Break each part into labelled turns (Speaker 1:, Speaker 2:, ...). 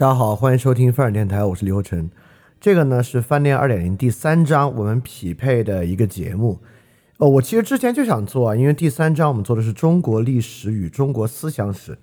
Speaker 1: 大家好，欢迎收听范儿电台，我是刘晨。这个呢是翻店二点零第三章我们匹配的一个节目。呃，我其实之前就想做啊，因为第三章我们做的是中国历史与中国思想史。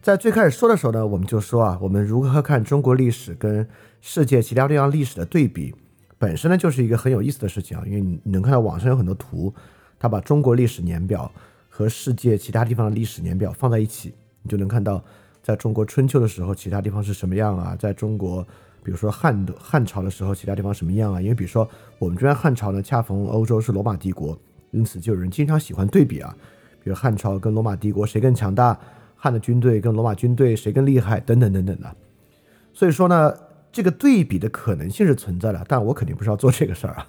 Speaker 1: 在最开始说的时候呢，我们就说啊，我们如何看中国历史跟世界其他地方历史的对比，本身呢就是一个很有意思的事情啊，因为你能看到网上有很多图，它把中国历史年表和世界其他地方的历史年表放在一起，你就能看到。在中国春秋的时候，其他地方是什么样啊？在中国，比如说汉的汉朝的时候，其他地方什么样啊？因为比如说我们这边汉朝呢，恰逢欧洲是罗马帝国，因此就有人经常喜欢对比啊，比如汉朝跟罗马帝国谁更强大，汉的军队跟罗马军队谁更厉害，等等等等的。所以说呢，这个对比的可能性是存在的，但我肯定不是要做这个事儿啊。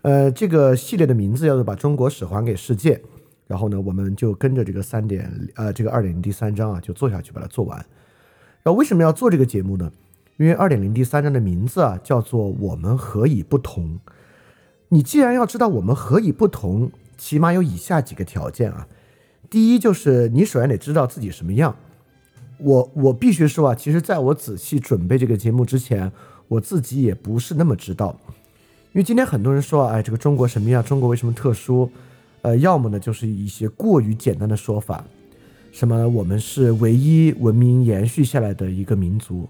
Speaker 1: 呃，这个系列的名字叫做把中国史还给世界。然后呢，我们就跟着这个三点，呃，这个二点零第三章啊，就做下去把它做完。然后为什么要做这个节目呢？因为二点零第三章的名字啊，叫做“我们何以不同”。你既然要知道我们何以不同，起码有以下几个条件啊。第一就是你首先得知道自己什么样。我我必须说啊，其实在我仔细准备这个节目之前，我自己也不是那么知道。因为今天很多人说，哎，这个中国什么样？中国为什么特殊？呃，要么呢就是一些过于简单的说法，什么我们是唯一文明延续下来的一个民族，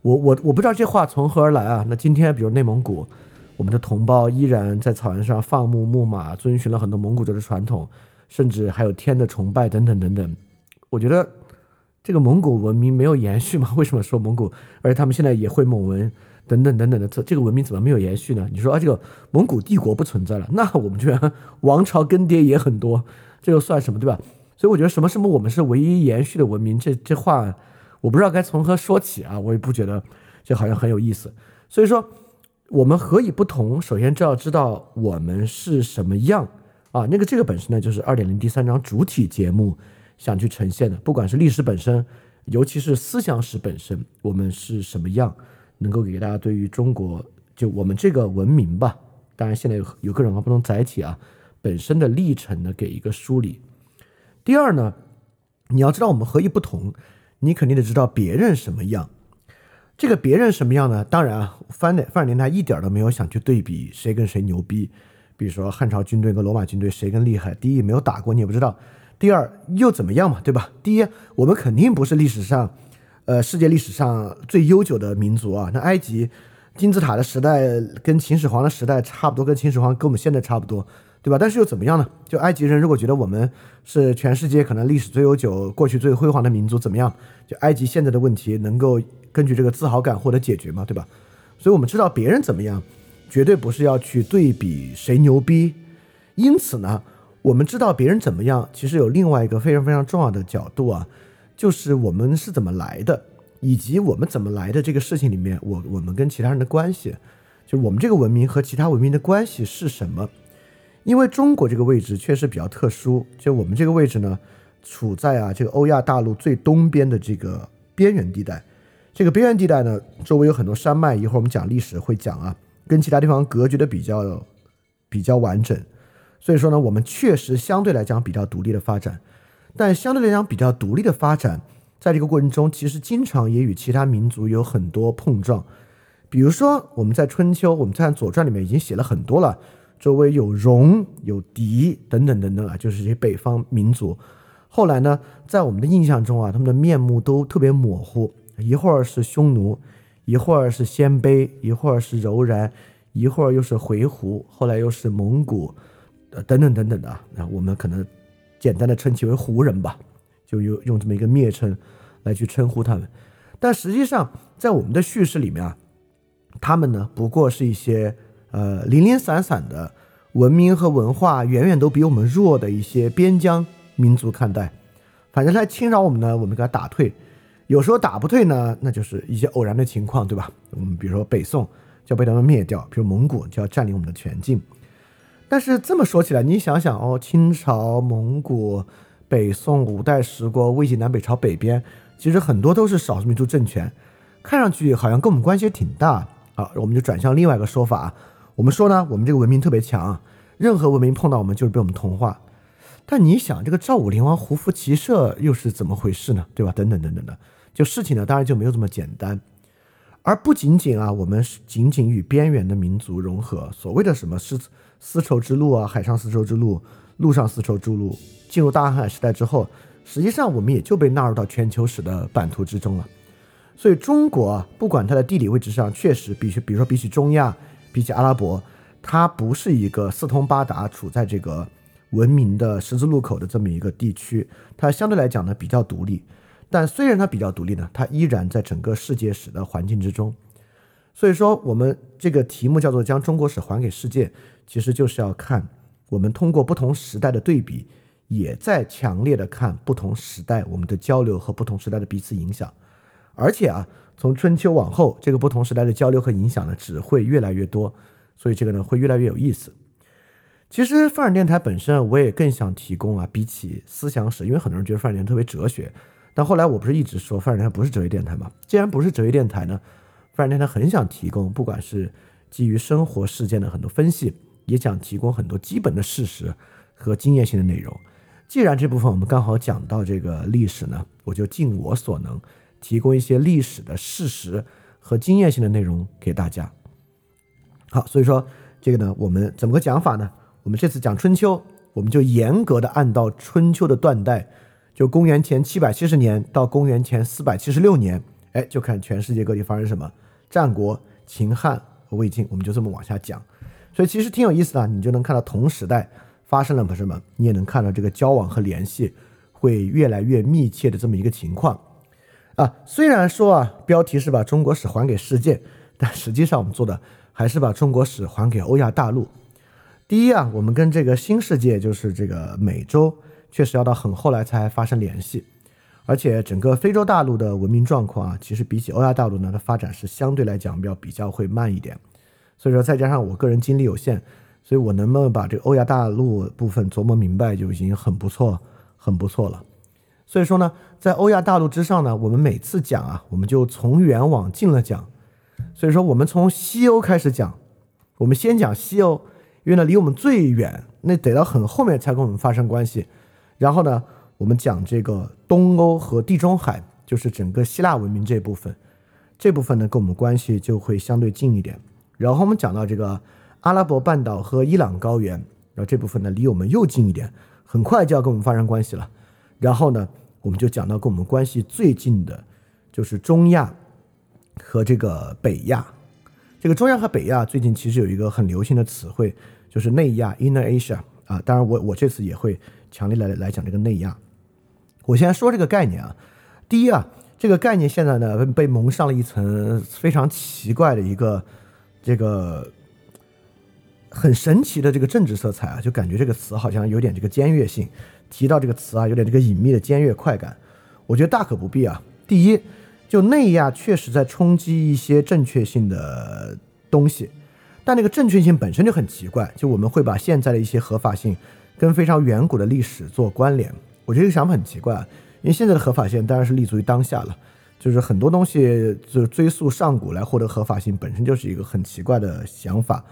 Speaker 1: 我我我不知道这话从何而来啊。那今天比如内蒙古，我们的同胞依然在草原上放牧牧马，遵循了很多蒙古族的传统，甚至还有天的崇拜等等等等。我觉得这个蒙古文明没有延续吗？为什么说蒙古？而且他们现在也会蒙文。等等等等的，这这个文明怎么没有延续呢？你说啊，这个蒙古帝国不存在了，那我们居然王朝更迭也很多，这又算什么，对吧？所以我觉得什么什么我们是唯一延续的文明，这这话我不知道该从何说起啊，我也不觉得这好像很有意思。所以说我们何以不同？首先就要知道我们是什么样啊。那个这个本身呢，就是二点零第三章主体节目想去呈现的，不管是历史本身，尤其是思想史本身，我们是什么样。能够给大家对于中国就我们这个文明吧，当然现在有有各种各样不同载体啊，本身的历程呢给一个梳理。第二呢，你要知道我们何以不同，你肯定得知道别人什么样。这个别人什么样呢？当然啊，范范范年他一点都没有想去对比谁跟谁牛逼，比如说汉朝军队跟罗马军队谁更厉害。第一没有打过，你也不知道；第二又怎么样嘛，对吧？第一我们肯定不是历史上。呃，世界历史上最悠久的民族啊，那埃及金字塔的时代跟秦始皇的时代差不多，跟秦始皇跟我们现在差不多，对吧？但是又怎么样呢？就埃及人如果觉得我们是全世界可能历史最悠久、过去最辉煌的民族，怎么样？就埃及现在的问题能够根据这个自豪感获得解决吗？对吧？所以我们知道别人怎么样，绝对不是要去对比谁牛逼。因此呢，我们知道别人怎么样，其实有另外一个非常非常重要的角度啊。就是我们是怎么来的，以及我们怎么来的这个事情里面，我我们跟其他人的关系，就是我们这个文明和其他文明的关系是什么？因为中国这个位置确实比较特殊，就我们这个位置呢，处在啊这个欧亚大陆最东边的这个边缘地带。这个边缘地带呢，周围有很多山脉，一会儿我们讲历史会讲啊，跟其他地方隔绝的比较比较完整。所以说呢，我们确实相对来讲比较独立的发展。但相对来讲，比较独立的发展，在这个过程中，其实经常也与其他民族有很多碰撞。比如说，我们在春秋，我们在《左传》里面已经写了很多了，周围有戎、有狄等等等等啊，就是这些北方民族。后来呢，在我们的印象中啊，他们的面目都特别模糊，一会儿是匈奴，一会儿是鲜卑，一会儿是柔然，一会儿又是回鹘，后来又是蒙古，呃，等等等等的。那我们可能。简单的称其为胡人吧，就用用这么一个蔑称来去称呼他们。但实际上，在我们的叙事里面啊，他们呢不过是一些呃零零散散的文明和文化远远都比我们弱的一些边疆民族看待。反正来侵扰我们呢，我们给他打退。有时候打不退呢，那就是一些偶然的情况，对吧？我们比如说北宋就要被他们灭掉，比如蒙古就要占领我们的全境。但是这么说起来，你想想哦，清朝、蒙古、北宋、五代十国、魏晋南北朝北边，其实很多都是少数民族政权，看上去好像跟我们关系也挺大啊。我们就转向另外一个说法，我们说呢，我们这个文明特别强，任何文明碰到我们就是被我们同化。但你想，这个赵武灵王胡服骑射又是怎么回事呢？对吧？等等等等的，就事情呢，当然就没有这么简单。而不仅仅啊，我们仅仅与边缘的民族融合，所谓的什么是丝绸之路啊，海上丝绸之路、陆上丝绸之路，进入大航海时代之后，实际上我们也就被纳入到全球史的版图之中了。所以中国啊，不管它的地理位置上，确实比，比如说比起中亚，比起阿拉伯，它不是一个四通八达、处在这个文明的十字路口的这么一个地区，它相对来讲呢比较独立。但虽然它比较独立呢，它依然在整个世界史的环境之中。所以说，我们这个题目叫做“将中国史还给世界”，其实就是要看我们通过不同时代的对比，也在强烈的看不同时代我们的交流和不同时代的彼此影响。而且啊，从春秋往后，这个不同时代的交流和影响呢，只会越来越多。所以这个呢，会越来越有意思。其实范尔电台本身，我也更想提供啊，比起思想史，因为很多人觉得范尔电台特别哲学。但后来我不是一直说范尔电台不是哲学电台嘛？既然不是哲学电台呢，范尔电台很想提供，不管是基于生活事件的很多分析，也想提供很多基本的事实和经验性的内容。既然这部分我们刚好讲到这个历史呢，我就尽我所能提供一些历史的事实和经验性的内容给大家。好，所以说这个呢，我们怎么个讲法呢？我们这次讲春秋，我们就严格的按照春秋的断代。就公元前七百七十年到公元前四百七十六年，哎，就看全世界各地发生什么，战国、秦汉和魏晋，我们就这么往下讲。所以其实挺有意思的，你就能看到同时代发生了什么，你也能看到这个交往和联系会越来越密切的这么一个情况。啊，虽然说啊，标题是把中国史还给世界，但实际上我们做的还是把中国史还给欧亚大陆。第一啊，我们跟这个新世界，就是这个美洲。确实要到很后来才发生联系，而且整个非洲大陆的文明状况啊，其实比起欧亚大陆呢，它发展是相对来讲要比较会慢一点。所以说，再加上我个人精力有限，所以我能不能把这个欧亚大陆部分琢磨明白就已经很不错，很不错了。所以说呢，在欧亚大陆之上呢，我们每次讲啊，我们就从远往近了讲。所以说，我们从西欧开始讲，我们先讲西欧，因为呢离我们最远，那得到很后面才跟我们发生关系。然后呢，我们讲这个东欧和地中海，就是整个希腊文明这部分，这部分呢跟我们关系就会相对近一点。然后我们讲到这个阿拉伯半岛和伊朗高原，然后这部分呢离我们又近一点，很快就要跟我们发生关系了。然后呢，我们就讲到跟我们关系最近的，就是中亚和这个北亚。这个中亚和北亚最近其实有一个很流行的词汇，就是内亚 （Inner Asia） 啊。当然，我我这次也会。强烈来来讲这个内亚，我先说这个概念啊，第一啊，这个概念现在呢被蒙上了一层非常奇怪的一个这个很神奇的这个政治色彩啊，就感觉这个词好像有点这个尖锐性，提到这个词啊有点这个隐秘的尖锐快感，我觉得大可不必啊。第一，就内亚确实在冲击一些正确性的东西，但那个正确性本身就很奇怪，就我们会把现在的一些合法性。跟非常远古的历史做关联，我觉得这个想法很奇怪，因为现在的合法性当然是立足于当下了，就是很多东西就追溯上古来获得合法性，本身就是一个很奇怪的想法。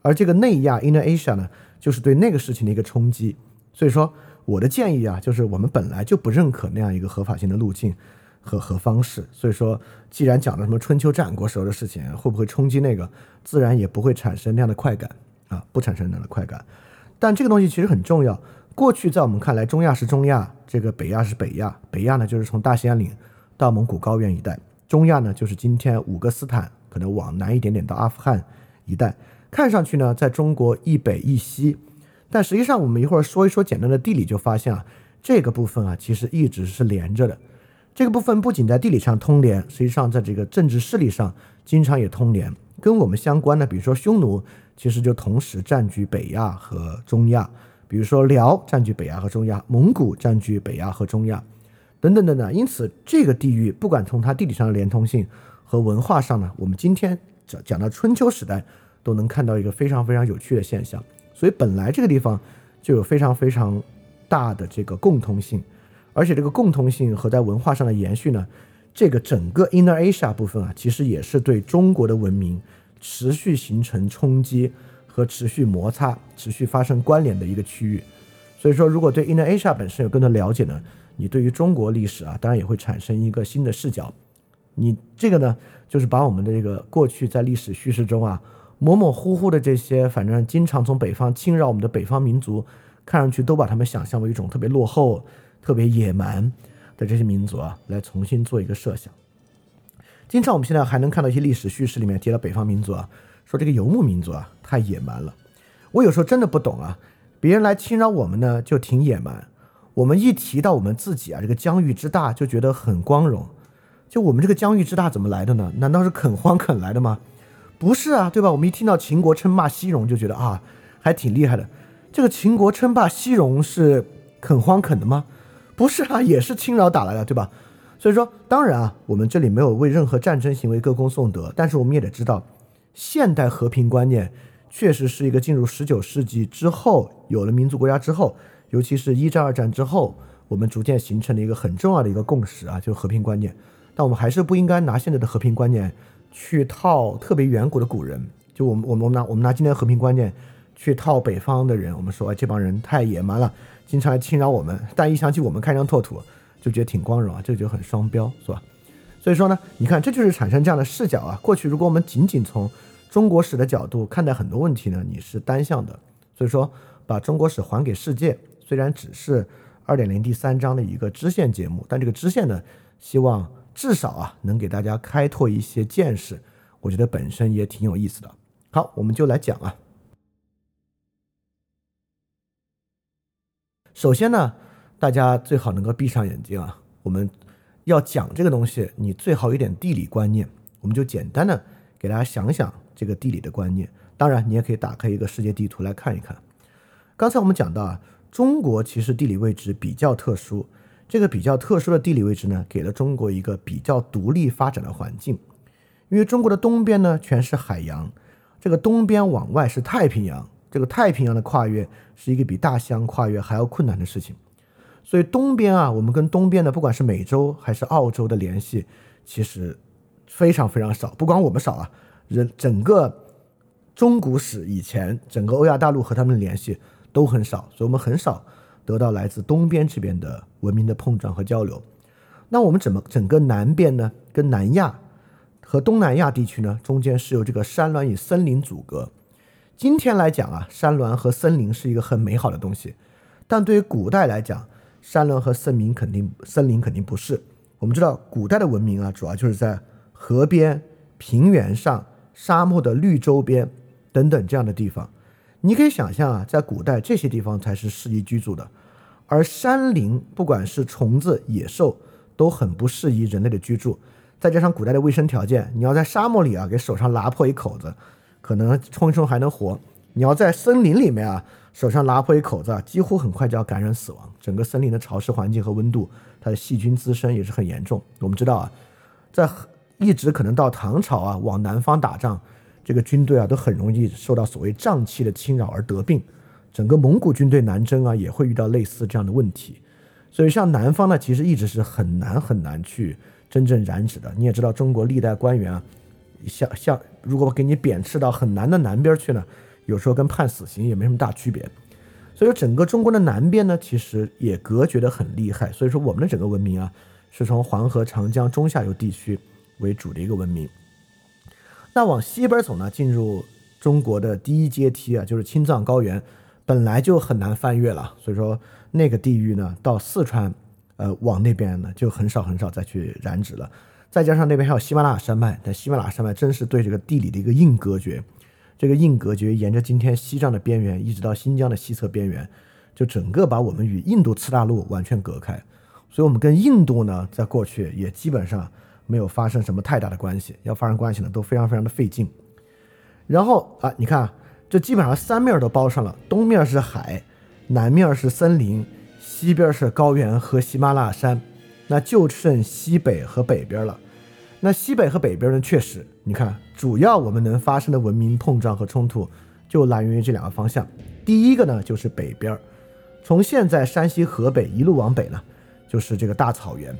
Speaker 1: 而这个内亚 （Inner Asia） 呢，就是对那个事情的一个冲击。所以说，我的建议啊，就是我们本来就不认可那样一个合法性的路径和和方式。所以说，既然讲了什么春秋战国时候的事情，会不会冲击那个，自然也不会产生那样的快感啊，不产生那样的快感。但这个东西其实很重要。过去在我们看来，中亚是中亚，这个北亚是北亚。北亚呢，就是从大兴安岭到蒙古高原一带；中亚呢，就是今天五个斯坦，可能往南一点点到阿富汗一带。看上去呢，在中国一北一西，但实际上我们一会儿说一说简单的地理，就发现啊，这个部分啊，其实一直是连着的。这个部分不仅在地理上通联，实际上在这个政治势力上经常也通联。跟我们相关的，比如说匈奴。其实就同时占据北亚和中亚，比如说辽占据北亚和中亚，蒙古占据北亚和中亚，等等等等。因此，这个地域不管从它地理上的连通性和文化上呢，我们今天讲讲到春秋时代，都能看到一个非常非常有趣的现象。所以，本来这个地方就有非常非常大的这个共通性，而且这个共通性和在文化上的延续呢，这个整个 Inner Asia 部分啊，其实也是对中国的文明。持续形成冲击和持续摩擦、持续发生关联的一个区域。所以说，如果对 Inner Asia 本身有更多了解呢，你对于中国历史啊，当然也会产生一个新的视角。你这个呢，就是把我们的这个过去在历史叙事中啊，模模糊糊的这些，反正经常从北方侵扰我们的北方民族，看上去都把他们想象为一种特别落后、特别野蛮的这些民族啊，来重新做一个设想。经常我们现在还能看到一些历史叙事里面提到北方民族啊，说这个游牧民族啊太野蛮了。我有时候真的不懂啊，别人来侵扰我们呢就挺野蛮，我们一提到我们自己啊这个疆域之大就觉得很光荣。就我们这个疆域之大怎么来的呢？难道是垦荒垦来的吗？不是啊，对吧？我们一听到秦国称霸西戎就觉得啊，还挺厉害的。这个秦国称霸西戎是垦荒垦的吗？不是啊，也是侵扰打来的，对吧？所以说，当然啊，我们这里没有为任何战争行为歌功颂德，但是我们也得知道，现代和平观念确实是一个进入十九世纪之后，有了民族国家之后，尤其是一战、二战之后，我们逐渐形成了一个很重要的一个共识啊，就是和平观念。但我们还是不应该拿现在的和平观念去套特别远古的古人。就我们我们我们拿我们拿今天的和平观念去套北方的人，我们说哎这帮人太野蛮了，经常来侵扰我们。但一想起我们开疆拓土，就觉得挺光荣啊，这就很双标，是吧？所以说呢，你看这就是产生这样的视角啊。过去如果我们仅仅从中国史的角度看待很多问题呢，你是单向的。所以说把中国史还给世界，虽然只是二点零第三章的一个支线节目，但这个支线呢，希望。至少啊，能给大家开拓一些见识，我觉得本身也挺有意思的。好，我们就来讲啊。首先呢，大家最好能够闭上眼睛啊。我们要讲这个东西，你最好有点地理观念。我们就简单的给大家想想这个地理的观念。当然，你也可以打开一个世界地图来看一看。刚才我们讲到啊，中国其实地理位置比较特殊。这个比较特殊的地理位置呢，给了中国一个比较独立发展的环境。因为中国的东边呢全是海洋，这个东边往外是太平洋，这个太平洋的跨越是一个比大西洋跨越还要困难的事情。所以东边啊，我们跟东边的不管是美洲还是澳洲的联系，其实非常非常少。不光我们少啊，人整个中古史以前，整个欧亚大陆和他们的联系都很少，所以我们很少。得到来自东边这边的文明的碰撞和交流，那我们怎么整个南边呢？跟南亚和东南亚地区呢，中间是由这个山峦与森林阻隔。今天来讲啊，山峦和森林是一个很美好的东西，但对于古代来讲，山峦和森林肯定森林肯定不是。我们知道古代的文明啊，主要就是在河边、平原上、沙漠的绿洲边等等这样的地方。你可以想象啊，在古代这些地方才是适宜居住的，而山林不管是虫子、野兽都很不适宜人类的居住。再加上古代的卫生条件，你要在沙漠里啊给手上拉破一口子，可能冲一冲还能活；你要在森林里面啊手上拉破一口子啊，几乎很快就要感染死亡。整个森林的潮湿环境和温度，它的细菌滋生也是很严重。我们知道啊，在一直可能到唐朝啊往南方打仗。这个军队啊，都很容易受到所谓瘴气的侵扰而得病。整个蒙古军队南征啊，也会遇到类似这样的问题。所以，像南方呢，其实一直是很难很难去真正染指的。你也知道，中国历代官员啊，像像如果给你贬斥到很难的南边去呢，有时候跟判死刑也没什么大区别。所以，整个中国的南边呢，其实也隔绝的很厉害。所以说，我们的整个文明啊，是从黄河、长江中下游地区为主的一个文明。那往西边走呢，进入中国的第一阶梯啊，就是青藏高原，本来就很难翻越了，所以说那个地域呢，到四川，呃，往那边呢就很少很少再去染指了。再加上那边还有喜马拉雅山脉，但喜马拉雅山脉真是对这个地理的一个硬隔绝，这个硬隔绝沿着今天西藏的边缘，一直到新疆的西侧边缘，就整个把我们与印度次大陆完全隔开，所以我们跟印度呢，在过去也基本上。没有发生什么太大的关系，要发生关系呢都非常非常的费劲。然后啊，你看，这基本上三面都包上了，东面是海，南面是森林，西边是高原和喜马拉雅山，那就剩西北和北边了。那西北和北边呢，确实，你看，主要我们能发生的文明碰撞和冲突就来源于这两个方向。第一个呢，就是北边，从现在山西、河北一路往北呢，就是这个大草原。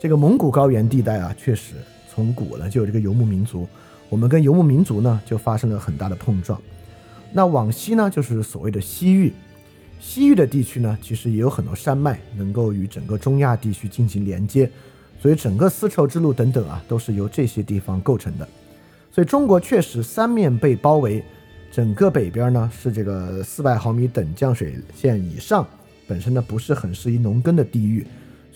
Speaker 1: 这个蒙古高原地带啊，确实从古呢就有这个游牧民族，我们跟游牧民族呢就发生了很大的碰撞。那往西呢，就是所谓的西域，西域的地区呢，其实也有很多山脉能够与整个中亚地区进行连接，所以整个丝绸之路等等啊，都是由这些地方构成的。所以中国确实三面被包围，整个北边呢是这个四百毫米等降水线以上，本身呢不是很适宜农耕的地域。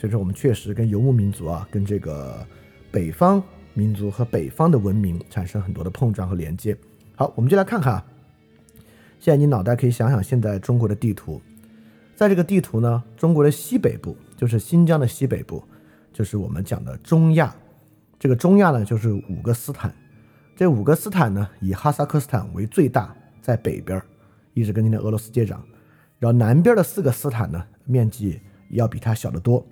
Speaker 1: 所以说我们确实跟游牧民族啊，跟这个北方民族和北方的文明产生很多的碰撞和连接。好，我们就来看看啊，现在你脑袋可以想想现在中国的地图，在这个地图呢，中国的西北部就是新疆的西北部。就是我们讲的中亚，这个中亚呢，就是五个斯坦，这五个斯坦呢，以哈萨克斯坦为最大，在北边，一直跟今天俄罗斯接壤，然后南边的四个斯坦呢，面积要比它小得多，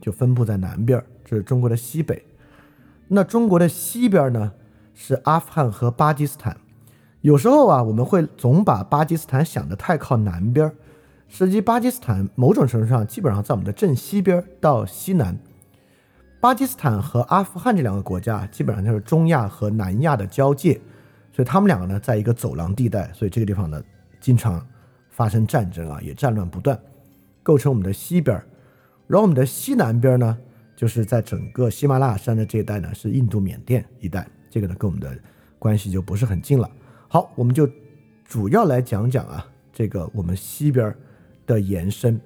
Speaker 1: 就分布在南边，这是中国的西北。那中国的西边呢，是阿富汗和巴基斯坦。有时候啊，我们会总把巴基斯坦想得太靠南边，实际巴基斯坦某种程度上基本上在我们的正西边到西南。巴基斯坦和阿富汗这两个国家基本上就是中亚和南亚的交界，所以他们两个呢在一个走廊地带，所以这个地方呢经常发生战争啊，也战乱不断，构成我们的西边儿。然后我们的西南边呢，就是在整个喜马拉雅山的这一带呢是印度缅甸一带，这个呢跟我们的关系就不是很近了。好，我们就主要来讲讲啊这个我们西边的延伸。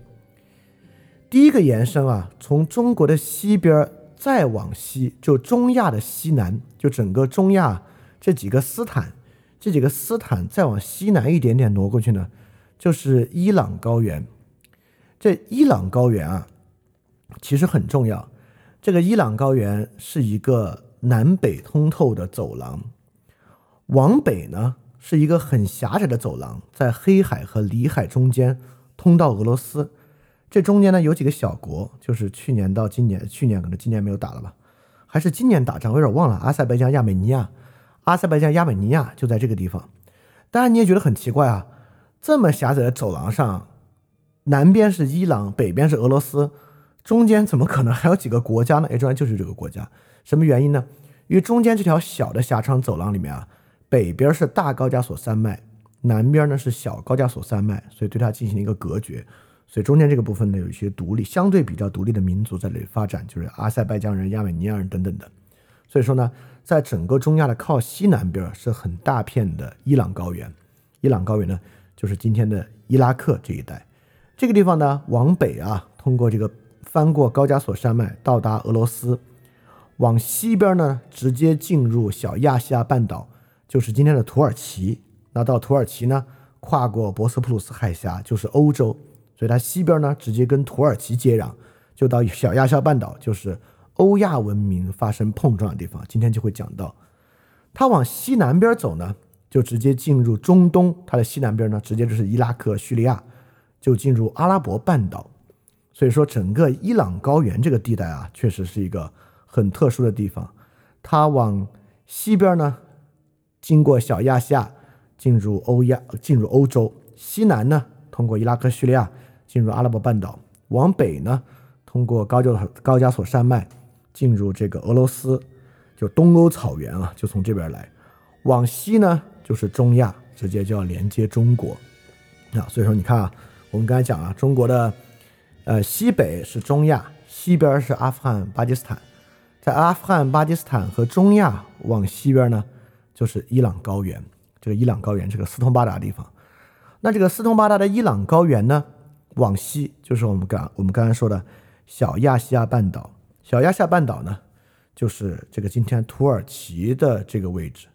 Speaker 1: 第一个延伸啊，从中国的西边。再往西，就中亚的西南，就整个中亚这几个斯坦，这几个斯坦再往西南一点点挪过去呢，就是伊朗高原。这伊朗高原啊，其实很重要。这个伊朗高原是一个南北通透的走廊，往北呢是一个很狭窄的走廊，在黑海和里海中间通到俄罗斯。这中间呢有几个小国，就是去年到今年，去年可能今年没有打了吧，还是今年打仗，我有点忘了。阿塞拜疆、亚美尼亚，阿塞拜疆、亚美尼亚就在这个地方。当然你也觉得很奇怪啊，这么狭窄的走廊上，南边是伊朗，北边是俄罗斯，中间怎么可能还有几个国家呢？哎，中间就是这个国家，什么原因呢？因为中间这条小的狭长走廊里面啊，北边是大高加索山脉，南边呢是小高加索山脉，所以对它进行一个隔绝。所以中间这个部分呢，有一些独立、相对比较独立的民族在这里发展，就是阿塞拜疆人、亚美尼亚人等等的。所以说呢，在整个中亚的靠西南边是很大片的伊朗高原，伊朗高原呢就是今天的伊拉克这一带。这个地方呢往北啊，通过这个翻过高加索山脉到达俄罗斯；往西边呢直接进入小亚细亚半岛，就是今天的土耳其。那到土耳其呢，跨过博斯普鲁斯海峡就是欧洲。所以它西边呢，直接跟土耳其接壤，就到小亚细亚半岛，就是欧亚文明发生碰撞的地方。今天就会讲到，它往西南边走呢，就直接进入中东。它的西南边呢，直接就是伊拉克、叙利亚，就进入阿拉伯半岛。所以说，整个伊朗高原这个地带啊，确实是一个很特殊的地方。它往西边呢，经过小亚细亚，进入欧亚，进入欧洲。西南呢，通过伊拉克、叙利亚。进入阿拉伯半岛，往北呢，通过高加高加索山脉进入这个俄罗斯，就东欧草原啊，就从这边来。往西呢，就是中亚，直接就要连接中国。啊，所以说你看啊，我们刚才讲啊，中国的呃西北是中亚，西边是阿富汗、巴基斯坦，在阿富汗、巴基斯坦和中亚往西边呢，就是伊朗高原。这个伊朗高原，这个斯通巴达的地方。那这个斯通巴达的伊朗高原呢？往西就是我们刚我们刚才说的小亚细亚半岛，小亚细亚半岛呢，就是这个今天土耳其的这个位置。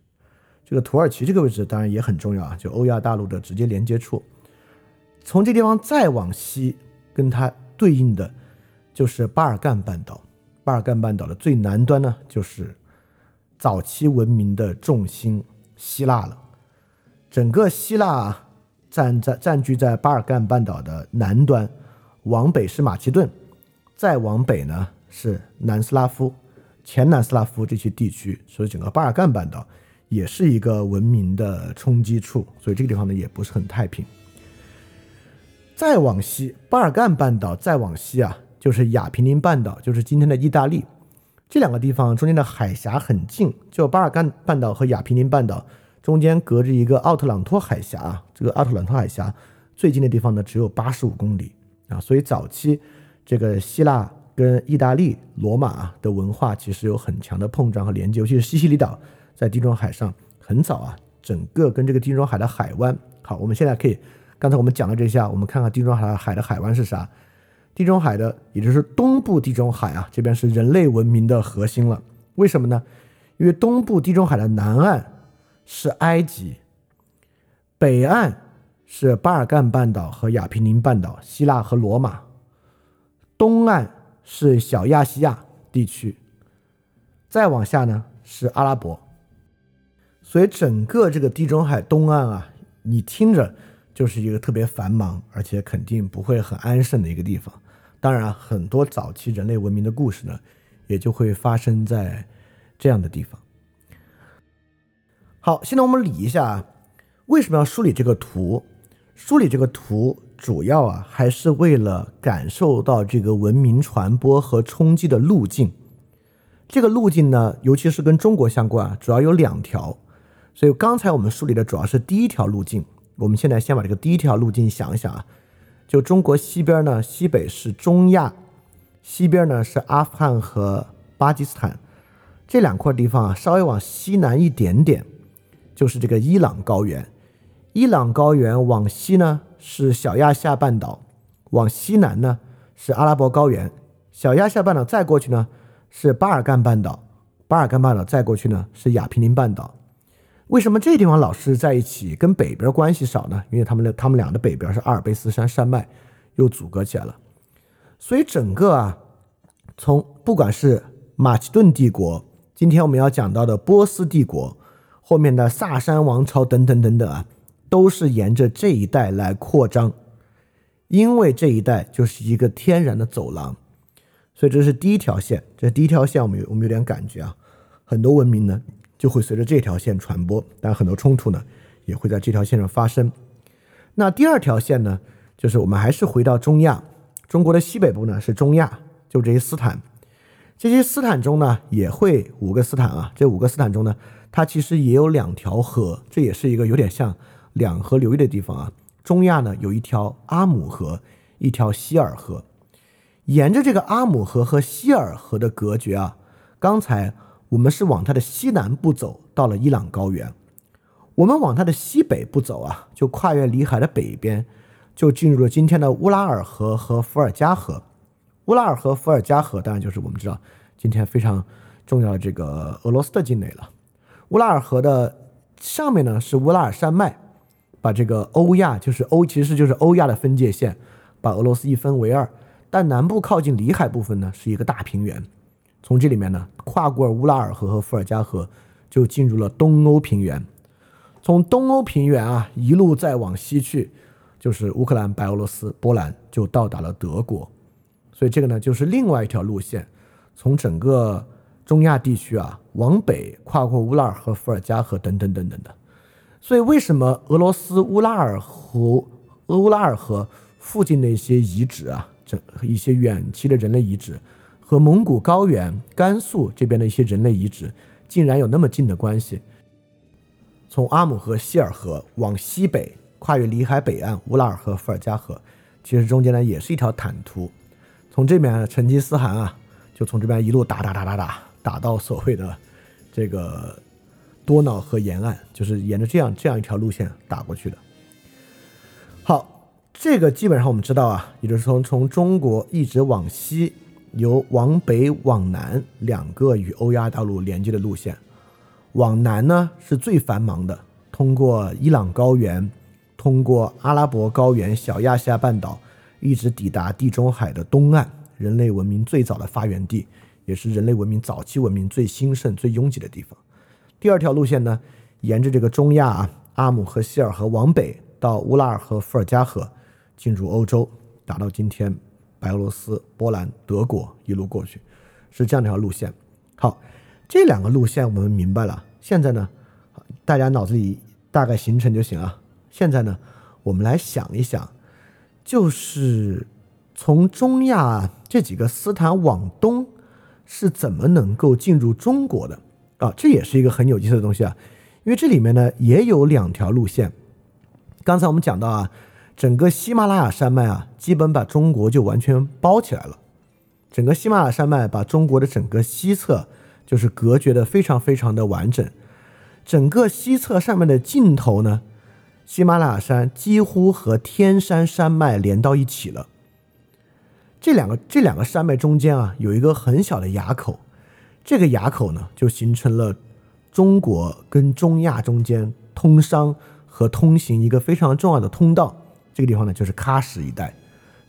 Speaker 1: 这个土耳其这个位置当然也很重要啊，就欧亚大陆的直接连接处。从这地方再往西，跟它对应的就是巴尔干半岛。巴尔干半岛的最南端呢，就是早期文明的重心希腊了。整个希腊。占在占据在巴尔干半岛的南端，往北是马其顿，再往北呢是南斯拉夫、前南斯拉夫这些地区，所以整个巴尔干半岛也是一个文明的冲击处，所以这个地方呢也不是很太平。再往西，巴尔干半岛再往西啊，就是亚平宁半岛，就是今天的意大利，这两个地方中间的海峡很近，就巴尔干半岛和亚平宁半岛。中间隔着一个奥特朗托海峡，这个奥特朗托海峡最近的地方呢只有八十五公里啊，所以早期这个希腊跟意大利罗马的文化其实有很强的碰撞和连接，尤其是西西里岛在地中海上很早啊，整个跟这个地中海的海湾。好，我们现在可以，刚才我们讲了这下，我们看看地中海海的海湾是啥？地中海的，也就是东部地中海啊，这边是人类文明的核心了。为什么呢？因为东部地中海的南岸是埃及，北岸是巴尔干半岛和亚平宁半岛，希腊和罗马，东岸是小亚细亚地区，再往下呢是阿拉伯。所以整个这个地中海东岸啊，你听着就是一个特别繁忙，而且肯定不会很安生的一个地方。当然，很多早期人类文明的故事呢，也就会发生在这样的地方。好，现在我们理一下，为什么要梳理这个图？梳理这个图主要啊，还是为了感受到这个文明传播和冲击的路径。这个路径呢，尤其是跟中国相关，主要有两条。所以刚才我们梳理的主要是第一条路径。我们现在先把这个第一条路径想一想啊。就中国西边呢，西北是中亚，西边呢是阿富汗和巴基斯坦这两块地方啊，稍微往西南一点点，就是这个伊朗高原。伊朗高原往西呢是小亚细亚半岛，往西南呢是阿拉伯高原。小亚细亚半岛再过去呢是巴尔干半岛，巴尔干半岛再过去呢是亚平宁半岛。为什么这地方老是在一起，跟北边关系少呢？因为他们的他们俩的北边是阿尔卑斯山山脉，又阻隔起来了。所以整个啊，从不管是马其顿帝国，今天我们要讲到的波斯帝国，后面的萨珊王朝等等等等啊，都是沿着这一带来扩张，因为这一带就是一个天然的走廊。所以这是第一条线，这第一条线我们有我们有点感觉啊，很多文明呢。就会随着这条线传播，但很多冲突呢也会在这条线上发生。那第二条线呢，就是我们还是回到中亚，中国的西北部呢是中亚，就这些斯坦。这些斯坦中呢也会五个斯坦啊，这五个斯坦中呢，它其实也有两条河，这也是一个有点像两河流域的地方啊。中亚呢有一条阿姆河，一条希尔河，沿着这个阿姆河和希尔河的隔绝啊，刚才。我们是往它的西南部走，到了伊朗高原。我们往它的西北部走啊，就跨越里海的北边，就进入了今天的乌拉尔河和伏尔加河。乌拉尔河、伏尔加河，当然就是我们知道今天非常重要的这个俄罗斯的境内了。乌拉尔河的上面呢是乌拉尔山脉，把这个欧亚，就是欧，其实就是欧亚的分界线，把俄罗斯一分为二。但南部靠近里海部分呢，是一个大平原。从这里面呢，跨过乌拉尔河和伏尔加河，就进入了东欧平原。从东欧平原啊，一路再往西去，就是乌克兰、白俄罗斯、波兰，就到达了德国。所以这个呢，就是另外一条路线，从整个中亚地区啊往北跨过乌拉尔河、伏尔加河等等等等的。所以为什么俄罗斯乌拉尔河、乌拉尔河附近的一些遗址啊，这一些远期的人类遗址？和蒙古高原、甘肃这边的一些人类遗址，竟然有那么近的关系。从阿姆河、希尔河往西北，跨越里海北岸乌拉尔河、伏尔加河，其实中间呢也是一条坦途。从这边成吉思汗啊，就从这边一路打打打打打，打到所谓的这个多瑙河沿岸，就是沿着这样这样一条路线打过去的。好，这个基本上我们知道啊，也就是从从中国一直往西。由往北往南两个与欧亚大陆连接的路线，往南呢是最繁忙的，通过伊朗高原，通过阿拉伯高原、小亚细亚半岛，一直抵达地中海的东岸，人类文明最早的发源地，也是人类文明早期文明最兴盛、最拥挤的地方。第二条路线呢，沿着这个中亚啊，阿姆和希尔河往北到乌拉尔河、伏尔加河，进入欧洲，达到今天。白俄罗斯、波兰、德国一路过去，是这样一条路线。好，这两个路线我们明白了。现在呢，大家脑子里大概形成就行了。现在呢，我们来想一想，就是从中亚这几个斯坦往东是怎么能够进入中国的啊？这也是一个很有意思的东西啊。因为这里面呢也有两条路线。刚才我们讲到啊。整个喜马拉雅山脉啊，基本把中国就完全包起来了。整个喜马拉雅山脉把中国的整个西侧就是隔绝的非常非常的完整。整个西侧上面的尽头呢，喜马拉雅山几乎和天山山脉连到一起了。这两个这两个山脉中间啊，有一个很小的垭口，这个垭口呢，就形成了中国跟中亚中间通商和通行一个非常重要的通道。这个地方呢，就是喀什一带。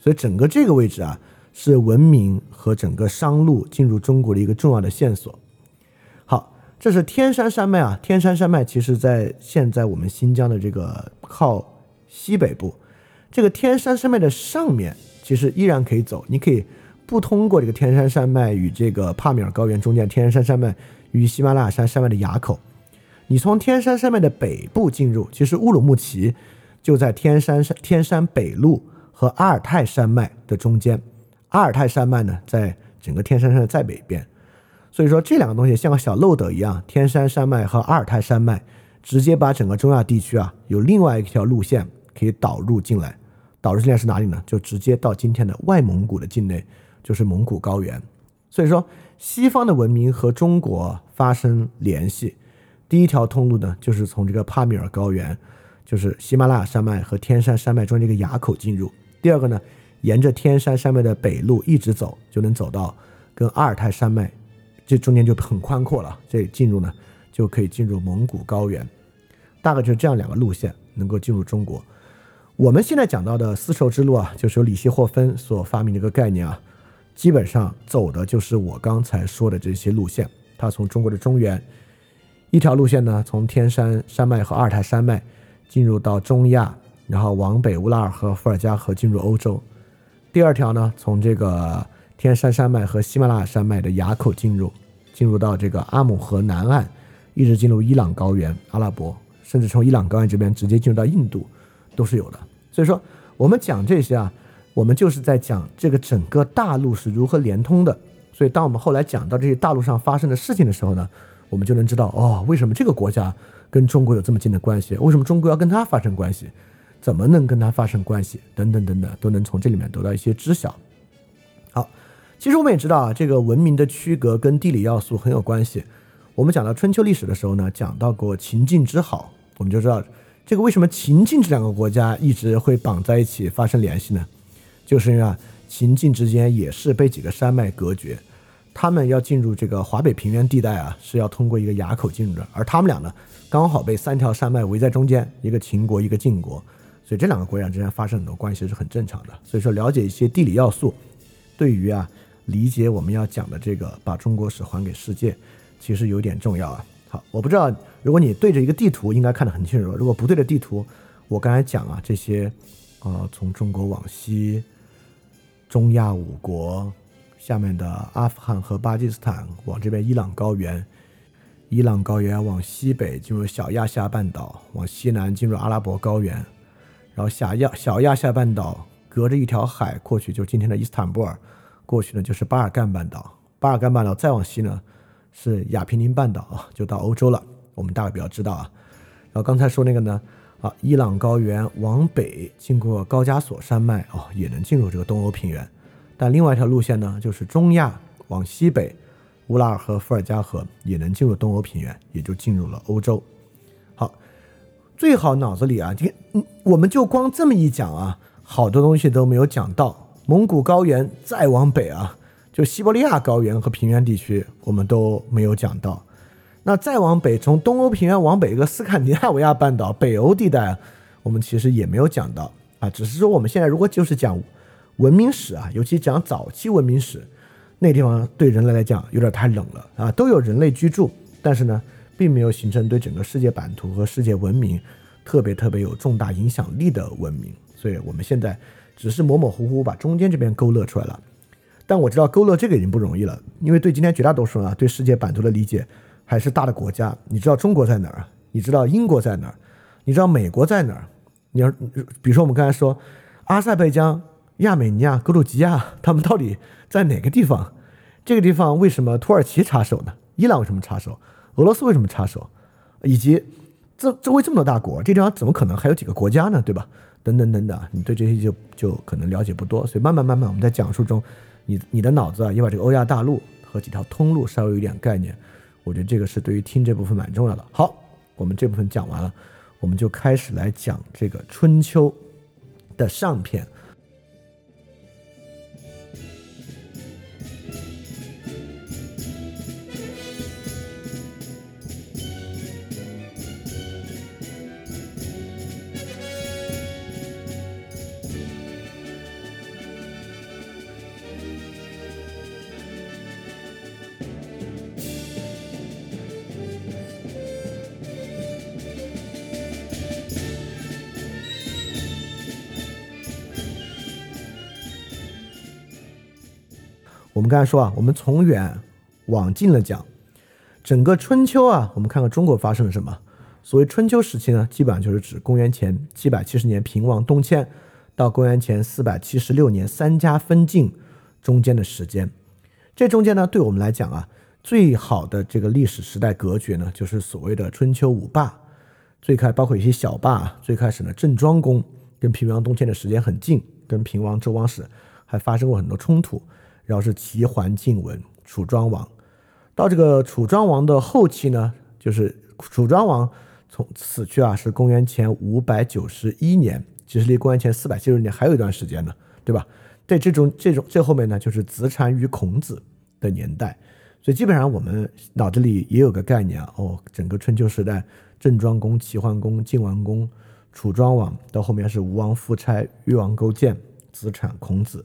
Speaker 1: 所以整个这个位置啊，是文明和整个商路进入中国的一个重要的线索。好，这是天山山脉啊，天山山脉其实在现在我们新疆的这个靠西北部，这个天山山脉的上面。其实依然可以走，你可以不通过这个天山山脉与这个帕米尔高原中间天山山脉与喜马拉雅山山脉的垭口，你从天山山脉的北部进入，其实乌鲁木齐就在天山山天山北路和阿尔泰山脉的中间，阿尔泰山脉呢在整个天山山的再北边，所以说这两个东西像个小漏斗一样，天山山脉和阿尔泰山脉直接把整个中亚地区啊有另外一条路线可以导入进来。导入现在是哪里呢？就直接到今天的外蒙古的境内，就是蒙古高原。所以说，西方的文明和中国发生联系，第一条通路呢，就是从这个帕米尔高原，就是喜马拉雅山脉和天山山脉中间这个垭口进入。第二个呢，沿着天山山脉的北路一直走，就能走到跟阿尔泰山脉，这中间就很宽阔了。这进入呢，就可以进入蒙古高原。大概就是这样两个路线能够进入中国。我们现在讲到的丝绸之路啊，就是由李希霍芬所发明的一个概念啊，基本上走的就是我刚才说的这些路线。它从中国的中原一条路线呢，从天山山脉和阿尔泰山脉进入到中亚，然后往北乌拉尔河、伏尔加河进入欧洲。第二条呢，从这个天山山脉和喜马拉雅山脉的垭口进入，进入到这个阿姆河南岸，一直进入伊朗高原、阿拉伯，甚至从伊朗高原这边直接进入到印度。都是有的，所以说我们讲这些啊，我们就是在讲这个整个大陆是如何连通的。所以当我们后来讲到这些大陆上发生的事情的时候呢，我们就能知道哦，为什么这个国家跟中国有这么近的关系？为什么中国要跟他发生关系？怎么能跟他发生关系？等等等等，都能从这里面得到一些知晓。好，其实我们也知道啊，这个文明的区隔跟地理要素很有关系。我们讲到春秋历史的时候呢，讲到过秦晋之好，我们就知道。这个为什么秦晋这两个国家一直会绑在一起发生联系呢？就是因为啊，秦晋之间也是被几个山脉隔绝，他们要进入这个华北平原地带啊，是要通过一个垭口进入的，而他们俩呢，刚好被三条山脉围在中间，一个秦国，一个晋国，所以这两个国家之间发生很多关系是很正常的。所以说，了解一些地理要素，对于啊理解我们要讲的这个把中国史还给世界，其实有点重要啊。好，我不知道。如果你对着一个地图，应该看得很清楚。如果不对着地图，我刚才讲啊，这些，呃，从中国往西，中亚五国下面的阿富汗和巴基斯坦，往这边伊朗高原，伊朗高原往西北进入小亚细亚半岛，往西南进入阿拉伯高原，然后小亚小亚细亚半岛隔着一条海过去，就今天的伊斯坦布尔，过去呢就是巴尔干半岛，巴尔干半岛再往西呢是亚平宁半岛啊，就到欧洲了。我们大概比较知道啊，然后刚才说那个呢，啊，伊朗高原往北经过高加索山脉哦，也能进入这个东欧平原。但另外一条路线呢，就是中亚往西北，乌拉尔河、伏尔加河也能进入东欧平原，也就进入了欧洲。好，最好脑子里啊，这嗯，我们就光这么一讲啊，好多东西都没有讲到。蒙古高原再往北啊，就西伯利亚高原和平原地区，我们都没有讲到。那再往北，从东欧平原往北一个斯堪的纳维亚半岛、北欧地带，我们其实也没有讲到啊。只是说我们现在如果就是讲文明史啊，尤其讲早期文明史，那地方对人类来讲有点太冷了啊。都有人类居住，但是呢，并没有形成对整个世界版图和世界文明特别特别有重大影响力的文明。所以我们现在只是模模糊糊把中间这边勾勒出来了。但我知道勾勒这个已经不容易了，因为对今天绝大多数人啊，对世界版图的理解。还是大的国家，你知道中国在哪儿？你知道英国在哪儿？你知道美国在哪儿？你要比如说我们刚才说，阿塞拜疆、亚美尼亚、格鲁吉亚，他们到底在哪个地方？这个地方为什么土耳其插手呢？伊朗为什么插手？俄罗斯为什么插手？以及这周围这么多大国，这地方怎么可能还有几个国家呢？对吧？等等等等，你对这些就就可能了解不多，所以慢慢慢慢我们在讲述中你你的脑子啊，也把这个欧亚大陆和几条通路稍微有点概念。我觉得这个是对于听这部分蛮重要的。好，我们这部分讲完了，我们就开始来讲这个春秋的上篇。们刚才说啊，我们从远往近了讲，整个春秋啊，我们看看中国发生了什么。所谓春秋时期呢，基本上就是指公元前七百七十年平王东迁到公元前四百七十六年三家分晋中间的时间。这中间呢，对我们来讲啊，最好的这个历史时代格局呢，就是所谓的春秋五霸。最开包括一些小霸，最开始呢，郑庄公跟平王东迁的时间很近，跟平王周王室还发生过很多冲突。然后是齐桓晋文楚庄王，到这个楚庄王的后期呢，就是楚庄王从死去啊，是公元前五百九十一年，其实离公元前四百七十年还有一段时间呢，对吧？对这种这种这后面呢，就是子产与孔子的年代，所以基本上我们脑子里也有个概念，哦，整个春秋时代，郑庄公、齐桓公、晋文公、楚庄王，到后面是吴王夫差、越王勾践、子产、孔子。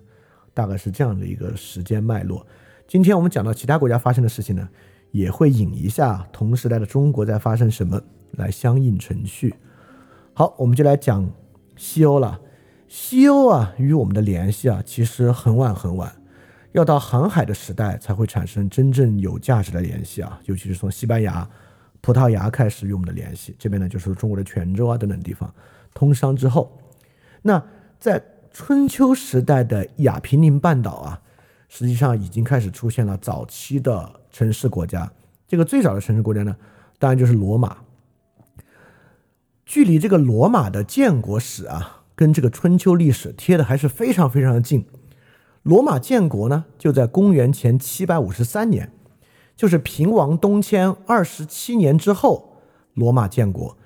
Speaker 1: 大概是这样的一个时间脉络。今天我们讲到其他国家发生的事情呢，也会引一下同时代的中国在发生什么，来相应程序。好，我们就来讲西欧了。西欧啊，与我们的联系啊，其实很晚很晚，要到航海的时代才会产生真正有价值的联系啊。尤其是从西班牙、葡萄牙开始与我们的联系，这边呢就是中国的泉州啊等等地方通商之后，那在。春秋时代的亚平宁半岛啊，实际上已经开始出现了早期的城市国家。这个最早的城市国家呢，当然就是罗马。距离这个罗马的建国史啊，跟这个春秋历史贴的还是非常非常的近。罗马建国呢，就在公元前七百五十三年，就是平王东迁二十七年之后，罗马建国。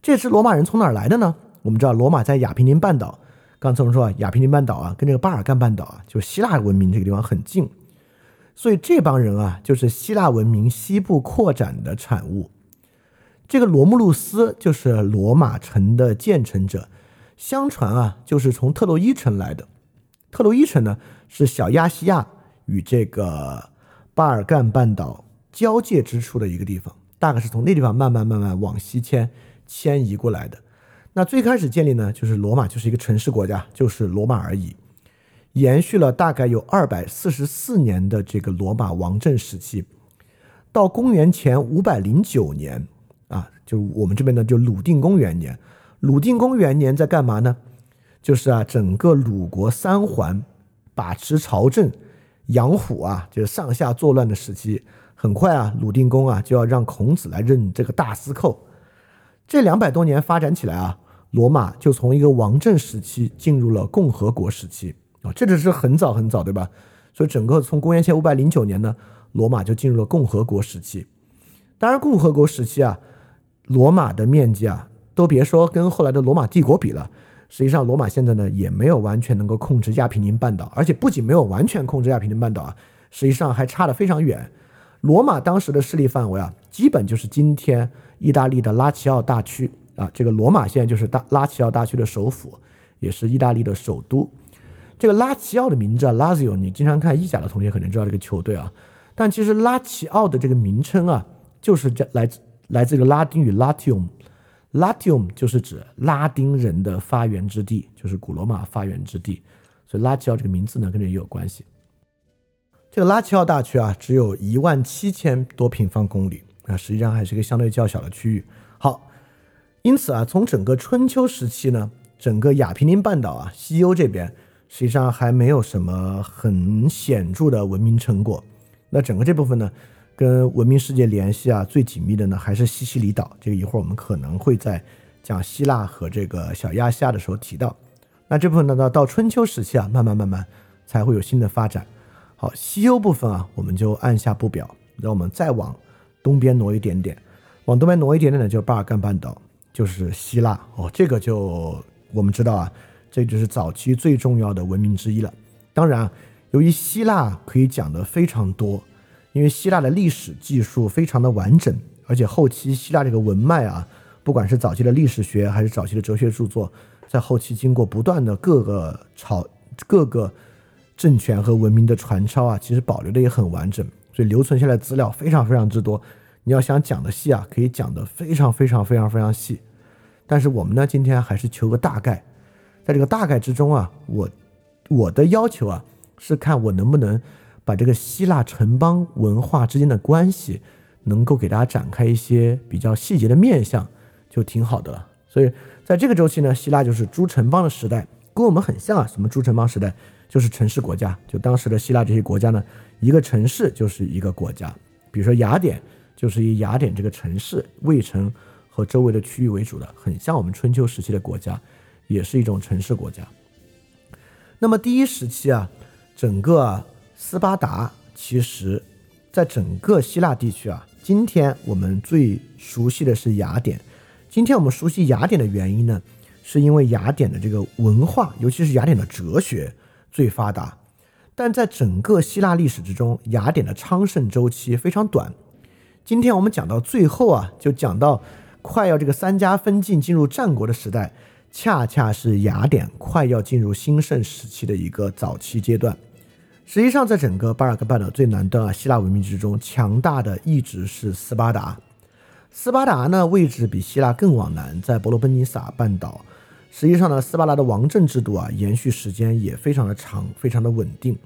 Speaker 1: 这支罗马人从哪儿来的呢？我们知道，罗马在亚平宁半岛。刚才我们说啊，亚平宁半岛啊，跟这个巴尔干半岛啊，就是希腊文明这个地方很近，所以这帮人啊，就是希腊文明西部扩展的产物。这个罗慕路斯就是罗马城的建成者，相传啊，就是从特洛伊城来的。特洛伊城呢，是小亚细亚与这个巴尔干半岛交界之处的一个地方，大概是从那地方慢慢慢慢往西迁迁移过来的。那最开始建立呢，就是罗马就是一个城市国家，就是罗马而已，延续了大概有二百四十四年的这个罗马王政时期，到公元前五百零九年啊，就我们这边呢就鲁定公元年，鲁定公元年在干嘛呢？就是啊，整个鲁国三桓把持朝政，养虎啊，就是上下作乱的时期，很快啊，鲁定公啊就要让孔子来任这个大司寇，这两百多年发展起来啊。罗马就从一个王政时期进入了共和国时期啊，这只是很早很早，对吧？所以整个从公元前五百零九年呢，罗马就进入了共和国时期。当然，共和国时期啊，罗马的面积啊，都别说跟后来的罗马帝国比了。实际上，罗马现在呢也没有完全能够控制亚平宁半岛，而且不仅没有完全控制亚平宁半岛啊，实际上还差得非常远。罗马当时的势力范围啊，基本就是今天意大利的拉齐奥大区。啊，这个罗马现在就是大拉齐奥大区的首府，也是意大利的首都。这个拉齐奥的名字啊，拉齐奥，你经常看意甲的同学可能知道这个球队啊。但其实拉齐奥的这个名称啊，就是这来自来自这个拉丁语 Latium，Latium 就是指拉丁人的发源之地，就是古罗马发源之地。所以拉齐奥这个名字呢，跟这也有关系。这个拉齐奥大区啊，只有一万七千多平方公里啊，实际上还是一个相对较小的区域。因此啊，从整个春秋时期呢，整个亚平宁半岛啊，西欧这边实际上还没有什么很显著的文明成果。那整个这部分呢，跟文明世界联系啊最紧密的呢，还是西西里岛。这个一会儿我们可能会在讲希腊和这个小亚细亚的时候提到。那这部分呢，到到春秋时期啊，慢慢慢慢才会有新的发展。好，西欧部分啊，我们就按下不表，让我们再往东边挪一点点，往东边挪一点点呢，就是巴尔干半岛，就是希腊哦。这个就我们知道啊，这就是早期最重要的文明之一了。当然，由于希腊可以讲的非常多，因为希腊的历史技术非常的完整，而且后期希腊这个文脉啊，不管是早期的历史学还是早期的哲学著作，在后期经过不断的各个朝各个。政权和文明的传抄啊，其实保留的也很完整，所以留存下来资料非常非常之多。你要想讲的细啊，可以讲的非常非常非常非常细。但是我们呢，今天还是求个大概，在这个大概之中啊，我我的要求啊，是看我能不能把这个希腊城邦文化之间的关系，能够给大家展开一些比较细节的面相，就挺好的了。所以在这个周期呢，希腊就是诸城邦的时代，跟我们很像啊，什么诸城邦时代？就是城市国家，就当时的希腊这些国家呢，一个城市就是一个国家。比如说雅典，就是以雅典这个城市、卫城和周围的区域为主的，很像我们春秋时期的国家，也是一种城市国家。那么第一时期啊，整个斯巴达其实在整个希腊地区啊，今天我们最熟悉的是雅典。今天我们熟悉雅典的原因呢，是因为雅典的这个文化，尤其是雅典的哲学。最发达，但在整个希腊历史之中，雅典的昌盛周期非常短。今天我们讲到最后啊，就讲到快要这个三家分晋进入战国的时代，恰恰是雅典快要进入兴盛时期的一个早期阶段。实际上，在整个巴尔干半岛最南端啊，希腊文明之中，强大的一直是斯巴达。斯巴达呢，位置比希腊更往南，在伯罗奔尼撒半岛。实际上呢，斯巴达的王政制度啊，延续时间也非常的长，非常的稳定。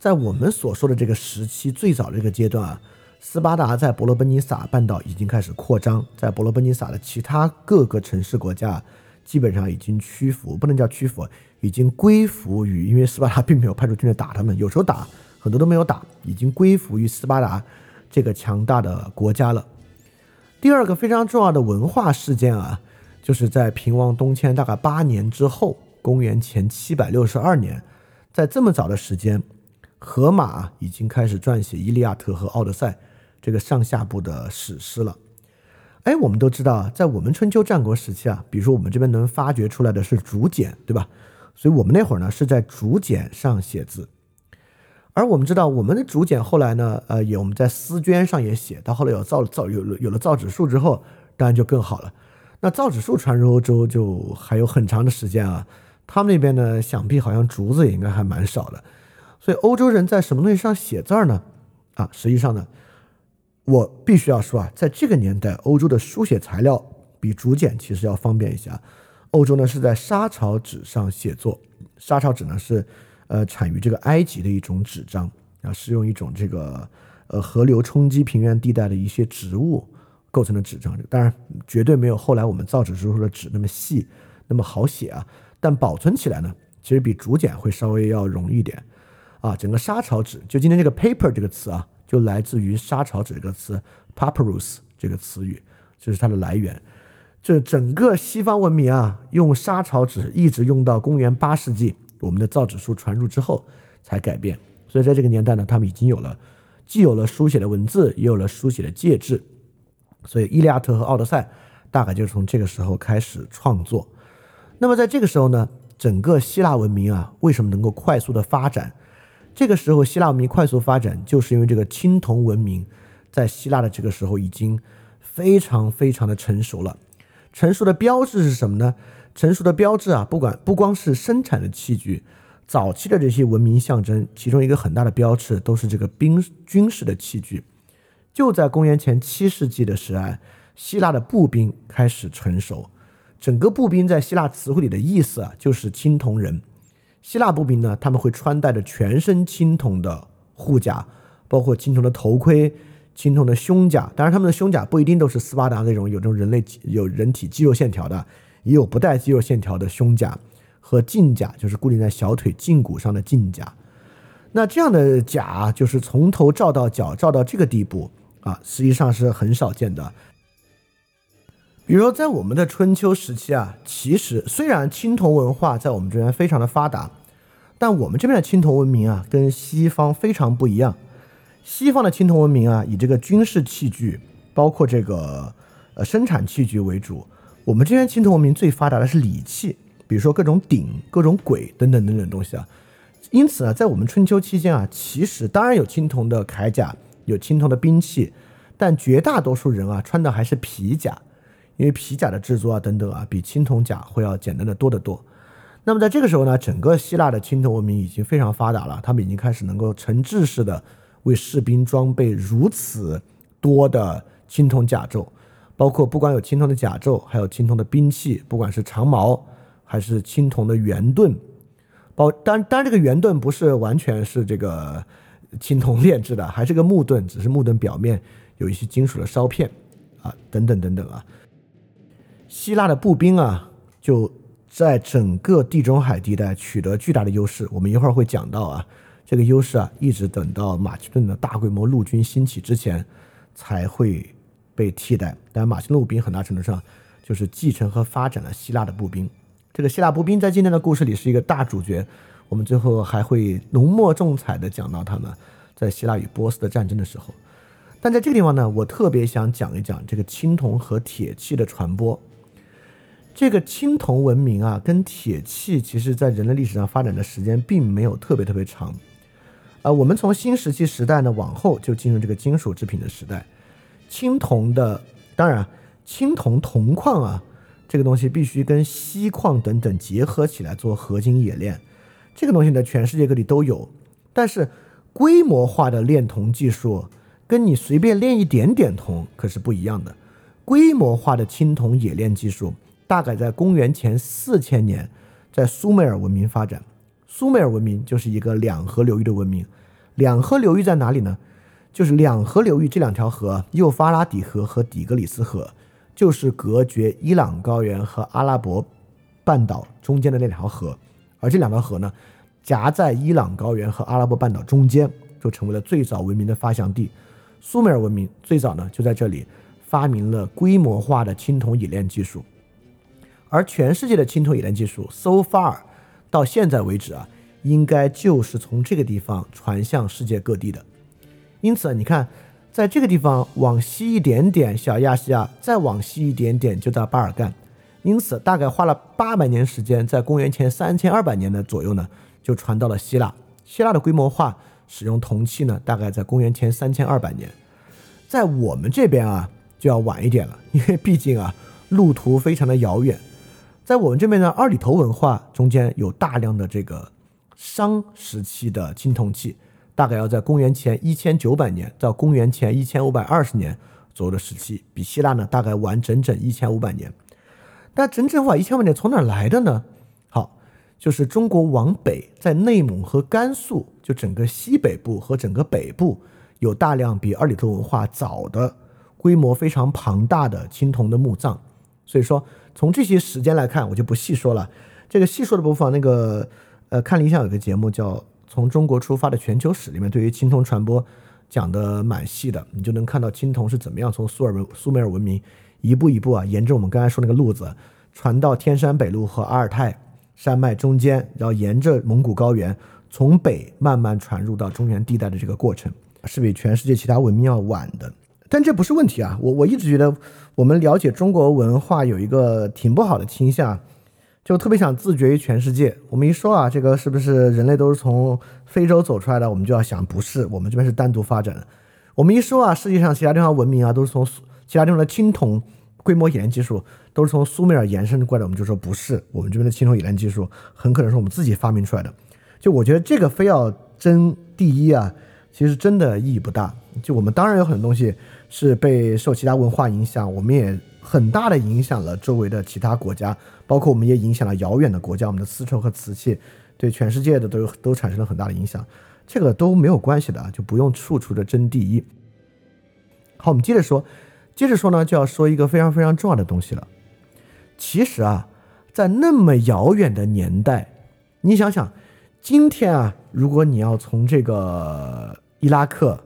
Speaker 1: 在我们所说的这个时期最早的这个阶段啊，斯巴达在伯罗奔尼撒半岛已经开始扩张，在伯罗奔尼撒的其他各个城市国家，基本上已经屈服，不能叫屈服，已经归服于，因为斯巴达并没有派出军队打他们，有时候打，很多都没有打，已经归服于斯巴达这个强大的国家了。第二个非常重要的文化事件啊。就是在平王东迁大概八年之后，公元前七百六十二年，在这么早的时间，荷马已经开始撰写《伊利亚特》和《奥德赛》这个上下部的史诗了。哎，我们都知道，在我们春秋战国时期啊，比如说我们这边能发掘出来的是竹简，对吧？所以我们那会儿呢是在竹简上写字。而我们知道，我们的竹简后来呢，呃，也我们在丝绢上也写，到后来有造造有了有了造纸术之后，当然就更好了。那造纸术传入欧洲就还有很长的时间啊，他们那边呢，想必好像竹子也应该还蛮少的，所以欧洲人在什么东西上写字儿呢？啊，实际上呢，我必须要说啊，在这个年代，欧洲的书写材料比竹简其实要方便一些。欧洲呢是在沙草纸上写作，沙草纸呢是呃产于这个埃及的一种纸张啊，是用一种这个呃河流冲击平原地带的一些植物。构成的纸张，当然绝对没有后来我们造纸时候的纸那么细，那么好写啊。但保存起来呢，其实比竹简会稍微要容易一点啊。整个沙草纸，就今天这个 paper 这个词啊，就来自于沙草纸这个词 papyrus 这个词语，这是它的来源。这整个西方文明啊，用沙草纸一直用到公元八世纪，我们的造纸术传入之后才改变。所以在这个年代呢，他们已经有了既有了书写的文字，也有了书写的介质。所以，《伊利亚特》和《奥德赛》大概就是从这个时候开始创作。那么，在这个时候呢，整个希腊文明啊，为什么能够快速的发展？这个时候，希腊文明快速发展，就是因为这个青铜文明在希腊的这个时候已经非常非常的成熟了。成熟的标志是什么呢？成熟的标志啊，不管不光是生产的器具，早期的这些文明象征，其中一个很大的标志都是这个兵军事的器具。就在公元前七世纪的时候，希腊的步兵开始成熟。整个步兵在希腊词汇里的意思啊，就是青铜人。希腊步兵呢，他们会穿戴着全身青铜的护甲，包括青铜的头盔、青铜的胸甲。当然，他们的胸甲不一定都是斯巴达那种有这种人类有人体肌肉线条的，也有不带肌肉线条的胸甲和胫甲，就是固定在小腿胫骨上的胫甲。那这样的甲，就是从头罩到脚，罩到这个地步。啊，实际上是很少见的。比如说，在我们的春秋时期啊，其实虽然青铜文化在我们这边非常的发达，但我们这边的青铜文明啊，跟西方非常不一样。西方的青铜文明啊，以这个军事器具，包括这个呃生产器具为主。我们这边青铜文明最发达的是礼器，比如说各种鼎、各种簋等等等等东西啊。因此啊，在我们春秋期间啊，其实当然有青铜的铠甲，有青铜的兵器，但绝大多数人啊穿的还是皮甲，因为皮甲的制作啊等等啊，比青铜甲会要简单的多得多。那么在这个时候呢，整个希腊的青铜文明已经非常发达了，他们已经开始能够成制式的为士兵装备如此多的青铜甲胄，包括不光有青铜的甲胄，还有青铜的兵器，不管是长矛还是青铜的圆盾。包当当然，这个圆盾不是完全是这个青铜炼制的，还是个木盾，只是木盾表面有一些金属的烧片啊，等等等等啊。希腊的步兵啊，就在整个地中海地带取得巨大的优势。我们一会儿会讲到啊，这个优势啊，一直等到马其顿的大规模陆军兴起之前才会被替代。但马其顿步兵很大程度上就是继承和发展了希腊的步兵。这个希腊步兵在今天的故事里是一个大主角，我们最后还会浓墨重彩的讲到他们在希腊与波斯的战争的时候。但在这个地方呢，我特别想讲一讲这个青铜和铁器的传播。这个青铜文明啊，跟铁器其实在人类历史上发展的时间并没有特别特别长。啊，我们从新石器时代呢往后就进入这个金属制品的时代。青铜的，当然青铜铜矿啊。这个东西必须跟锡矿等等结合起来做合金冶炼，这个东西呢，全世界各地都有。但是规模化的炼铜技术，跟你随便炼一点点铜可是不一样的。规模化的青铜冶炼技术，大概在公元前四千年，在苏美尔文明发展。苏美尔文明就是一个两河流域的文明。两河流域在哪里呢？就是两河流域这两条河，幼发拉底河和底格里斯河。就是隔绝伊朗高原和阿拉伯半岛中间的那条河，而这两条河呢，夹在伊朗高原和阿拉伯半岛中间，就成为了最早文明的发祥地。苏美尔文明最早呢就在这里发明了规模化的青铜冶炼技术，而全世界的青铜冶炼技术，so far 到现在为止啊，应该就是从这个地方传向世界各地的。因此，你看。在这个地方往西一点点，小亚细亚再往西一点点就到巴尔干，因此大概花了八百年时间，在公元前三千二百年的左右呢，就传到了希腊。希腊的规模化使用铜器呢，大概在公元前三千二百年。在我们这边啊，就要晚一点了，因为毕竟啊，路途非常的遥远。在我们这边呢，二里头文化中间有大量的这个商时期的青铜器。大概要在公元前一千九百年到公元前一千五百二十年左右的时期，比希腊呢大概晚整整一千五百年。但整整晚一千五百年从哪来的呢？好，就是中国往北，在内蒙和甘肃，就整个西北部和整个北部，有大量比二里头文化早的、规模非常庞大的青铜的墓葬。所以说，从这些时间来看，我就不细说了。这个细说的部分，那个呃，看理想有个节目叫。从中国出发的全球史里面，对于青铜传播讲的蛮细的，你就能看到青铜是怎么样从苏尔文苏美尔文明一步一步啊，沿着我们刚才说那个路子传到天山北路和阿尔泰山脉中间，然后沿着蒙古高原从北慢慢传入到中原地带的这个过程，是比全世界其他文明要晚的。但这不是问题啊，我我一直觉得我们了解中国文化有一个挺不好的倾向。就特别想自绝于全世界。我们一说啊，这个是不是人类都是从非洲走出来的？我们就要想，不是，我们这边是单独发展的。我们一说啊，世界上其他地方文明啊，都是从其他地方的青铜规模冶炼技术都是从苏美尔延伸过来，我们就说不是，我们这边的青铜冶炼技术很可能是我们自己发明出来的。就我觉得这个非要争第一啊，其实真的意义不大。就我们当然有很多东西是被受其他文化影响，我们也很大的影响了周围的其他国家。包括我们也影响了遥远的国家，我们的丝绸和瓷器对全世界的都都产生了很大的影响，这个都没有关系的啊，就不用处处的争第一。好，我们接着说，接着说呢，就要说一个非常非常重要的东西了。其实啊，在那么遥远的年代，你想想，今天啊，如果你要从这个伊拉克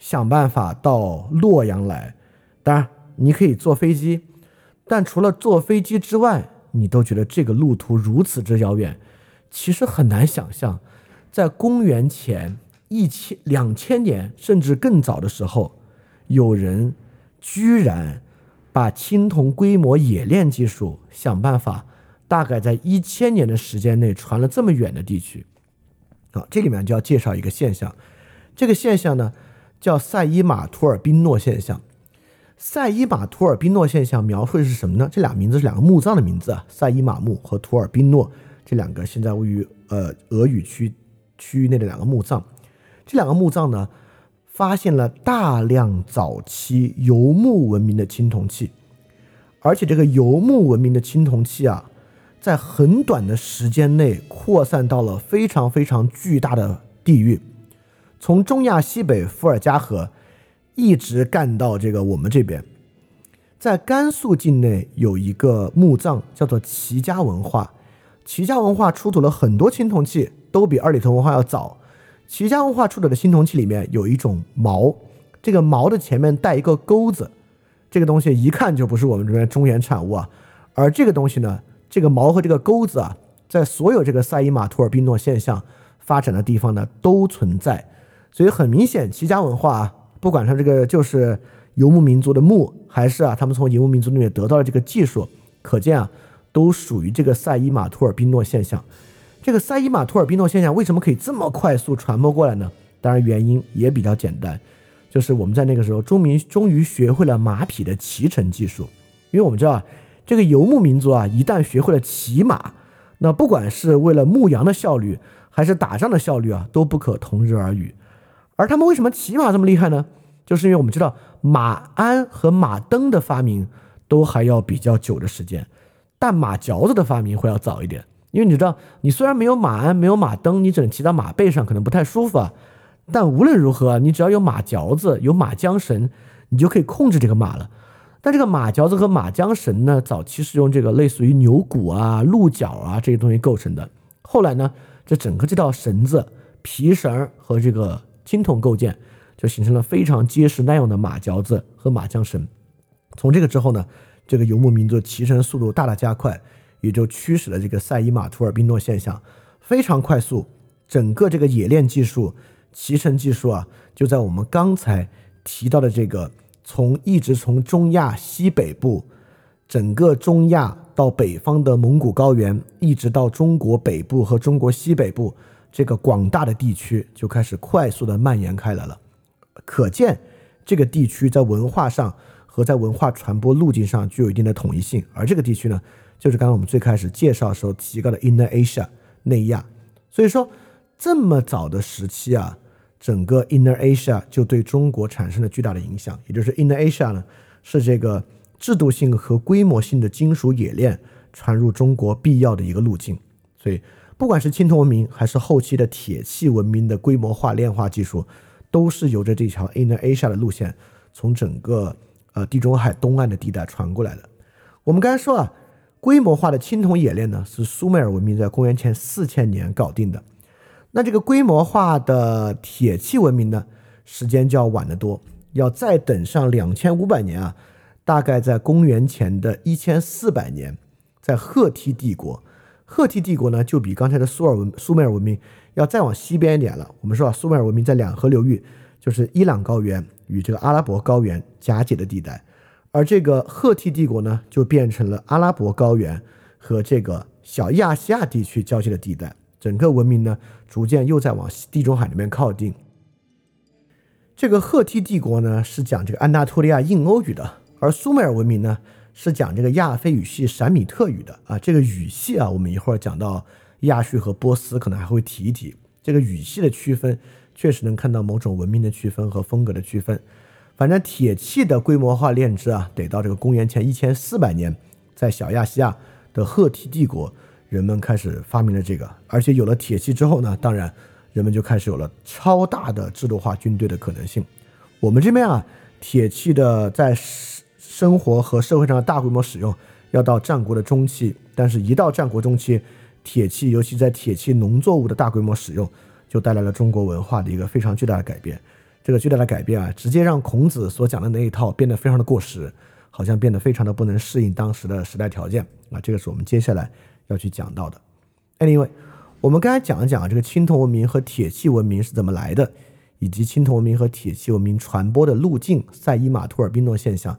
Speaker 1: 想办法到洛阳来，当然你可以坐飞机，但除了坐飞机之外，你都觉得这个路途如此之遥远，其实很难想象，在公元前一千两千年甚至更早的时候，有人居然把青铜规模冶炼技术想办法，大概在一千年的时间内传了这么远的地区。啊，这里面就要介绍一个现象，这个现象呢叫塞伊马图尔宾诺现象。塞伊马图尔宾诺现象描述的是什么呢？这俩名字是两个墓葬的名字啊，塞伊马墓和图尔宾诺这两个现在位于呃俄语区区域内的两个墓葬。这两个墓葬呢，发现了大量早期游牧文明的青铜器，而且这个游牧文明的青铜器啊，在很短的时间内扩散到了非常非常巨大的地域，从中亚西北伏尔加河。一直干到这个我们这边，在甘肃境内有一个墓葬，叫做齐家文化。齐家文化出土了很多青铜器，都比二里头文化要早。齐家文化出土的青铜器里面有一种矛，这个矛的前面带一个钩子，这个东西一看就不是我们这边中原产物啊。而这个东西呢，这个矛和这个钩子啊，在所有这个塞伊马图尔宾诺现象发展的地方呢都存在，所以很明显，齐家文化啊。不管他这个就是游牧民族的墓，还是啊他们从游牧民族那边得到了这个技术，可见啊都属于这个塞伊马图尔宾诺现象。这个塞伊马图尔宾诺现象为什么可以这么快速传播过来呢？当然原因也比较简单，就是我们在那个时候中民终于学会了马匹的骑乘技术。因为我们知道，这个游牧民族啊一旦学会了骑马，那不管是为了牧羊的效率，还是打仗的效率啊，都不可同日而语。而他们为什么骑马这么厉害呢？就是因为我们知道马鞍和马蹬的发明都还要比较久的时间，但马嚼子的发明会要早一点。因为你知道，你虽然没有马鞍，没有马蹬，你只能骑到马背上，可能不太舒服啊。但无论如何，你只要有马嚼子，有马缰绳，你就可以控制这个马了。但这个马嚼子和马缰绳呢，早期是用这个类似于牛骨啊、鹿角啊这些东西构成的。后来呢，这整个这套绳子、皮绳和这个。青铜构件就形成了非常结实耐用的马嚼子和马缰绳。从这个之后呢，这个游牧民族的骑乘速度大大加快，也就驱使了这个赛伊马图尔宾诺现象非常快速。整个这个冶炼技术、骑乘技术啊，就在我们刚才提到的这个从一直从中亚西北部，整个中亚到北方的蒙古高原，一直到中国北部和中国西北部。这个广大的地区就开始快速的蔓延开来了，可见这个地区在文化上和在文化传播路径上具有一定的统一性。而这个地区呢，就是刚刚我们最开始介绍的时候提到的 Inner Asia 内亚。所以说，这么早的时期啊，整个 Inner Asia 就对中国产生了巨大的影响。也就是 Inner Asia 呢，是这个制度性和规模性的金属冶炼传入中国必要的一个路径。所以。不管是青铜文明还是后期的铁器文明的规模化炼化技术，都是由着这条 Inner Asia 的路线，从整个呃地中海东岸的地带传过来的。我们刚才说啊，规模化的青铜冶炼呢，是苏美尔文明在公元前四千年搞定的。那这个规模化的铁器文明呢，时间就要晚得多，要再等上两千五百年啊，大概在公元前的一千四百年，在赫梯帝国。赫梯帝国呢，就比刚才的苏尔文苏美尔文明要再往西边一点了。我们说啊，苏美尔文明在两河流域，就是伊朗高原与这个阿拉伯高原夹接的地带，而这个赫梯帝国呢，就变成了阿拉伯高原和这个小亚细亚地区交界的地带。整个文明呢，逐渐又在往地中海那边靠近。这个赫梯帝国呢，是讲这个安纳托利亚印欧语的，而苏美尔文明呢。是讲这个亚非语系闪米特语的啊，这个语系啊，我们一会儿讲到亚述和波斯，可能还会提一提这个语系的区分，确实能看到某种文明的区分和风格的区分。反正铁器的规模化炼制啊，得到这个公元前一千四百年，在小亚细亚的赫梯帝国，人们开始发明了这个，而且有了铁器之后呢，当然人们就开始有了超大的制度化军队的可能性。我们这边啊，铁器的在。生活和社会上的大规模使用要到战国的中期，但是一到战国中期，铁器，尤其在铁器农作物的大规模使用，就带来了中国文化的一个非常巨大的改变。这个巨大的改变啊，直接让孔子所讲的那一套变得非常的过时，好像变得非常的不能适应当时的时代条件啊。这个是我们接下来要去讲到的。Anyway，我们刚才讲了讲这个青铜文明和铁器文明是怎么来的，以及青铜文明和铁器文明传播的路径、塞伊马托尔冰冻现象，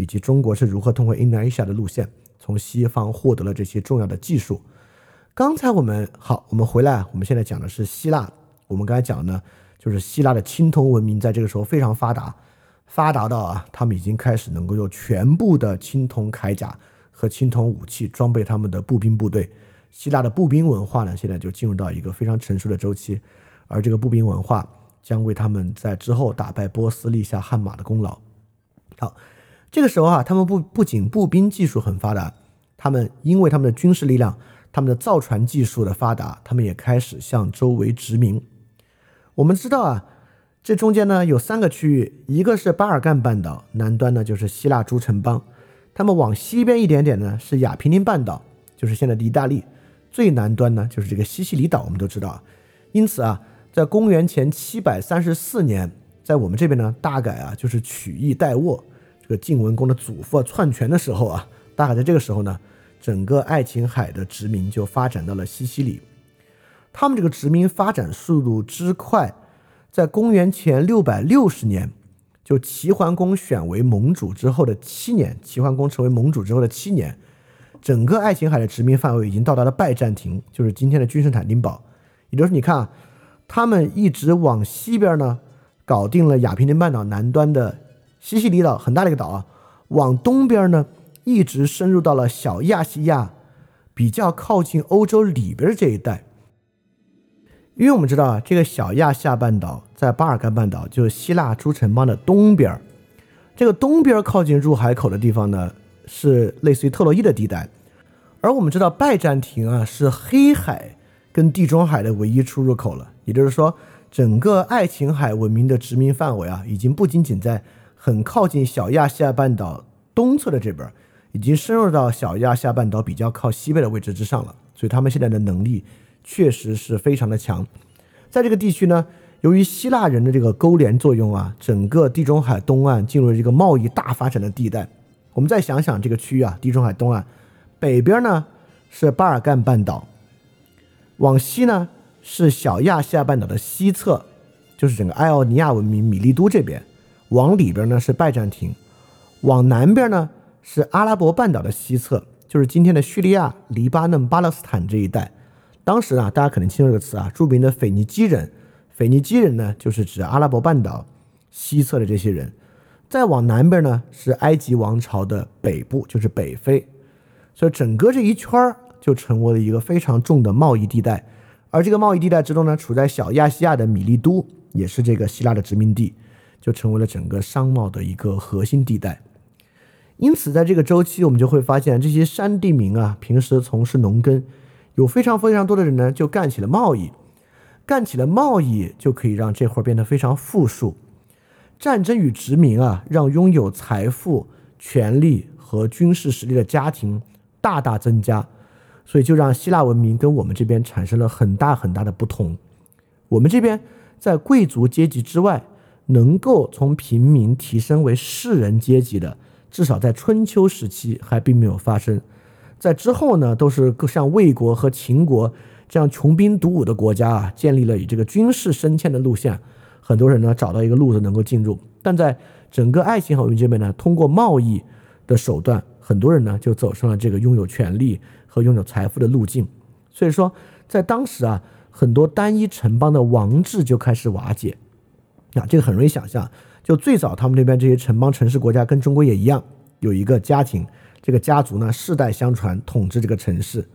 Speaker 1: 以及中国是如何通过 Inasia 的路线从西方获得了这些重要的技术。刚才我们好，我们回来，我们现在讲的是希腊。我们刚才讲呢，就是希腊的青铜文明在这个时候非常发达，发达到啊，他们已经开始能够用全部的青铜铠甲和青铜武器装备他们的步兵部队。希腊的步兵文化呢，现在就进入到一个非常成熟的周期，而这个步兵文化将为他们在之后打败波斯立下汗马的功劳。好，这个时候啊，他们不不仅步兵技术很发达，他们因为他们的军事力量、他们的造船技术的发达，他们也开始向周围殖民。我们知道啊，这中间呢有三个区域，一个是巴尔干半岛南端呢就是希腊诸城邦，他们往西边一点点呢是亚平宁半岛，就是现在的意大利。最南端呢，就是这个西西里岛，我们都知道。因此啊，在公元前七百三十四年，在我们这边呢，大概啊就是取义代沃这个晋文公的祖父篡权的时候啊，大概在这个时候呢，整个爱琴海的殖民就发展到了西西里。他们这个殖民发展速度之快，在公元前六百六十年，就齐桓公选为盟主之后的七年，齐桓公成为盟主之后的七年。整个爱琴海的殖民范围已经到达了拜占庭，就是今天的君士坦丁堡。也就是你看啊，他们一直往西边呢，搞定了亚平宁半岛南端的西西里岛，很大的一个岛啊。往东边呢，一直深入到了小亚细亚，比较靠近欧洲里边这一带。因为我们知道啊，这个小亚细亚半岛在巴尔干半岛，就是希腊诸城邦的东边这个东边靠近入海口的地方呢。是类似于特洛伊的地带，而我们知道拜占庭啊是黑海跟地中海的唯一出入口了。也就是说，整个爱琴海文明的殖民范围啊，已经不仅仅在很靠近小亚细亚半岛东侧的这边，已经深入到小亚细亚半岛比较靠西北的位置之上了。所以他们现在的能力确实是非常的强。在这个地区呢，由于希腊人的这个勾连作用啊，整个地中海东岸进入了一个贸易大发展的地带。我们再想想这个区域啊，地中海东岸，北边呢是巴尔干半岛，往西呢是小亚细亚半岛的西侧，就是整个爱奥尼亚文明米利都这边，往里边呢是拜占庭，往南边呢是阿拉伯半岛的西侧，就是今天的叙利亚、黎巴嫩、巴勒斯坦这一带。当时啊，大家可能听过这个词啊，著名的腓尼基人，腓尼基人呢就是指阿拉伯半岛西侧的这些人。再往南边呢，是埃及王朝的北部，就是北非，所以整个这一圈儿就成为了一个非常重的贸易地带。而这个贸易地带之中呢，处在小亚细亚的米利都，也是这个希腊的殖民地，就成为了整个商贸的一个核心地带。因此，在这个周期，我们就会发现这些山地民啊，平时从事农耕，有非常非常多的人呢，就干起了贸易，干起了贸易，就可以让这块变得非常富庶。战争与殖民啊，让拥有财富、权力和军事实力的家庭大大增加，所以就让希腊文明跟我们这边产生了很大很大的不同。我们这边在贵族阶级之外，能够从平民提升为士人阶级的，至少在春秋时期还并没有发生。在之后呢，都是像魏国和秦国这样穷兵黩武的国家啊，建立了以这个军事升迁的路线。很多人呢找到一个路子能够进入，但在整个爱情好运这边呢，通过贸易的手段，很多人呢就走上了这个拥有权力和拥有财富的路径。所以说，在当时啊，很多单一城邦的王制就开始瓦解。啊，这个很容易想象，就最早他们那边这些城邦城市国家跟中国也一样，有一个家庭，这个家族呢世代相传统治这个城市。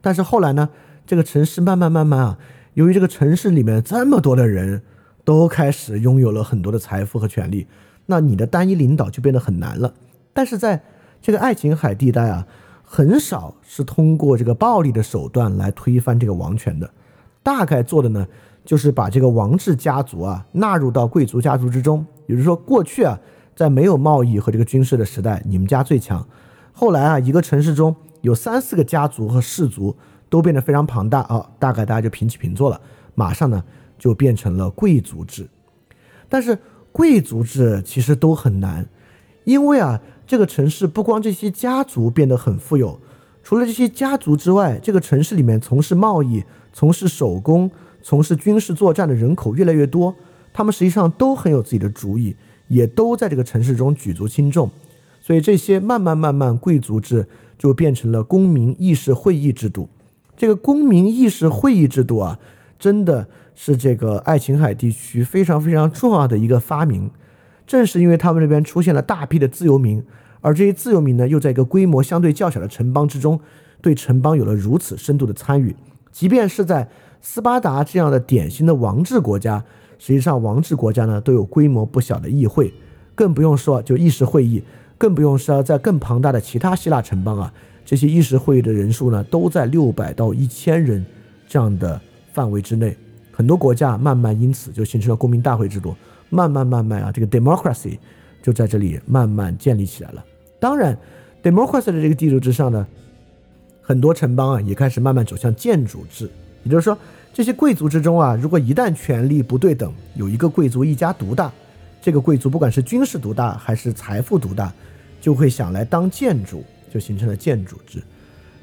Speaker 1: 但是后来呢，这个城市慢慢慢慢啊，由于这个城市里面这么多的人。都开始拥有了很多的财富和权利，那你的单一领导就变得很难了。但是在这个爱琴海地带啊，很少是通过这个暴力的手段来推翻这个王权的，大概做的呢，就是把这个王室家族啊纳入到贵族家族之中。也就是说，过去啊，在没有贸易和这个军事的时代，你们家最强。后来啊，一个城市中有三四个家族和氏族都变得非常庞大啊，大概大家就平起平坐了。马上呢。就变成了贵族制，但是贵族制其实都很难，因为啊，这个城市不光这些家族变得很富有，除了这些家族之外，这个城市里面从事贸易、从事手工、从事军事作战的人口越来越多，他们实际上都很有自己的主意，也都在这个城市中举足轻重。所以这些慢慢慢慢，贵族制就变成了公民议事会议制度。这个公民议事会议制度啊，真的是这个爱琴海地区非常非常重要的一个发明。正是因为他们这边出现了大批的自由民。而这些自由民呢，又在一个规模相对较小的城邦之中，对城邦有了如此深度的参与。即便是在斯巴达这样的典型的王制国家，实际上王制国家呢都有规模不小的议会，更不用说就议事会议，更不用说在更庞大的其他希腊城邦啊，这些议事会议的人数呢都在六百到一千人这样的范围之内。很多国家慢慢因此就形成了公民大会制度，慢慢慢慢啊，这个 democracy。就在这里慢慢建立起来了。当然，democracy 的这个地图之上呢，很多城邦啊也开始慢慢走向建主制。也就是说，这些贵族之中啊，如果一旦权力不对等，有一个贵族一家独大，这个贵族不管是军事独大还是财富独大，就会想来当建主，就形成了建主制。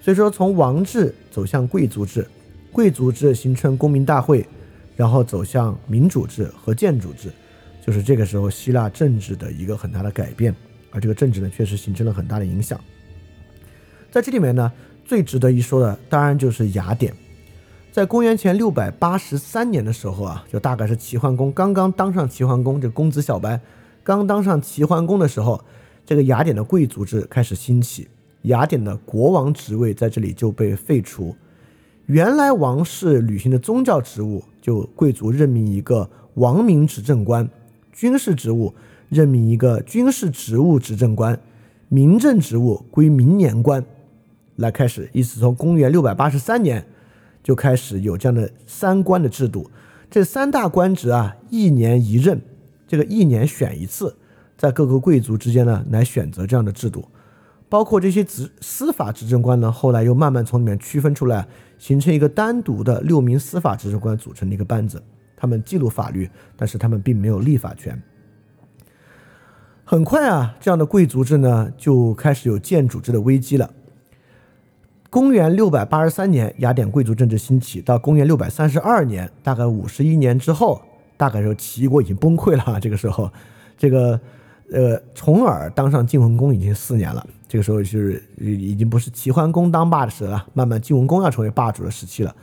Speaker 1: 所以说，从王制走向贵族制，贵族制形成公民大会，然后走向民主制和建主制。就是这个时候，希腊政治的一个很大的改变，而这个政治呢，确实形成了很大的影响。在这里面呢，最值得一说的，当然就是雅典。在公元前六百八十三年的时候啊，就大概是齐桓公刚刚当上齐桓公，这公子小白刚当上齐桓公的时候，这个雅典的贵族制开始兴起，雅典的国王职位在这里就被废除。原来王室履行的宗教职务，就贵族任命一个王民执政官。军事职务任命一个军事职务执政官，民政职务归明年官来开始。意思从公元六百八十三年就开始有这样的三官的制度。这三大官职啊，一年一任，这个一年选一次，在各个贵族之间呢来选择这样的制度。包括这些执司法执政官呢，后来又慢慢从里面区分出来，形成一个单独的六名司法执政官组成的一个班子。他们记录法律，但是他们并没有立法权。很快啊，这样的贵族制呢就开始有建主制的危机了。公元六百八十三年，雅典贵族政治兴起，到公元六百三十二年，大概五十一年之后，大概时候齐国已经崩溃了。这个时候，这个呃，重耳当上晋文公已经四年了。这个时候就是已经不是齐桓公当霸的时了，慢慢晋文公要成为霸主的时期了。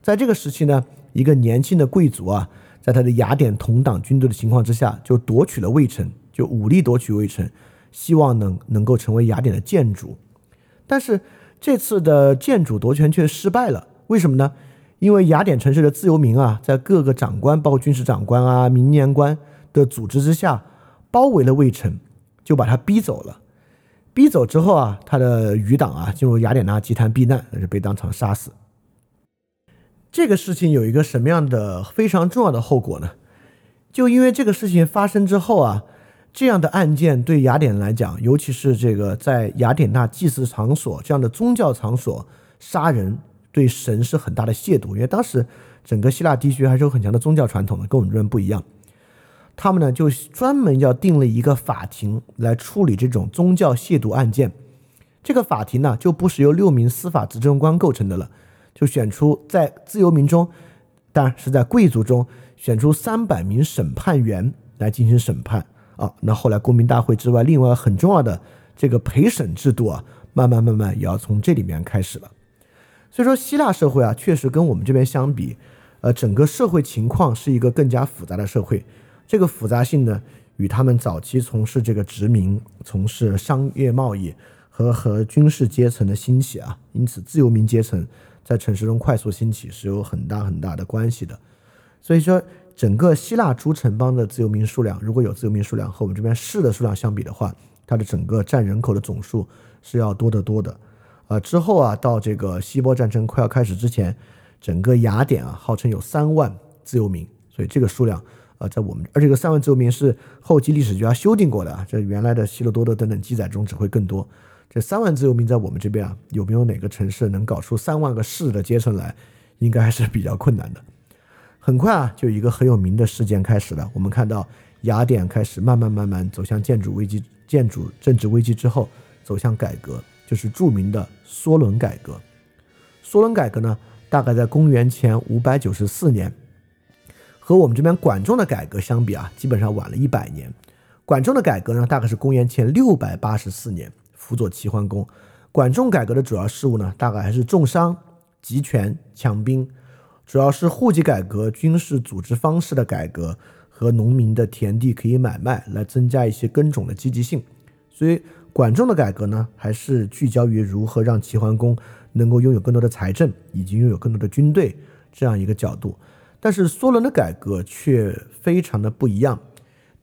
Speaker 1: 在这个时期呢。一个年轻的贵族啊，在他的雅典同党军队的情况之下，就夺取了魏城，就武力夺取魏城，希望能能够成为雅典的建主。但是这次的建主夺权却失败了，为什么呢？因为雅典城市的自由民啊，在各个长官，包括军事长官啊、民年官的组织之下，包围了魏城，就把他逼走了。逼走之后啊，他的余党啊，进入雅典娜祭坛避难，那是被当场杀死。这个事情有一个什么样的非常重要的后果呢？就因为这个事情发生之后啊，这样的案件对雅典来讲，尤其是这个在雅典娜祭祀场所这样的宗教场所杀人，对神是很大的亵渎。因为当时整个希腊地区还是有很强的宗教传统的，跟我们这边不一样。他们呢就专门要定了一个法庭来处理这种宗教亵渎案件。这个法庭呢就不是由六名司法执政官构成的了。就选出在自由民中，当然是在贵族中选出三百名审判员来进行审判啊。那后来公民大会之外，另外很重要的这个陪审制度啊，慢慢慢慢也要从这里面开始了。所以说，希腊社会啊，确实跟我们这边相比，呃，整个社会情况是一个更加复杂的社会。这个复杂性呢，与他们早期从事这个殖民、从事商业贸易和和军事阶层的兴起啊，因此自由民阶层。在城市中快速兴起是有很大很大的关系的，所以说整个希腊诸城邦的自由民数量，如果有自由民数量和我们这边市的数量相比的话，它的整个占人口的总数是要多得多的。呃，之后啊，到这个希波战争快要开始之前，整个雅典啊，号称有三万自由民，所以这个数量啊，在我们而这个三万自由民是后期历史学家修订过的啊，这原来的希罗多德等等记载中只会更多。这三万自由民在我们这边啊，有没有哪个城市能搞出三万个市的阶层来？应该还是比较困难的。很快啊，就一个很有名的事件开始了。我们看到雅典开始慢慢慢慢走向建筑危机、建筑政治危机之后，走向改革。就是著名的梭伦改革。梭伦改革呢，大概在公元前五百九十四年，和我们这边管仲的改革相比啊，基本上晚了一百年。管仲的改革呢，大概是公元前六百八十四年，辅佐齐桓公。管仲改革的主要事务呢，大概还是重商、集权、强兵，主要是户籍改革、军事组织方式的改革和农民的田地可以买卖，来增加一些耕种的积极性。所以，管仲的改革呢，还是聚焦于如何让齐桓公能够拥有更多的财政，以及拥有更多的军队这样一个角度。但是，梭伦的改革却非常的不一样。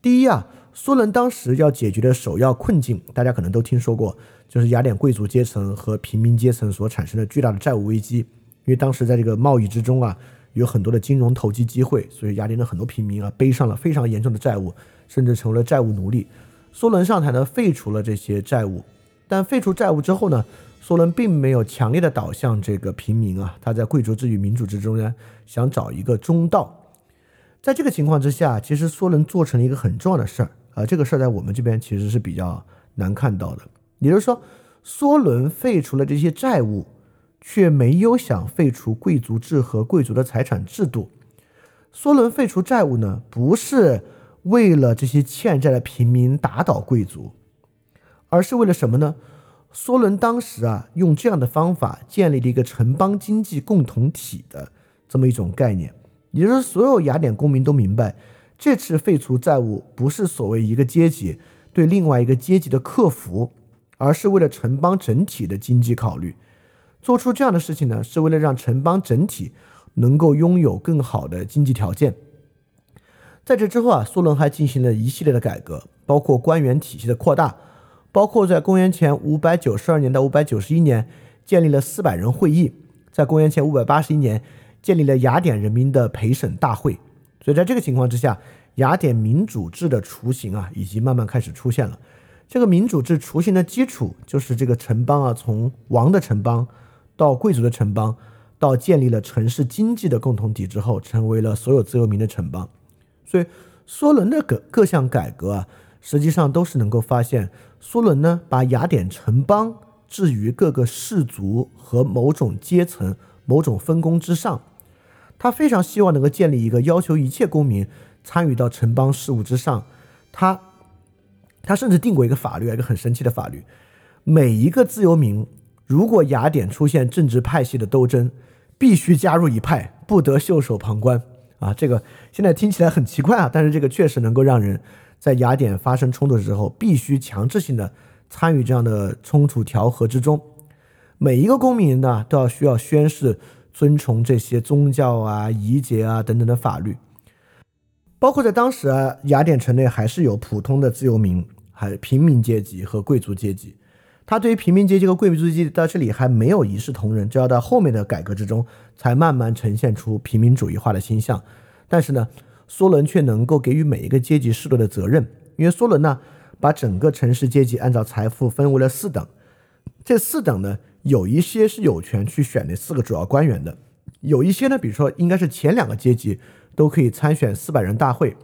Speaker 1: 第一啊。苏伦当时要解决的首要困境，大家可能都听说过，就是雅典贵族阶层和平民阶层所产生的巨大的债务危机。因为当时在这个贸易之中啊，有很多的金融投机机会，所以雅典的很多平民啊背上了非常严重的债务，甚至成为了债务奴隶。苏伦上台呢，废除了这些债务，但废除债务之后呢，苏伦并没有强烈的导向这个平民啊，他在贵族之与民主之中呢，想找一个中道。在这个情况之下，其实苏伦做成了一个很重要的事儿。啊，这个事儿在我们这边其实是比较难看到的。也就是说，梭伦废除了这些债务，却没有想废除贵族制和贵族的财产制度。梭伦废除债务呢，不是为了这些欠债的平民打倒贵族，而是为了什么呢？梭伦当时啊，用这样的方法建立了一个城邦经济共同体的这么一种概念，也就是所有雅典公民都明白。这次废除债务不是所谓一个阶级对另外一个阶级的克服，而是为了城邦整体的经济考虑。做出这样的事情呢，是为了让城邦整体能够拥有更好的经济条件。在这之后啊，苏伦还进行了一系列的改革，包括官员体系的扩大，包括在公元前五百九十二年到五百九十一年建立了四百人会议，在公元前五百八十一年建立了雅典人民的陪审大会。所以在这个情况之下，雅典民主制的雏形啊，已经慢慢开始出现了。这个民主制雏形的基础就是这个城邦啊，从王的城邦到贵族的城邦，到建立了城市经济的共同体之后，成为了所有自由民的城邦。所以，梭伦的各各项改革啊，实际上都是能够发现，梭伦呢把雅典城邦置于各个氏族和某种阶层、某种分工之上。他非常希望能够建立一个要求一切公民参与到城邦事务之上。他，他甚至定过一个法律，一个很神奇的法律：每一个自由民，如果雅典出现政治派系的斗争，必须加入一派，不得袖手旁观。啊，这个现在听起来很奇怪啊，但是这个确实能够让人在雅典发生冲突的时候，必须强制性的参与这样的冲突调和之中。每一个公民呢，都要需要宣誓。遵从这些宗教啊、仪节啊等等的法律，包括在当时啊，雅典城内还是有普通的自由民，还平民阶级和贵族阶级。他对于平民阶级和贵族阶级到这里还没有一视同仁，就要到后面的改革之中才慢慢呈现出平民主义化的倾向。但是呢，梭伦却能够给予每一个阶级适度的责任，因为梭伦呢，把整个城市阶级按照财富分为了四等，这四等呢。有一些是有权去选那四个主要官员的，有一些呢，比如说应该是前两个阶级都可以参选四百人大会，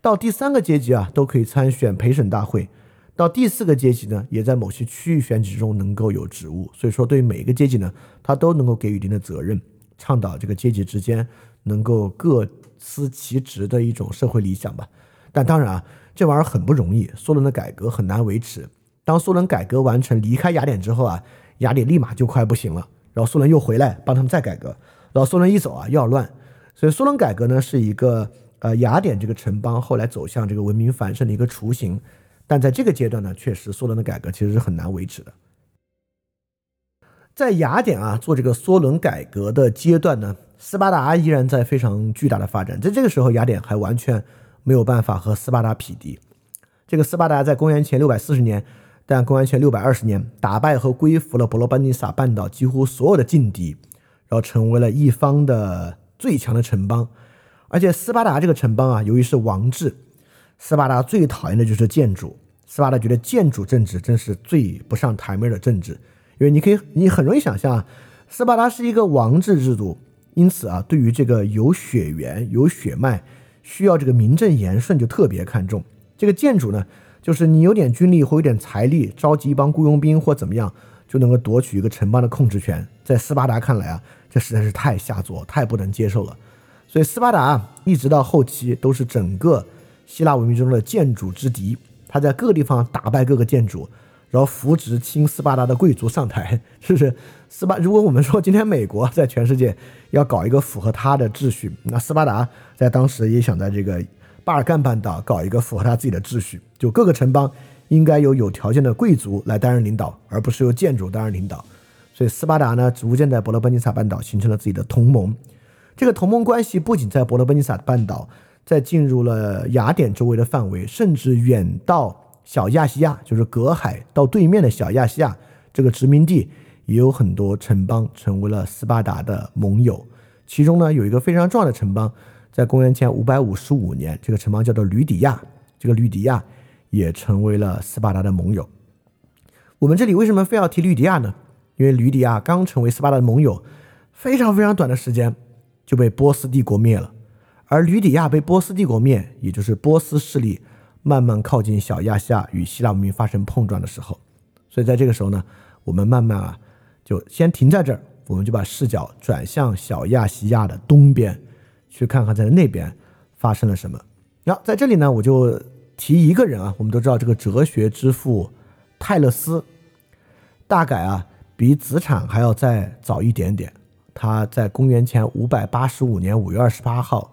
Speaker 1: 到第三个阶级啊都可以参选陪审大会，到第四个阶级呢也在某些区域选举中能够有职务。所以说，对于每一个阶级呢，他都能够给予一定的责任，倡导这个阶级之间能够各司其职的一种社会理想吧。但当然啊，这玩意儿很不容易，梭伦的改革很难维持。当梭伦改革完成离开雅典之后啊。雅典立马就快不行了，然后苏伦又回来帮他们再改革，然后苏伦一走啊要乱，所以苏伦改革呢是一个呃雅典这个城邦后来走向这个文明繁盛的一个雏形，但在这个阶段呢，确实梭伦的改革其实是很难维持的。在雅典啊做这个梭伦改革的阶段呢，斯巴达依然在非常巨大的发展，在这个时候雅典还完全没有办法和斯巴达匹敌。这个斯巴达在公元前六百四十年。但公元前六百二十年，打败和归服了伯罗奔尼撒半岛几乎所有的劲敌，然后成为了一方的最强的城邦。而且斯巴达这个城邦啊，由于是王制，斯巴达最讨厌的就是建主。斯巴达觉得建主政治真是最不上台面的政治，因为你可以，你很容易想象，斯巴达是一个王制制度，因此啊，对于这个有血缘、有血脉、需要这个名正言顺，就特别看重这个建主呢。就是你有点军力或有点财力，召集一帮雇佣兵或怎么样，就能够夺取一个城邦的控制权。在斯巴达看来啊，这实在是太下作，太不能接受了。所以斯巴达一直到后期都是整个希腊文明中的建主之敌，他在各个地方打败各个建主，然后扶植亲斯巴达的贵族上台，是不是？斯巴，如果我们说今天美国在全世界要搞一个符合他的秩序，那斯巴达在当时也想在这个巴尔干半岛搞一个符合他自己的秩序，就各个城邦应该由有条件的贵族来担任领导，而不是由建主担任领导。所以斯巴达呢，逐渐在伯罗奔尼撒半岛形成了自己的同盟。这个同盟关系不仅在伯罗奔尼撒半岛，在进入了雅典周围的范围，甚至远到小亚细亚，就是隔海到对面的小亚细亚这个殖民地，也有很多城邦成为了斯巴达的盟友。其中呢，有一个非常重要的城邦，在公元前五百五十五年，这个城邦叫做吕底亚，这个吕底亚也成为了斯巴达的盟友。我们这里为什么非要提吕底亚呢？因为吕底亚刚成为斯巴达的盟友，非常非常短的时间。就被波斯帝国灭了，而吕底亚被波斯帝国灭，也就是波斯势力慢慢靠近小亚细亚与希腊文明发生碰撞的时候。所以在这个时候呢，我们慢慢啊，就先停在这儿，我们就把视角转向小亚细亚的东边，去看看在那边发生了什么。然后在这里呢，我就提一个人啊，我们都知道这个哲学之父泰勒斯，大概啊比子产还要再早一点点。他在公元前五百八十五年五月二十八号，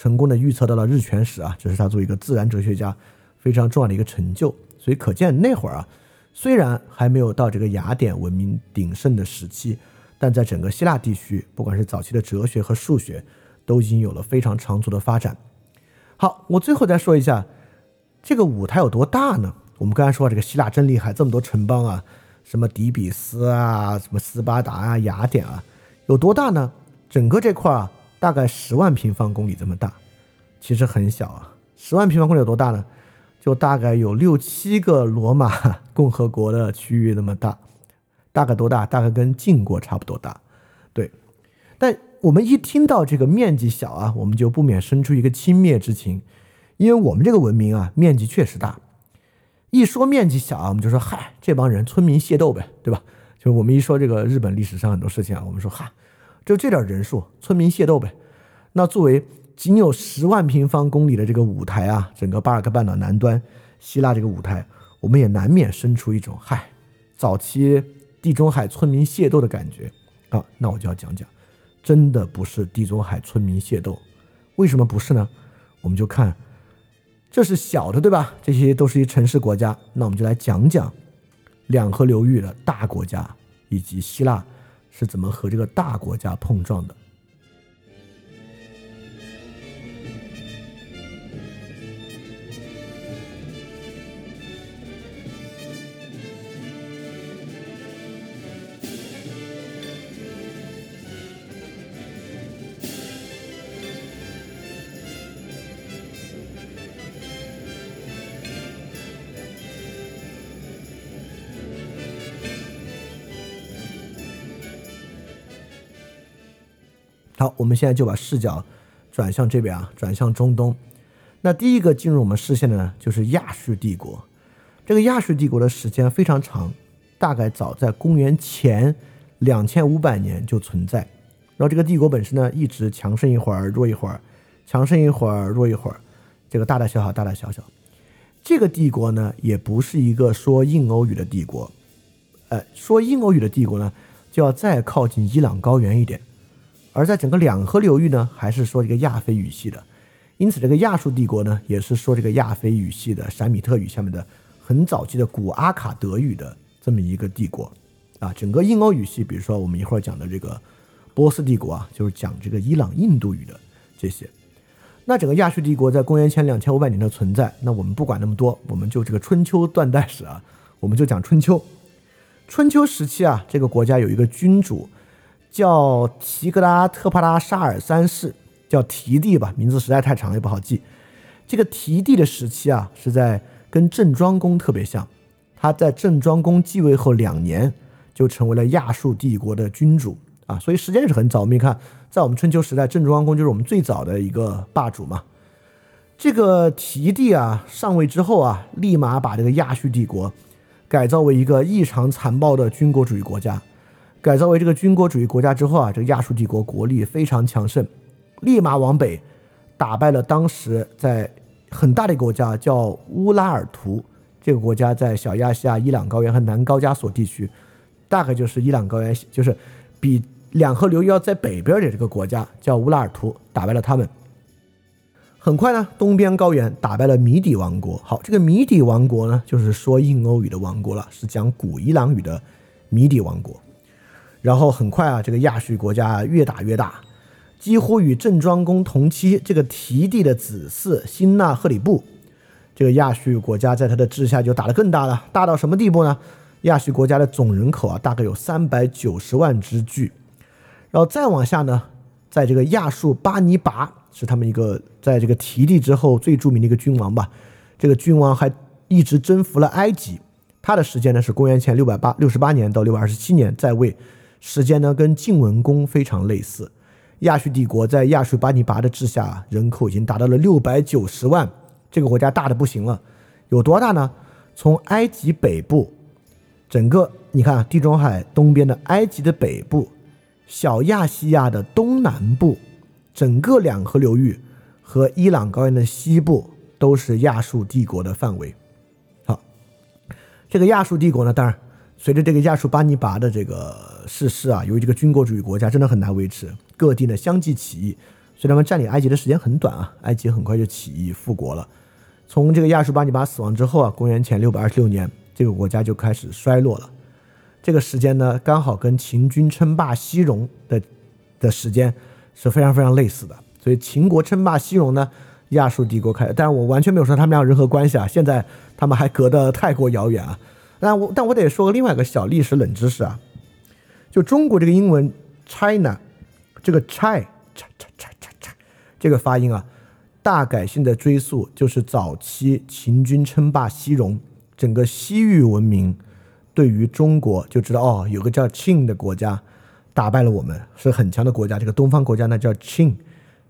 Speaker 1: 成功的预测到了日全食啊，这是他作为一个自然哲学家非常重要的一个成就。所以可见那会儿啊，虽然还没有到这个雅典文明鼎盛的时期，但在整个希腊地区，不管是早期的哲学和数学，都已经有了非常长足的发展。好，我最后再说一下，这个舞台有多大呢？我们刚才说这个希腊真厉害，这么多城邦啊，什么底比斯啊，什么斯巴达啊，雅典啊。有多大呢？整个这块啊，大概十万平方公里这么大，其实很小啊。十万平方公里有多大呢？就大概有六七个罗马 共和国的区域那么大，大概多大？大概跟晋国差不多大。对，但我们一听到这个面积小啊，我们就不免生出一个轻蔑之情，因为我们这个文明啊，面积确实大。一说面积小啊，我们就说嗨，这帮人村民械斗呗，对吧？就我们一说这个日本历史上很多事情啊，我们说哈，就这点人数，村民械斗呗。那作为仅有十万平方公里的这个舞台啊，整个巴尔干半岛南端，希腊这个舞台，我们也难免生出一种嗨，早期地中海村民械斗的感觉啊。那我就要讲讲，真的不是地中海村民械斗，为什么不是呢？我们就看，这是小的对吧？这些都是一城市国家，那我们就来讲讲。两河流域的大国家以及希腊是怎么和这个大国家碰撞的？好，我们现在就把视角转向这边啊，转向中东。那第一个进入我们视线的呢，就是亚述帝国。这个亚述帝国的时间非常长，大概早在公元前两千五百年就存在。然后这个帝国本身呢，一直强盛一会儿，弱一会儿，强盛一会儿，弱一会儿，这个大大小小，大大小小。这个帝国呢，也不是一个说印欧语的帝国。呃，说印欧语的帝国呢，就要再靠近伊朗高原一点。而在整个两河流域呢，还是说这个亚非语系的，因此这个亚述帝国呢，也是说这个亚非语系的闪米特语下面的很早期的古阿卡德语的这么一个帝国啊。整个印欧语系，比如说我们一会儿讲的这个波斯帝国啊，就是讲这个伊朗印度语的这些。那整个亚述帝国在公元前两千五百年的存在，那我们不管那么多，我们就这个春秋断代史啊，我们就讲春秋。春秋时期啊，这个国家有一个君主。叫提格拉特帕拉沙尔三世，叫提帝吧，名字实在太长也不好记。这个提帝的时期啊，是在跟郑庄公特别像。他在郑庄公继位后两年，就成为了亚述帝国的君主啊，所以时间是很早。我们看，在我们春秋时代，郑庄公就是我们最早的一个霸主嘛。这个提帝啊上位之后啊，立马把这个亚述帝国改造为一个异常残暴的军国主义国家。改造为这个军国主义国家之后啊，这个亚述帝国国力非常强盛，立马往北打败了当时在很大的一个国家叫乌拉尔图。这个国家在小亚细亚伊朗高原和南高加索地区，大概就是伊朗高原，就是比两河流域要在北边的这个国家叫乌拉尔图，打败了他们。很快呢，东边高原打败了米底王国。好，这个米底王国呢，就是说印欧语的王国了，是讲古伊朗语的米底王国。然后很快啊，这个亚述国家越打越大，几乎与郑庄公同期这个提地的子嗣辛纳赫里布。这个亚述国家在他的治下就打得更大了，大到什么地步呢？亚述国家的总人口啊，大概有三百九十万之巨。然后再往下呢，在这个亚述巴尼拔是他们一个在这个提地之后最著名的一个君王吧。这个君王还一直征服了埃及，他的时间呢是公元前六百八六十八年到六百二十七年在位，时间呢跟晋文公非常类似。亚述帝国在亚述巴尼拔的治下，人口已经达到了六百九十万。这个国家大的不行了，有多大呢？从埃及北部，整个你看地中海东边的埃及的北部，小亚细亚的东南部，整个两河流域和伊朗高原的西部都是亚述帝国的范围。好，这个亚述帝国呢，当然随着这个亚述巴尼拔的这个逝世啊，由于这个军国主义国家真的很难维持，各地呢相继起义，所以他们占领埃及的时间很短啊，埃及很快就起义复国了。从这个亚述巴尼拔死亡之后啊，公元前六百二十六年，这个国家就开始衰落了。这个时间呢，刚好跟秦军称霸西戎的的时间是非常非常类似的。所以秦国称霸西戎呢，亚述帝国开。但是我完全没有说他们俩有任何关系啊，现在他们还隔得太过遥远啊。但我但我得说个另外一个小历史冷知识啊，就中国这个英文 China，这个 China，这个发音啊。大改性的追溯就是早期秦军称霸西戎，整个西域文明对于中国就知道哦，有个叫 Qing 的国家打败了我们，是很强的国家。这个东方国家呢叫 Qin，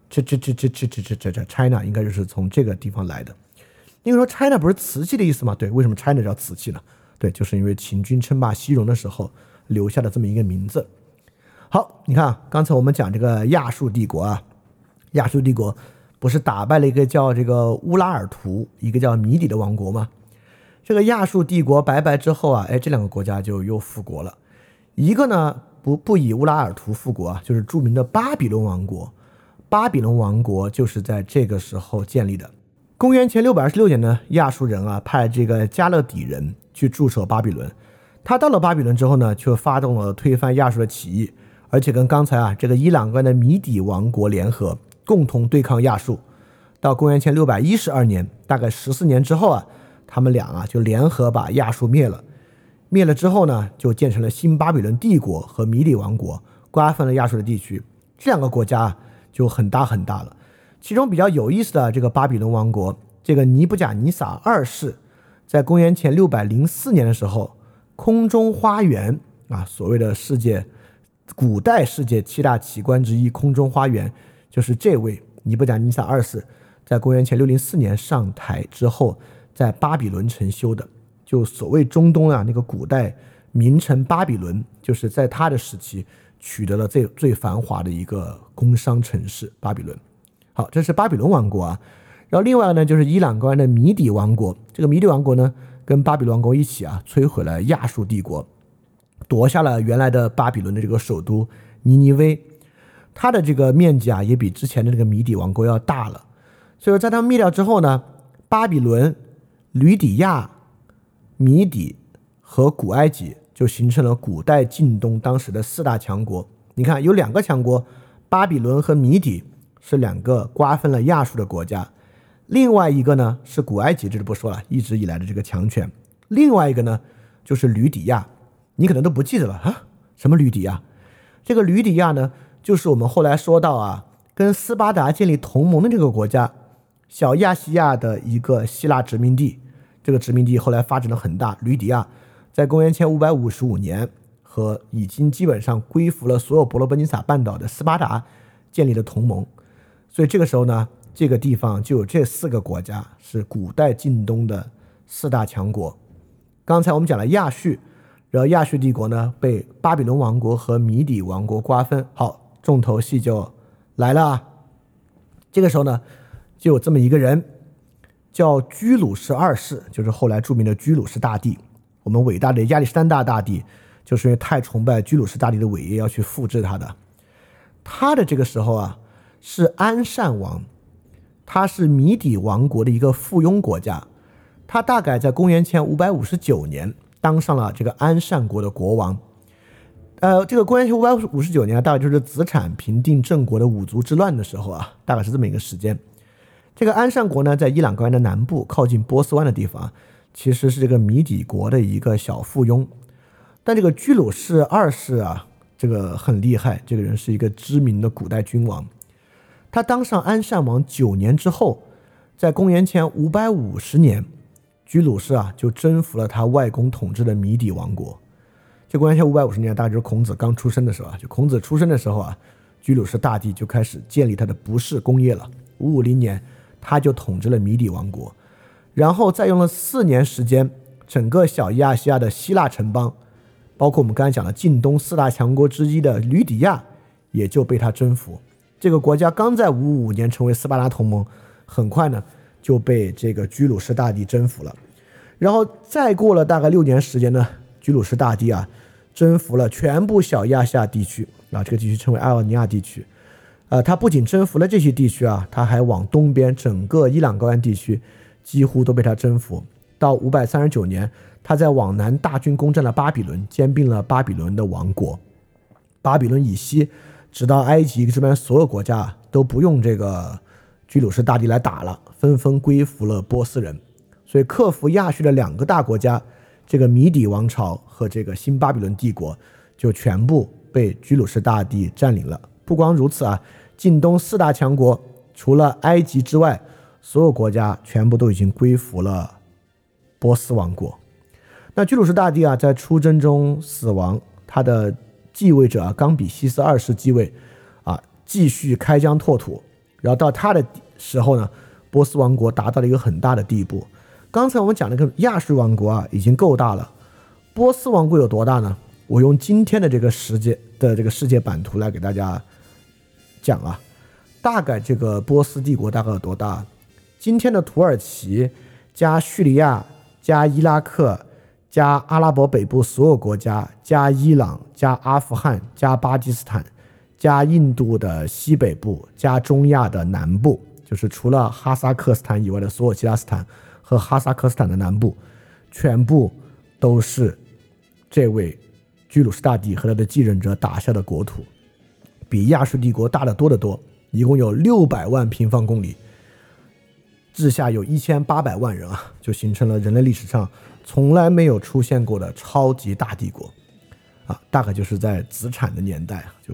Speaker 1: 这这这这这这这这这 China 应该就是从这个地方来的。因为说 China 不是瓷器的意思吗？对，为什么 China 叫瓷器呢？对，就是因为秦军称霸西戎的时候留下的这么一个名字。好，你看，刚才我们讲这个亚述帝国啊，亚述帝国。不是打败了一个叫这个乌拉尔图，一个叫米底的王国吗？这个亚述帝国拜拜之后啊，哎，这两个国家就又复国了。一个呢，不不以乌拉尔图复国啊，就是著名的巴比伦王国。巴比伦王国就是在这个时候建立的。公元前六百二十六年呢，亚述人啊派这个加勒底人去驻守巴比伦。他到了巴比伦之后呢，却发动了推翻亚述的起义，而且跟刚才啊这个伊朗关的米底王国联合。共同对抗亚述，到公元前六百一十二年，大概十四年之后啊，他们俩啊就联合把亚述灭了。灭了之后呢，就建成了新巴比伦帝国和米底王国，瓜分了亚述的地区。这两个国家就很大很大了。其中比较有意思的这个巴比伦王国，这个尼布甲尼撒二世，在公元前六百零四年的时候，空中花园啊，所谓的世界古代世界七大奇观之一，空中花园。就是这位尼布甲尼撒二世，在公元前六零四年上台之后，在巴比伦城修的。就所谓中东啊，那个古代名城巴比伦，就是在他的时期取得了最最繁华的一个工商城市巴比伦。好，这是巴比伦王国啊。然后另外呢，就是伊朗高原的米底王国。这个米底王国呢，跟巴比伦王国一起啊，摧毁了亚述帝国，夺下了原来的巴比伦的这个首都尼尼微。它的这个面积啊，也比之前的那个米底王国要大了。所以说，在他们灭掉之后呢，巴比伦、吕底亚、米底和古埃及就形成了古代近东当时的四大强国。你看，有两个强国，巴比伦和米底是两个瓜分了亚述的国家。另外一个呢是古埃及，这就不说了，一直以来的这个强权。另外一个呢就是吕底亚，你可能都不记得了啊？什么吕底亚？这个吕底亚呢？就是我们后来说到啊，跟斯巴达建立同盟的这个国家，小亚细亚的一个希腊殖民地，这个殖民地后来发展的很大。吕底亚在公元前五百五十五年和已经基本上归服了所有伯罗奔尼撒半岛的斯巴达建立了同盟，所以这个时候呢，这个地方就有这四个国家是古代近东的四大强国。刚才我们讲了亚述，然后亚述帝国呢被巴比伦王国和米底王国瓜分。好，重头戏就来了！这个时候呢，就有这么一个人，叫居鲁士二世，就是后来著名的居鲁士大帝。我们伟大的亚历山大大帝，就是因为太崇拜居鲁士大帝的伟业，要去复制他的。他的这个时候啊，是安善王，他是米底王国的一个附庸国家。他大概在公元前五百五十九年当上了这个安善国的国王。呃，这个公元前五百五十九年大概就是子产平定郑国的五族之乱的时候啊，大概是这么一个时间。这个安善国呢，在伊朗高原的南部，靠近波斯湾的地方，其实是这个米底国的一个小附庸。但这个居鲁士二世啊，这个很厉害，这个人是一个知名的古代君王。他当上安善王九年之后，在公元前五百五十年，居鲁士啊就征服了他外公统治的米底王国。这公元前五百五十年，大概就是孔子刚出生的时候啊。就孔子出生的时候啊，居鲁士大帝就开始建立他的不氏工业了。五五零年，他就统治了米底王国，然后再用了四年时间，整个小亚细亚的希腊城邦，包括我们刚才讲的近东四大强国之一的吕底亚，也就被他征服。这个国家刚在五五年成为斯巴达同盟，很快呢就被这个居鲁士大帝征服了。然后再过了大概六年时间呢，居鲁士大帝啊。征服了全部小亚细亚地区啊，这个地区称为艾奥尼亚地区。呃，他不仅征服了这些地区啊，他还往东边整个伊朗高原地区几乎都被他征服。到五百三十九年，他在往南大军攻占了巴比伦，兼并了巴比伦的王国。巴比伦以西，直到埃及这边所有国家都不用这个居鲁士大帝来打了，纷纷归服了波斯人。所以克服亚述的两个大国家。这个米底王朝和这个新巴比伦帝国就全部被居鲁士大帝占领了。不光如此啊，近东四大强国除了埃及之外，所有国家全部都已经归服了波斯王国。那居鲁士大帝啊，在出征中死亡，他的继位者啊，冈比西斯二世继位，啊，继续开疆拓土。然后到他的时候呢，波斯王国达到了一个很大的地步。刚才我们讲那个亚述王国啊，已经够大了。波斯王国有多大呢？我用今天的这个世界的这个世界版图来给大家讲啊，大概这个波斯帝国大概有多大？今天的土耳其加叙利亚加伊拉克加阿拉伯北部所有国家加伊朗加阿富汗加巴基斯坦加印度的西北部加中亚的南部，就是除了哈萨克斯坦以外的所有其他斯坦。和哈萨克斯坦的南部，全部都是这位居鲁士大帝和他的继任者打下的国土，比亚述帝国大得多得多。一共有六百万平方公里，治下有一千八百万人啊，就形成了人类历史上从来没有出现过的超级大帝国啊！大概就是在子产的年代，就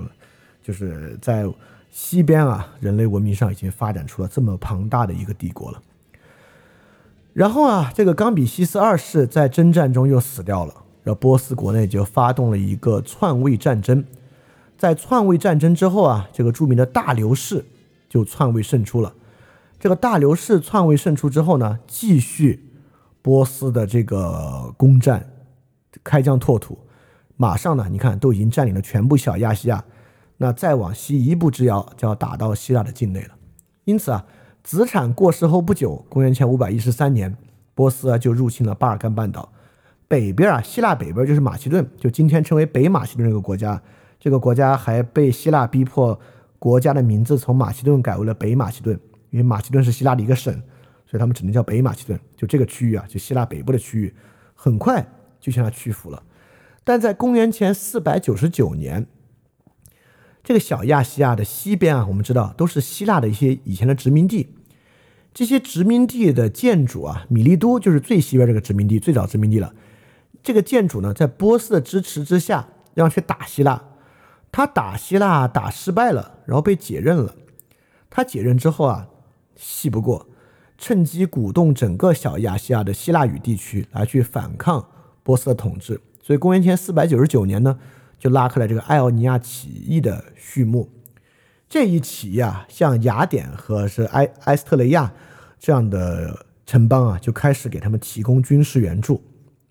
Speaker 1: 就是在西边啊，人类文明上已经发展出了这么庞大的一个帝国了。然后啊，这个冈比西斯二世在征战中又死掉了，然后波斯国内就发动了一个篡位战争。在篡位战争之后啊，这个著名的大流士就篡位胜出了。这个大流士篡位胜出之后呢，继续波斯的这个攻占，开疆拓土。马上呢，你看都已经占领了全部小亚细亚，那再往西一步之遥就要打到希腊的境内了。因此啊。子产过世后不久，公元前五百一十三年，波斯啊就入侵了巴尔干半岛。北边啊，希腊北边就是马其顿，就今天称为北马其顿这个国家。这个国家还被希腊逼迫，国家的名字从马其顿改为了北马其顿，因为马其顿是希腊的一个省，所以他们只能叫北马其顿。就这个区域啊，就希腊北部的区域，很快就向他屈服了。但在公元前四百九十九年。这个小亚细亚的西边啊，我们知道都是希腊的一些以前的殖民地。这些殖民地的建筑啊，米利都就是最西边这个殖民地，最早殖民地了。这个建筑呢，在波斯的支持之下，要去打希腊。他打希腊打失败了，然后被解任了。他解任之后啊，气不过，趁机鼓动整个小亚细亚的希腊语地区来去反抗波斯的统治。所以公元前四百九十九年呢。就拉开了这个艾奥尼亚起义的序幕。这一起义啊，像雅典和是埃埃斯特雷亚这样的城邦啊，就开始给他们提供军事援助。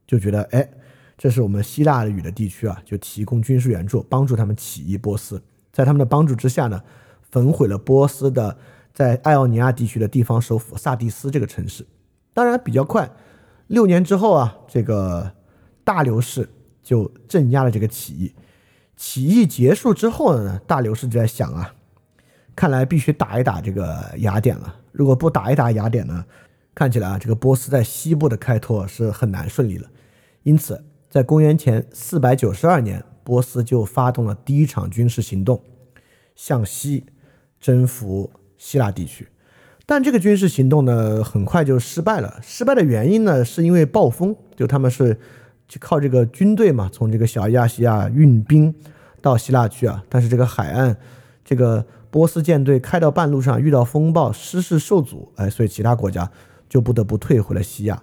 Speaker 1: 就觉得哎，这是我们希腊语的地区啊，就提供军事援助，帮助他们起义波斯。在他们的帮助之下呢，焚毁了波斯的在爱奥尼亚地区的地方首府萨蒂斯这个城市。当然比较快，六年之后啊，这个大流士就镇压了这个起义。起义结束之后呢，大流士就在想啊，看来必须打一打这个雅典了。如果不打一打雅典呢，看起来啊，这个波斯在西部的开拓是很难顺利了。因此，在公元前四百九十二年。波斯就发动了第一场军事行动，向西征服希腊地区，但这个军事行动呢，很快就失败了。失败的原因呢，是因为暴风，就他们是就靠这个军队嘛，从这个小亚细亚运兵到希腊去啊，但是这个海岸，这个波斯舰队开到半路上遇到风暴，失势受阻，哎，所以其他国家就不得不退回了西亚。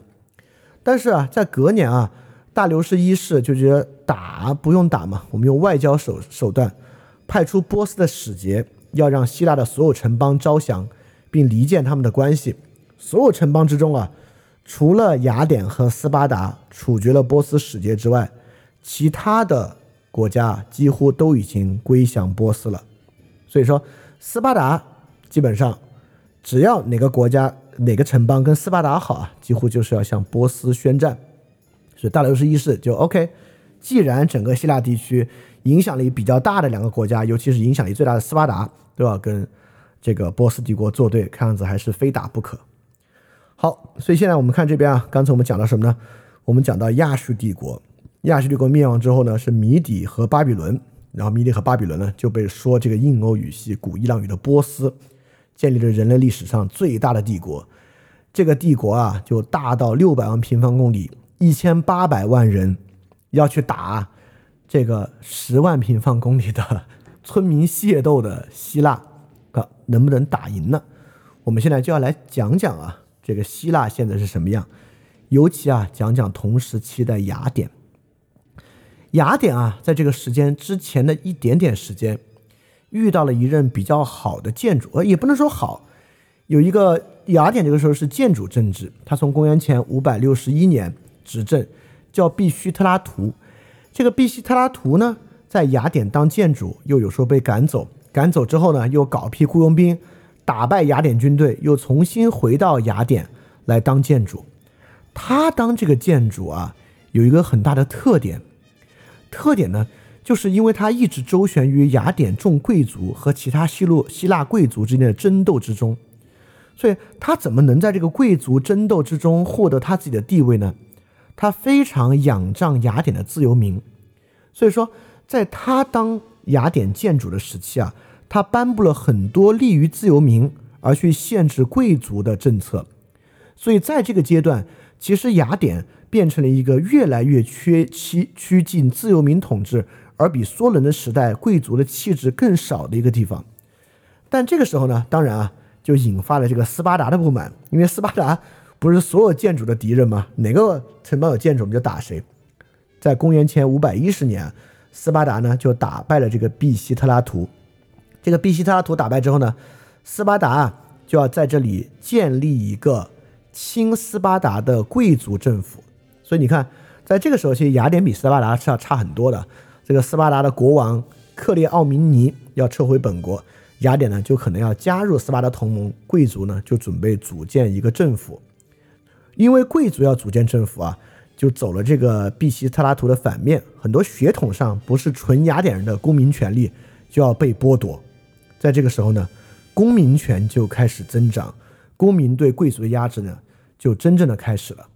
Speaker 1: 但是啊，在隔年啊。大流士一世就觉得打不用打嘛，我们用外交手手段，派出波斯的使节，要让希腊的所有城邦招降，并离间他们的关系。所有城邦之中啊，除了雅典和斯巴达处决了波斯使节之外，其他的国家几乎都已经归降波斯了。所以说，斯巴达基本上只要哪个国家哪个城邦跟斯巴达好啊，几乎就是要向波斯宣战。所以大流士一世就 OK，既然整个希腊地区影响力比较大的两个国家，尤其是影响力最大的斯巴达都要跟这个波斯帝国作对，看样子还是非打不可。好，所以现在我们看这边啊，刚才我们讲到什么呢？我们讲到亚述帝国，亚述帝国灭亡之后呢，是米底和巴比伦，然后米底和巴比伦呢就被说这个印欧语系古伊朗语的波斯，建立了人类历史上最大的帝国。这个帝国啊，就大到六百万平方公里。一千八百万人要去打这个十万平方公里的村民械斗的希腊，啊，能不能打赢呢？我们现在就要来讲讲啊，这个希腊现在是什么样，尤其啊，讲讲同时期的雅典。雅典啊，在这个时间之前的一点点时间，遇到了一任比较好的建筑，呃，也不能说好，有一个雅典这个时候是建主政治，他从公元前五百六十一年。执政叫毕须特拉图，这个毕须特拉图呢，在雅典当建主，又有时候被赶走，赶走之后呢，又搞批雇佣兵，打败雅典军队，又重新回到雅典来当建主。他当这个建主啊，有一个很大的特点，特点呢，就是因为他一直周旋于雅典众贵族和其他希洛希腊贵族之间的争斗之中，所以他怎么能在这个贵族争斗之中获得他自己的地位呢？他非常仰仗雅典的自由民，所以说，在他当雅典建主的时期啊，他颁布了很多利于自由民而去限制贵族的政策。所以在这个阶段，其实雅典变成了一个越来越缺趋趋近自由民统治，而比梭伦的时代贵族的气质更少的一个地方。但这个时候呢，当然啊，就引发了这个斯巴达的不满，因为斯巴达。不是所有建筑的敌人吗？哪个城邦有建筑，我们就打谁。在公元前五百一十年，斯巴达呢就打败了这个毕希特拉图。这个毕希特拉图打败之后呢，斯巴达就要在这里建立一个亲斯巴达的贵族政府。所以你看，在这个时候，其实雅典比斯巴达是要差很多的。这个斯巴达的国王克列奥明尼要撤回本国，雅典呢就可能要加入斯巴达同盟，贵族呢就准备组建一个政府。因为贵族要组建政府啊，就走了这个毕希特拉图的反面，很多血统上不是纯雅典人的公民权利就要被剥夺。在这个时候呢，公民权就开始增长，公民对贵族的压制呢就真正的开始了。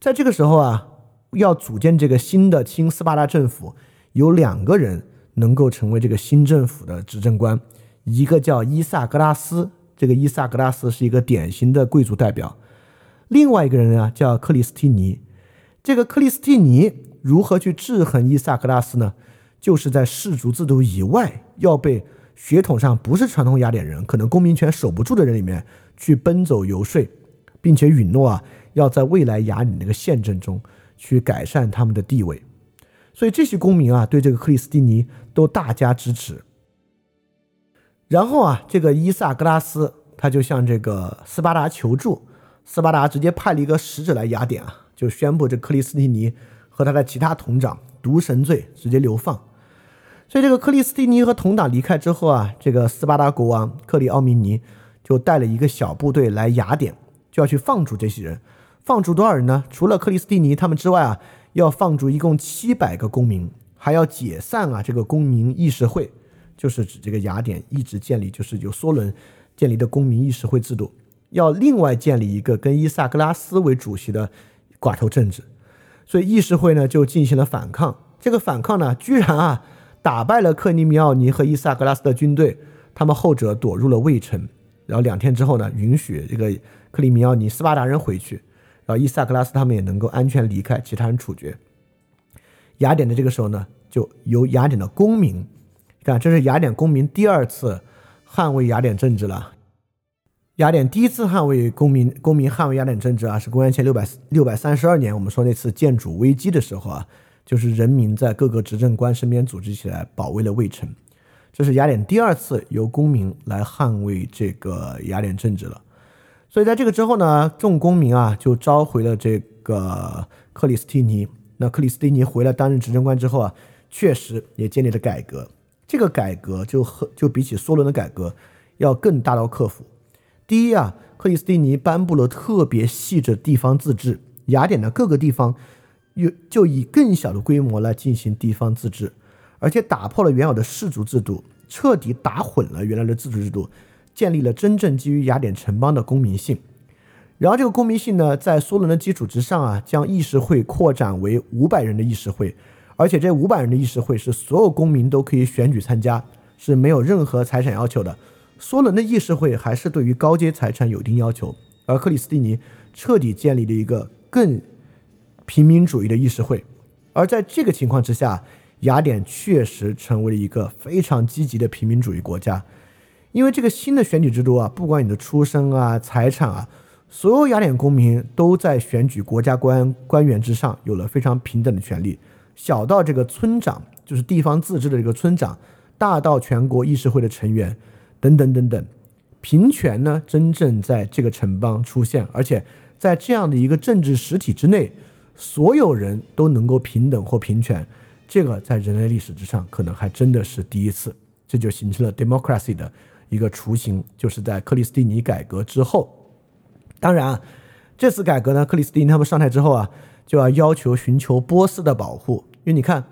Speaker 1: 在这个时候啊，要组建这个新的新斯巴达政府，有两个人能够成为这个新政府的执政官，一个叫伊萨格拉斯，这个伊萨格拉斯是一个典型的贵族代表。另外一个人呢，叫克里斯蒂尼。这个克里斯蒂尼如何去制衡伊萨克拉斯呢？就是在氏族制度以外，要被血统上不是传统雅典人，可能公民权守不住的人里面去奔走游说，并且允诺啊，要在未来雅典那个宪政中去改善他们的地位。所以这些公民啊，对这个克里斯蒂尼都大加支持。然后啊，这个伊萨格拉斯他就向这个斯巴达求助。斯巴达直接派了一个使者来雅典啊，就宣布这克里斯蒂尼和他的其他同长渎神罪，直接流放。所以这个克里斯蒂尼和同党离开之后啊，这个斯巴达国王克里奥米尼就带了一个小部队来雅典，就要去放逐这些人。放逐多少人呢？除了克里斯蒂尼他们之外啊，要放逐一共七百个公民，还要解散啊这个公民议事会，就是指这个雅典一直建立，就是由梭伦建立的公民议事会制度。要另外建立一个跟伊萨格拉斯为主席的寡头政治，所以议事会呢就进行了反抗。这个反抗呢，居然啊打败了克里米奥尼和伊萨格拉斯的军队，他们后者躲入了卫城。然后两天之后呢，允许这个克里米奥尼斯巴达人回去，然后伊萨格拉斯他们也能够安全离开，其他人处决。雅典的这个时候呢，就由雅典的公民，看这是雅典公民第二次捍卫雅典政治了。雅典第一次捍卫公民，公民捍卫雅典政治啊，是公元前六百六百三十二年。我们说那次建主危机的时候啊，就是人民在各个执政官身边组织起来保卫了卫城。这是雅典第二次由公民来捍卫这个雅典政治了。所以在这个之后呢，众公民啊就召回了这个克里斯蒂尼。那克里斯蒂尼回来担任执政官之后啊，确实也建立了改革。这个改革就和就比起梭伦的改革要更大刀阔斧。第一啊，克里斯蒂尼颁布了特别细致地方自治，雅典的各个地方又就以更小的规模来进行地方自治，而且打破了原有的氏族制度，彻底打混了原来的自治制度，建立了真正基于雅典城邦的公民性。然后这个公民性呢，在梭伦的基础之上啊，将议事会扩展为五百人的议事会，而且这五百人的议事会是所有公民都可以选举参加，是没有任何财产要求的。梭伦的议事会还是对于高阶财产有一定要求，而克里斯蒂尼彻底建立了一个更平民主义的议事会，而在这个情况之下，雅典确实成为了一个非常积极的平民主义国家，因为这个新的选举制度啊，不管你的出身啊、财产啊，所有雅典公民都在选举国家官官员之上有了非常平等的权利，小到这个村长，就是地方自治的这个村长，大到全国议事会的成员。等等等等，平权呢，真正在这个城邦出现，而且在这样的一个政治实体之内，所有人都能够平等或平权，这个在人类历史之上可能还真的是第一次，这就形成了 democracy 的一个雏形，就是在克里斯蒂尼改革之后。当然啊，这次改革呢，克里斯蒂尼他们上台之后啊，就要要求寻求波斯的保护，因为你看，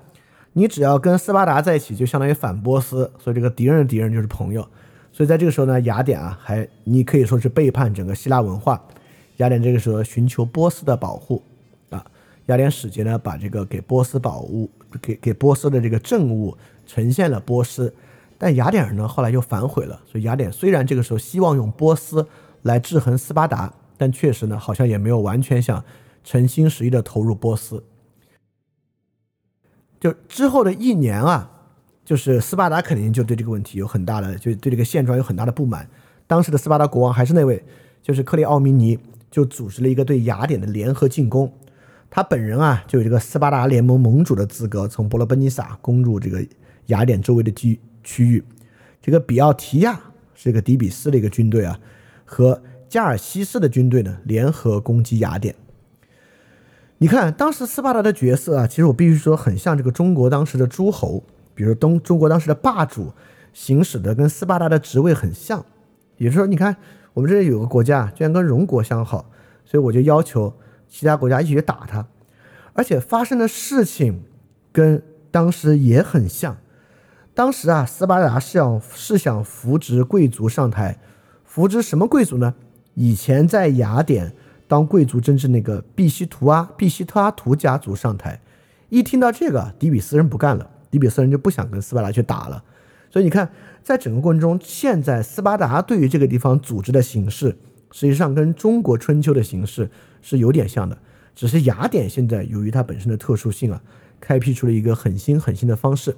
Speaker 1: 你只要跟斯巴达在一起，就相当于反波斯，所以这个敌人的敌人就是朋友。所以在这个时候呢，雅典啊，还你可以说是背叛整个希腊文化。雅典这个时候寻求波斯的保护啊，雅典使节呢把这个给波斯宝物，给给波斯的这个政务呈现了波斯，但雅典人呢后来又反悔了。所以雅典虽然这个时候希望用波斯来制衡斯巴达，但确实呢好像也没有完全想诚心实意的投入波斯。就之后的一年啊。就是斯巴达肯定就对这个问题有很大的，就对这个现状有很大的不满。当时的斯巴达国王还是那位，就是克里奥米尼，就组织了一个对雅典的联合进攻。他本人啊，就有这个斯巴达联盟盟主的资格，从伯罗奔尼撒攻入这个雅典周围的区区域。这个比奥提亚是一个底比斯的一个军队啊，和加尔西斯的军队呢联合攻击雅典。你看，当时斯巴达的角色啊，其实我必须说很像这个中国当时的诸侯。比如东中国当时的霸主行使的跟斯巴达的职位很像，也就是说，你看我们这里有个国家居然跟荣国相好，所以我就要求其他国家一起去打他，而且发生的事情跟当时也很像。当时啊，斯巴达是想是想扶植贵族上台，扶植什么贵族呢？以前在雅典当贵族政治那个毕西图阿毕西特阿图家族上台，一听到这个，底比斯人不干了。底比斯人就不想跟斯巴达去打了，所以你看，在整个过程中，现在斯巴达对于这个地方组织的形式，实际上跟中国春秋的形式是有点像的，只是雅典现在由于它本身的特殊性啊，开辟出了一个很新很新的方式。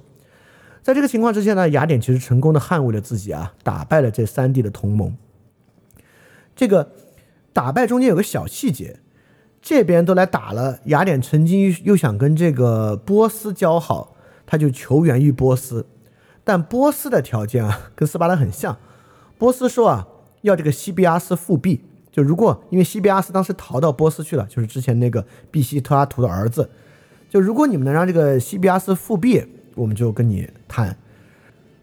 Speaker 1: 在这个情况之下呢，雅典其实成功的捍卫了自己啊，打败了这三地的同盟。这个打败中间有个小细节，这边都来打了，雅典曾经又想跟这个波斯交好。他就求援于波斯，但波斯的条件啊 跟斯巴达很像。波斯说啊要这个西比阿斯复辟，就如果因为西比阿斯当时逃到波斯去了，就是之前那个毕西特拉图的儿子，就如果你们能让这个西比阿斯复辟，我们就跟你谈。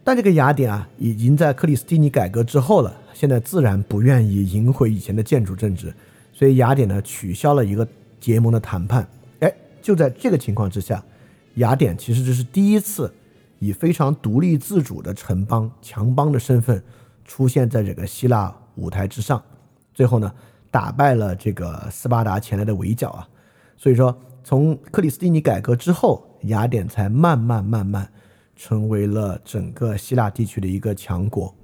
Speaker 1: 但这个雅典啊，已经在克里斯蒂尼改革之后了，现在自然不愿意赢回以前的建主政治，所以雅典呢取消了一个结盟的谈判。哎，就在这个情况之下，雅典其实这是第一次以非常独立自主的城邦、强邦的身份出现在这个希腊舞台之上。最后呢，打败了这个斯巴达前来的围剿啊，所以说从克里斯蒂尼改革之后，雅典才慢慢慢慢成为了整个希腊地区的一个强国。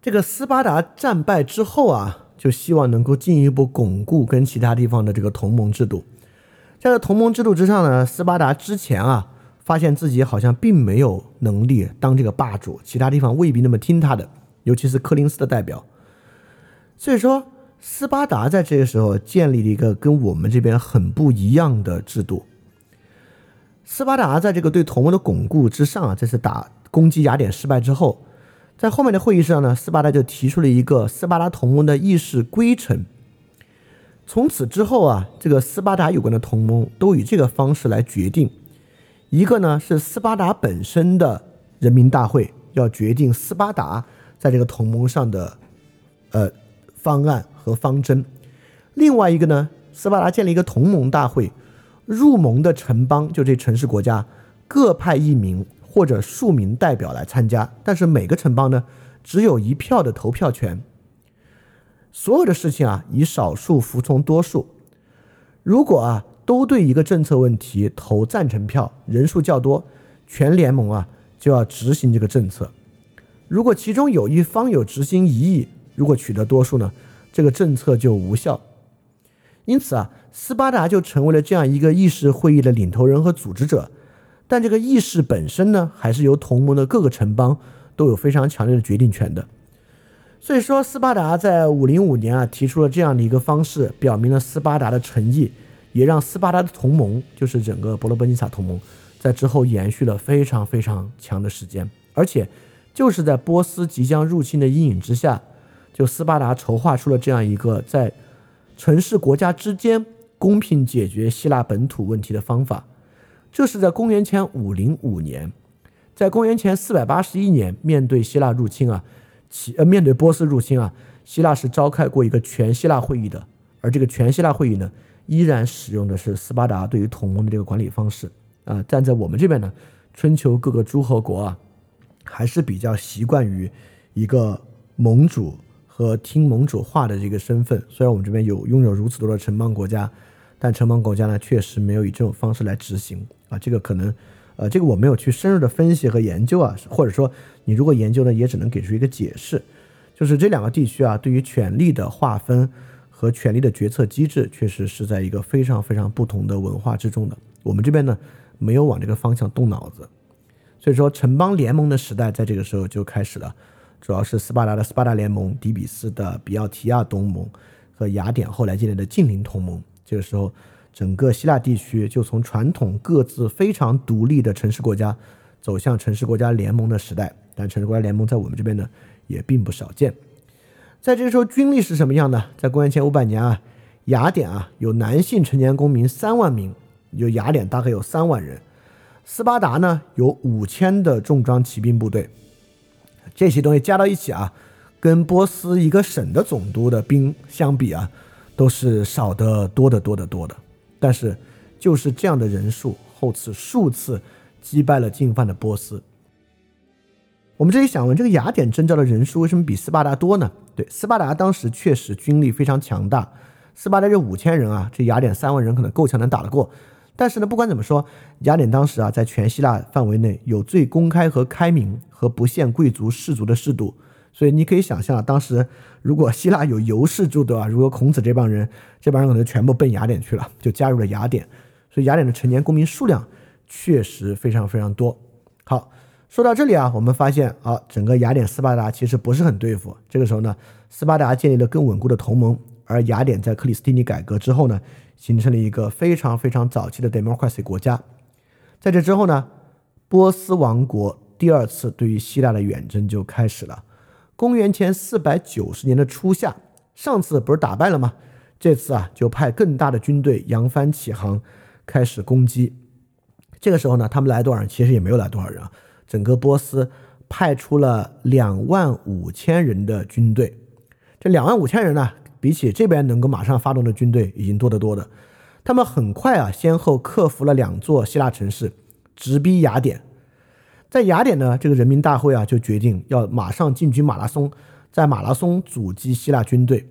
Speaker 1: 这个斯巴达战败之后啊，就希望能够进一步巩固跟其他地方的这个同盟制度。在这同盟制度之上呢，斯巴达之前啊，发现自己好像并没有能力当这个霸主，其他地方未必那么听他的。尤其是柯林斯的代表，所以说斯巴达在这个时候建立了一个跟我们这边很不一样的制度。斯巴达在这个对同盟的巩固之上啊，这次打攻击雅典失败之后，在后面的会议上呢，斯巴达就提出了一个斯巴达同盟的议事规程。从此之后啊，这个斯巴达有关的同盟都以这个方式来决定。一个呢是斯巴达本身的人民大会要决定斯巴达。在这个同盟上的，呃，方案和方针。另外一个呢，斯巴达建立一个同盟大会，入盟的城邦就这城市国家各派一名或者数名代表来参加，但是每个城邦呢只有一票的投票权。所有的事情啊，以少数服从多数。如果啊都对一个政策问题投赞成票，人数较多，全联盟啊就要执行这个政策。如果其中有一方有执行异议，如果取得多数呢，这个政策就无效。因此啊，斯巴达就成为了这样一个议事会议的领头人和组织者。但这个议事本身呢，还是由同盟的各个城邦都有非常强烈的决定权的。所以说，斯巴达在五零五年啊提出了这样的一个方式，表明了斯巴达的诚意，也让斯巴达的同盟，就是整个伯罗奔尼撒同盟，在之后延续了非常非常强的时间，而且。就是在波斯即将入侵的阴影之下，就斯巴达筹划出了这样一个在城市国家之间公平解决希腊本土问题的方法。这是在公元前五零五年，在公元前四百八十一年，面对希腊入侵啊，其呃面对波斯入侵啊，希腊是召开过一个全希腊会议的。而这个全希腊会议呢，依然使用的是斯巴达对于同盟的这个管理方式啊。站在我们这边呢，春秋各个诸侯国啊。还是比较习惯于一个盟主和听盟主话的这个身份。虽然我们这边有拥有如此多的城邦国家，但城邦国家呢，确实没有以这种方式来执行啊。这个可能，呃，这个我没有去深入的分析和研究啊，或者说你如果研究呢，也只能给出一个解释，就是这两个地区啊，对于权力的划分和权力的决策机制，确实是在一个非常非常不同的文化之中的。我们这边呢，没有往这个方向动脑子。所以说，城邦联盟的时代在这个时候就开始了，主要是斯巴达的斯巴达联盟、底比斯的比奥提亚同盟和雅典后来建立的近邻同盟。这个时候，整个希腊地区就从传统各自非常独立的城市国家，走向城市国家联盟的时代。城市国家联盟在我们这边呢，也并不少见。在这个时候，军力是什么样呢？在公元前五百年啊，雅典啊有男性成年公民三万名，就雅典大概有三万人。斯巴达呢有五千的重装骑兵部队，这些东西加到一起啊，跟波斯一个省的总督的兵相比啊，都是少得多得多得多的。但是就是这样的人数，后次数次击败了进犯的波斯。我们这里想问，这个雅典征召的人数为什么比斯巴达多呢？对，斯巴达当时确实军力非常强大，斯巴达这五千人啊，这雅典三万人可能够呛能打得过。但是呢，不管怎么说，雅典当时啊，在全希腊范围内有最公开和开明和不限贵族士族的制度，所以你可以想象，当时如果希腊有游士住的啊，如果孔子这帮人，这帮人可能全部奔雅典去了，就加入了雅典。所以雅典的成年公民数量确实非常非常多。好，说到这里啊，我们发现啊，整个雅典斯巴达其实不是很对付。这个时候呢，斯巴达建立了更稳固的同盟，而雅典在克里斯蒂尼改革之后呢。形成了一个非常非常早期的 democracy 国家，在这之后呢，波斯王国第二次对于希腊的远征就开始了。公元前四百九十年的初夏，上次不是打败了吗？这次啊，就派更大的军队扬帆起航，开始攻击。这个时候呢，他们来多少人？其实也没有来多少人啊。整个波斯派出了两万五千人的军队。这两万五千人呢，比起这边能够马上发动的军队，已经多得多的。他们很快啊，先后克服了两座希腊城市，直逼雅典。在雅典呢，这个人民大会啊，就决定要马上进军马拉松，在马拉松阻击希腊军队。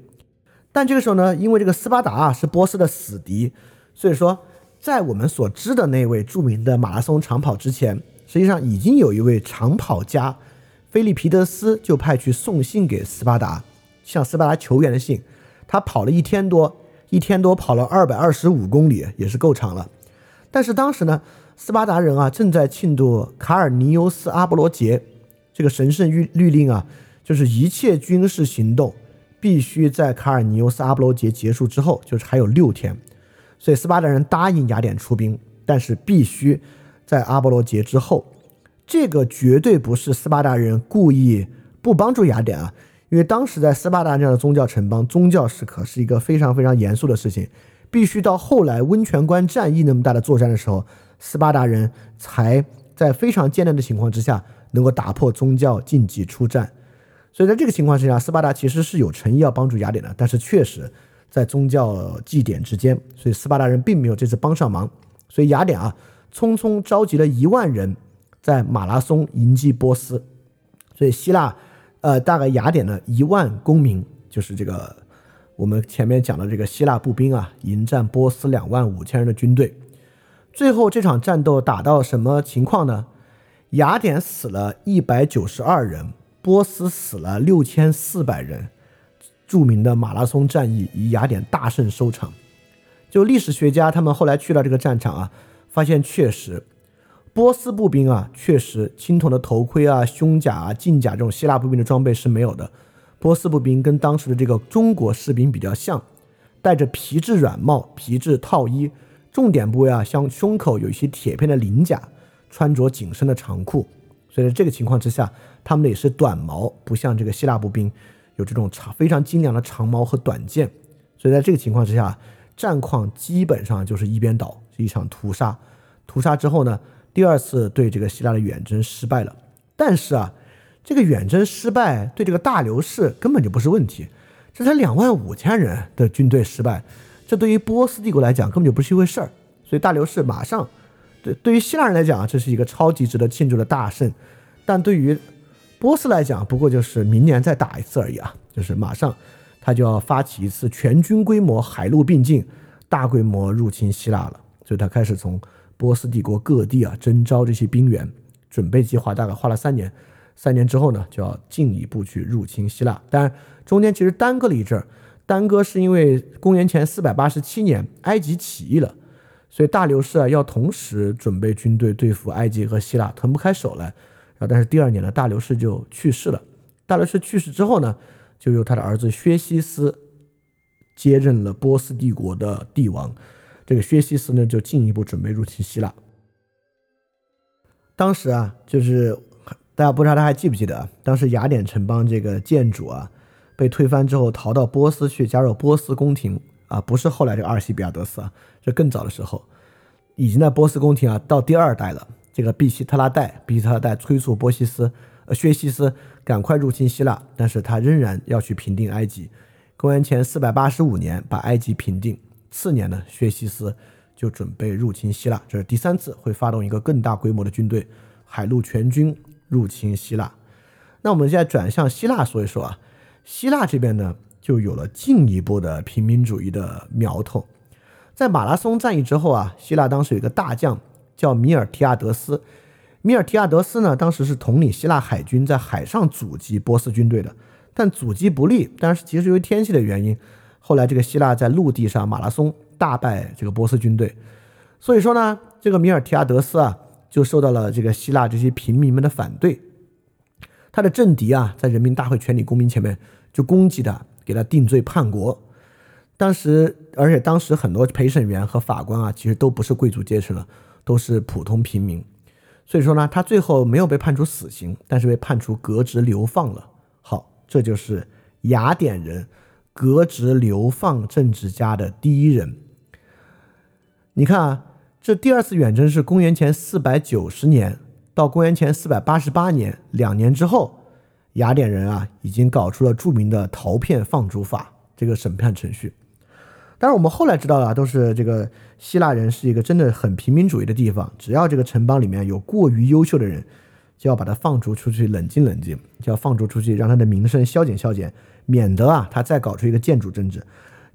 Speaker 1: 但这个时候呢，因为这个斯巴达啊是波斯的死敌，所以说。在我们所知的那位著名的马拉松长跑之前，实际上已经有一位长跑家，菲利皮德斯就派去送信给斯巴达，向斯巴达求援的信。他跑了一天多，一天多跑了二百二十五公里，也是够长了。但是当时呢，斯巴达人啊正在庆祝卡尔尼尤斯阿波罗节，这个神圣律律令啊，就是一切军事行动必须在卡尔尼尤斯阿波罗节结束之后，就是还有六天。所以斯巴达人答应雅典出兵，但是必须在阿波罗节之后。这个绝对不是斯巴达人故意不帮助雅典啊，因为当时在斯巴达这样的宗教城邦，宗教是可是一个非常非常严肃的事情，必须到后来温泉关战役那么大的作战的时候，斯巴达人才在非常艰难的情况之下能够打破宗教禁忌出战。所以在这个情况之下，斯巴达其实是有诚意要帮助雅典的，但是确实。在宗教祭典之间，所以斯巴达人并没有这次帮上忙，所以雅典啊，匆匆召集了一万人在马拉松迎击波斯，所以希腊，呃，大概雅典的一万公民，就是这个我们前面讲的这个希腊步兵啊，迎战波斯两万五千人的军队，最后这场战斗打到什么情况呢？雅典死了一百九十二人，波斯死了六千四百人。著名的马拉松战役以雅典大胜收场。就历史学家他们后来去了这个战场啊，发现确实，波斯步兵啊，确实青铜的头盔啊、胸甲啊、镜甲这种希腊步兵的装备是没有的。波斯步兵跟当时的这个中国士兵比较像，戴着皮质软帽、皮质套衣，重点部位啊，像胸口有一些铁片的鳞甲，穿着紧身的长裤。所以在这个情况之下，他们的也是短矛，不像这个希腊步兵。有这种长非常精良的长矛和短剑，所以在这个情况之下，战况基本上就是一边倒，一场屠杀。屠杀之后呢，第二次对这个希腊的远征失败了。但是啊，这个远征失败对这个大流士根本就不是问题，这才两万五千人的军队失败，这对于波斯帝国来讲根本就不是一回事儿。所以大流士马上对对于希腊人来讲，这是一个超级值得庆祝的大胜，但对于波斯来讲，不过就是明年再打一次而已啊，就是马上他就要发起一次全军规模海陆并进、大规模入侵希腊了。所以他开始从波斯帝国各地啊征召这些兵员，准备计划大概花了三年。三年之后呢，就要进一步去入侵希腊。当然，中间其实耽搁了一阵儿，耽搁是因为公元前四百八十七年埃及起义了，所以大流士啊要同时准备军队对付埃及和希腊，腾不开手来。啊！但是第二年呢，大流士就去世了。大流士去世之后呢，就由他的儿子薛西斯接任了波斯帝国的帝王。这个薛西斯呢，就进一步准备入侵希腊。当时啊，就是大家不知道他还记不记得，当时雅典城邦这个建主啊被推翻之后，逃到波斯去加入波斯宫廷啊，不是后来这个阿尔西比亚德斯啊，这更早的时候，已经在波斯宫廷啊到第二代了。这个毕希特拉代，毕希特拉代催促波西斯，呃，薛西斯赶快入侵希腊，但是他仍然要去平定埃及。公元前四百八十五年，把埃及平定。次年呢，薛西斯就准备入侵希腊，这是第三次会发动一个更大规模的军队，海陆全军入侵希腊。那我们现在转向希腊说一说啊，希腊这边呢，就有了进一步的平民主义的苗头。在马拉松战役之后啊，希腊当时有一个大将。叫米尔提亚德斯，米尔提亚德斯呢，当时是统领希腊海军在海上阻击波斯军队的，但阻击不利，但是其实由于天气的原因，后来这个希腊在陆地上马拉松大败这个波斯军队，所以说呢，这个米尔提亚德斯啊，就受到了这个希腊这些平民们的反对，他的政敌啊，在人民大会全体公民前面就攻击他，给他定罪叛国。当时，而且当时很多陪审员和法官啊，其实都不是贵族阶层了。都是普通平民，所以说呢，他最后没有被判处死刑，但是被判处革职流放了。好，这就是雅典人革职流放政治家的第一人。你看啊，这第二次远征是公元前四百九十年到公元前四百八十八年，两年之后，雅典人啊已经搞出了著名的陶片放逐法这个审判程序。当然，我们后来知道了，都是这个希腊人是一个真的很平民主义的地方，只要这个城邦里面有过于优秀的人，就要把他放逐出去冷静冷静，就要放逐出去，让他的名声消减消减，免得啊他再搞出一个建主政治。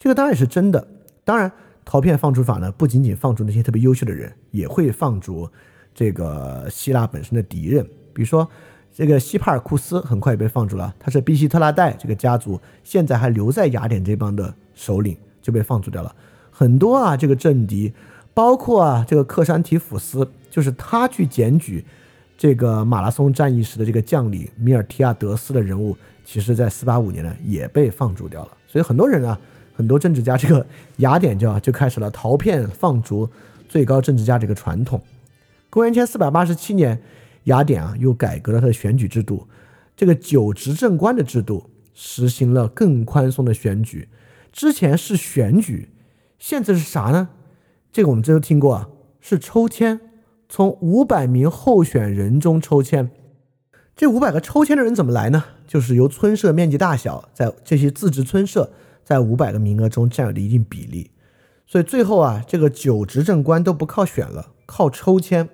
Speaker 1: 这个当然也是真的。当然。陶片放逐法呢，不仅仅放逐那些特别优秀的人，也会放逐这个希腊本身的敌人。比如说，这个希帕尔库斯很快也被放逐了，他是毕希特拉代这个家族现在还留在雅典这帮的首领就被放逐掉了。很多啊，这个政敌，包括啊这个克山提甫斯，就是他去检举这个马拉松战役时的这个将领米尔提亚德斯的人物，其实在四八五年呢也被放逐掉了。所以很多人啊。很多政治家，这个雅典就就开始了陶片放逐最高政治家这个传统。公元前四百八十七年，雅典啊又改革了他的选举制度，这个九执政官的制度实行了更宽松的选举。之前是选举，现在是啥呢？这个我们这都听过啊，是抽签，从五百名候选人中抽签。这五百个抽签的人怎么来呢？就是由村社面积大小，在这些自治村社。在五百个名额中占有的一定比例，所以最后啊，这个九执政官都不靠选了，靠抽签。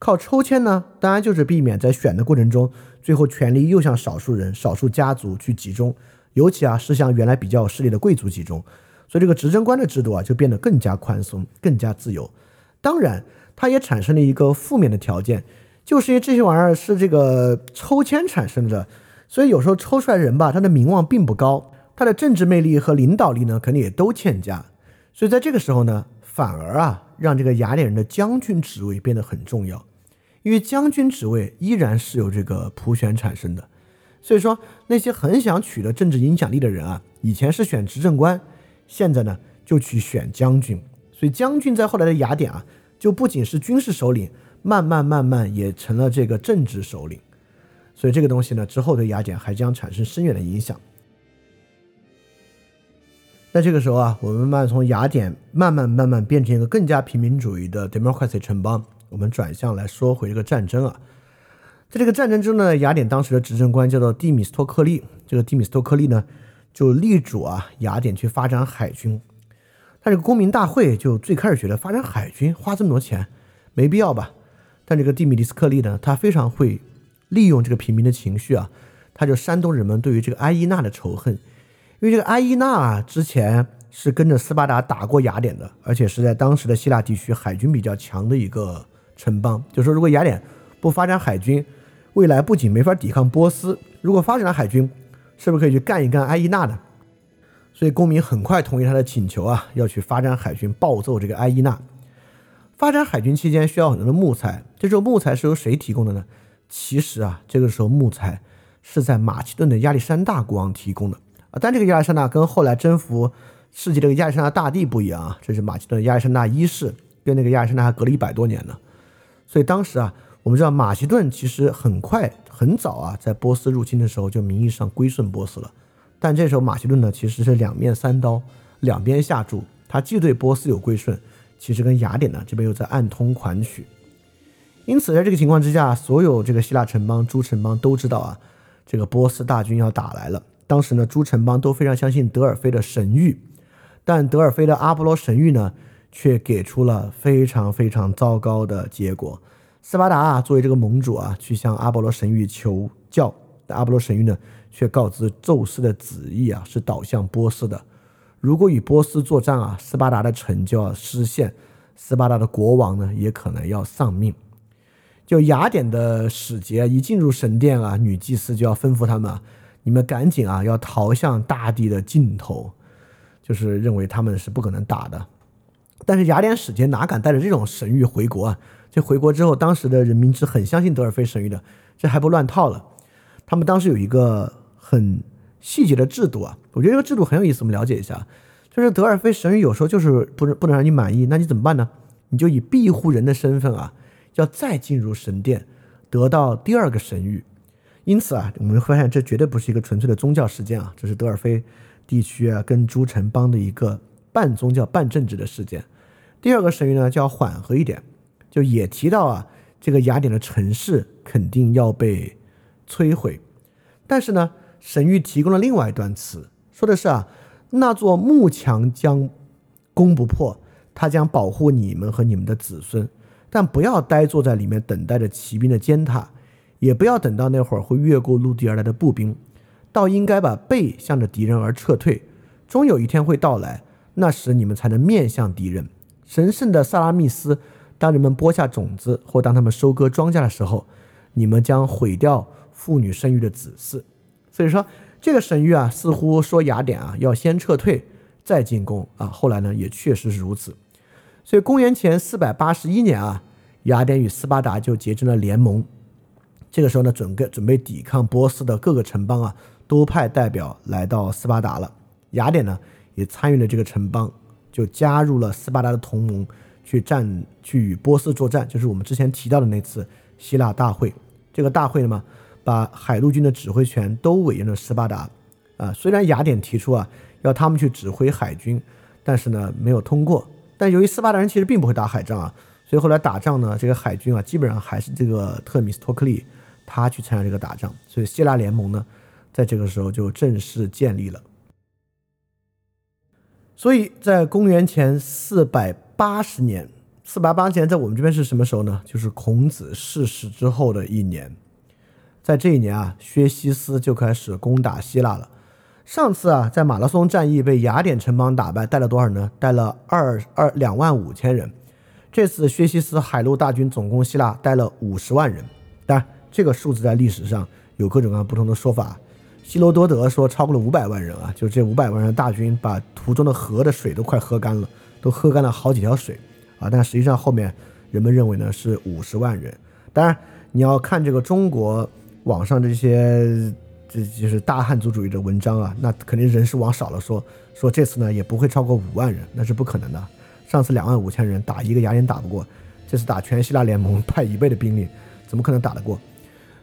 Speaker 1: 靠抽签呢，当然就是避免在选的过程中，最后权力又向少数人、少数家族去集中，尤其啊是向原来比较有势力的贵族集中。所以这个执政官的制度啊，就变得更加宽松、更加自由。当然，它也产生了一个负面的条件，就是因为这些玩意儿是这个抽签产生的，所以有时候抽出来的人吧，他的名望并不高。他的政治魅力和领导力呢，肯定也都欠佳，所以在这个时候呢，反而啊，让这个雅典人的将军职位变得很重要，因为将军职位依然是由这个普选产生的，所以说那些很想取得政治影响力的人啊，以前是选执政官，现在呢就去选将军，所以将军在后来的雅典啊，就不仅是军事首领，慢慢慢慢也成了这个政治首领，所以这个东西呢，之后对雅典还将产生深远的影响。在这个时候啊，我们慢慢从雅典慢慢慢慢变成一个更加平民主义的 democracy 城邦。我们转向来说回这个战争啊，在这个战争中呢，雅典当时的执政官叫做蒂米斯托克利。这个蒂米斯托克利呢，就力主啊雅典去发展海军。他这个公民大会就最开始觉得发展海军花这么多钱没必要吧。但这个蒂米迪斯克利呢，他非常会利用这个平民的情绪啊，他就煽动人们对于这个埃伊纳的仇恨。因为这个埃伊纳啊，之前是跟着斯巴达打过雅典的，而且是在当时的希腊地区海军比较强的一个城邦。就说如果雅典不发展海军，未来不仅没法抵抗波斯，如果发展了海军，是不是可以去干一干埃伊纳呢？所以公民很快同意他的请求啊，要去发展海军，暴揍这个埃伊纳。发展海军期间需要很多的木材，这时候木材是由谁提供的呢？其实啊，这个时候木材是在马其顿的亚历山大国王提供的啊。但这个亚历山大跟后来征服世界这个亚历山大大帝不一样啊，这是马其顿的亚历山大一世，跟那个亚历山大还隔了一百多年呢。所以当时啊，我们知道马其顿其实很快很早啊，在波斯入侵的时候就名义上归顺波斯了。但这时候马其顿呢，其实是两面三刀，两边下注，他既对波斯有归顺，其实跟雅典呢这边又在暗通款曲。因此在这个情况之下，所有这个希腊城邦诸城邦都知道啊，这个波斯大军要打来了。当时呢，诸城邦都非常相信德尔菲的神谕，但德尔菲的阿波罗神谕呢，却给出了非常非常糟糕的结果。斯巴达啊，作为这个盟主啊，去向阿波罗神谕求教，但阿波罗神谕呢，却告知宙斯的旨意啊，是导向波斯的。如果与波斯作战啊，斯巴达的城就要失陷，斯巴达的国王呢，也可能要丧命。就雅典的使节一进入神殿啊，女祭司就要吩咐他们。啊你们赶紧啊，要逃向大地的尽头，就是认为他们是不可能打的。但是雅典使节哪敢带着这种神谕回国啊？这回国之后，当时的人民是很相信德尔菲神谕的，这还不乱套了。他们当时有一个很细节的制度啊，我觉得这个制度很有意思，我们了解一下。就是德尔菲神谕有时候就是不能不能让你满意，那你怎么办呢？你就以庇护人的身份啊，要再进入神殿，得到第二个神谕。因此啊，我们会发现这绝对不是一个纯粹的宗教事件啊，这是德尔菲地区啊跟诸城邦的一个半宗教半政治的事件。第二个神谕呢，就要缓和一点，就也提到啊，这个雅典的城市肯定要被摧毁，但是呢，神谕提供了另外一段词，说的是啊，那座木墙将攻不破，它将保护你们和你们的子孙，但不要呆坐在里面等待着骑兵的践踏。也不要等到那会儿会越过陆地而来的步兵，倒应该把背向着敌人而撤退。终有一天会到来，那时你们才能面向敌人。神圣的萨拉密斯，当人们播下种子或当他们收割庄稼的时候，你们将毁掉妇女生育的子嗣。所以说，这个神谕啊，似乎说雅典啊要先撤退再进攻啊。后来呢，也确实是如此。所以公元前四百八十一年啊，雅典与斯巴达就结成了联盟。这个时候呢，准备准备抵抗波斯的各个城邦啊，都派代表来到斯巴达了。雅典呢，也参与了这个城邦，就加入了斯巴达的同盟，去战去与波斯作战。就是我们之前提到的那次希腊大会。这个大会呢嘛，把海陆军的指挥权都委任了斯巴达。啊，虽然雅典提出啊，要他们去指挥海军，但是呢，没有通过。但由于斯巴达人其实并不会打海仗啊，所以后来打仗呢，这个海军啊，基本上还是这个特米斯托克利。他去参加这个打仗，所以希腊联盟呢，在这个时候就正式建立了。所以在公元前四百八十年，四百八十年在我们这边是什么时候呢？就是孔子逝世之后的一年。在这一年啊，薛西斯就开始攻打希腊了。上次啊，在马拉松战役被雅典城邦打败，带了多少呢？带了二二两万五千人。这次薛西斯海陆大军总攻希腊，带了五十万人。当然。这个数字在历史上有各种各样不同的说法。希罗多德说超过了五百万人啊，就这五百万人大军把途中的河的水都快喝干了，都喝干了好几条水啊。但实际上后面人们认为呢是五十万人。当然你要看这个中国网上这些这就是大汉族主义的文章啊，那肯定人是往少了说，说这次呢也不会超过五万人，那是不可能的。上次两万五千人打一个雅典打不过，这次打全希腊联盟派一倍的兵力，怎么可能打得过？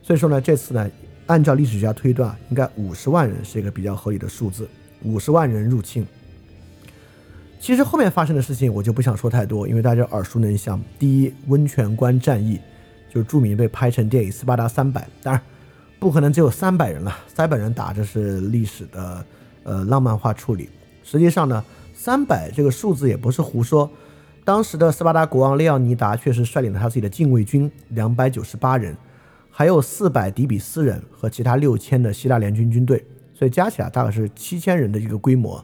Speaker 1: 所以说呢，这次呢，按照历史学家推断，应该五十万人是一个比较合理的数字。五十万人入侵，其实后面发生的事情我就不想说太多，因为大家耳熟能详。第一，温泉关战役，就著名被拍成电影《斯巴达三百》。当然，不可能只有三百人了，三百人打这是历史的呃浪漫化处理。实际上呢，三百这个数字也不是胡说。当时的斯巴达国王列奥尼达确实率领了他自己的禁卫军两百九十八人。还有四百底比斯人和其他六千的希腊联军军队，所以加起来大概是七千人的一个规模，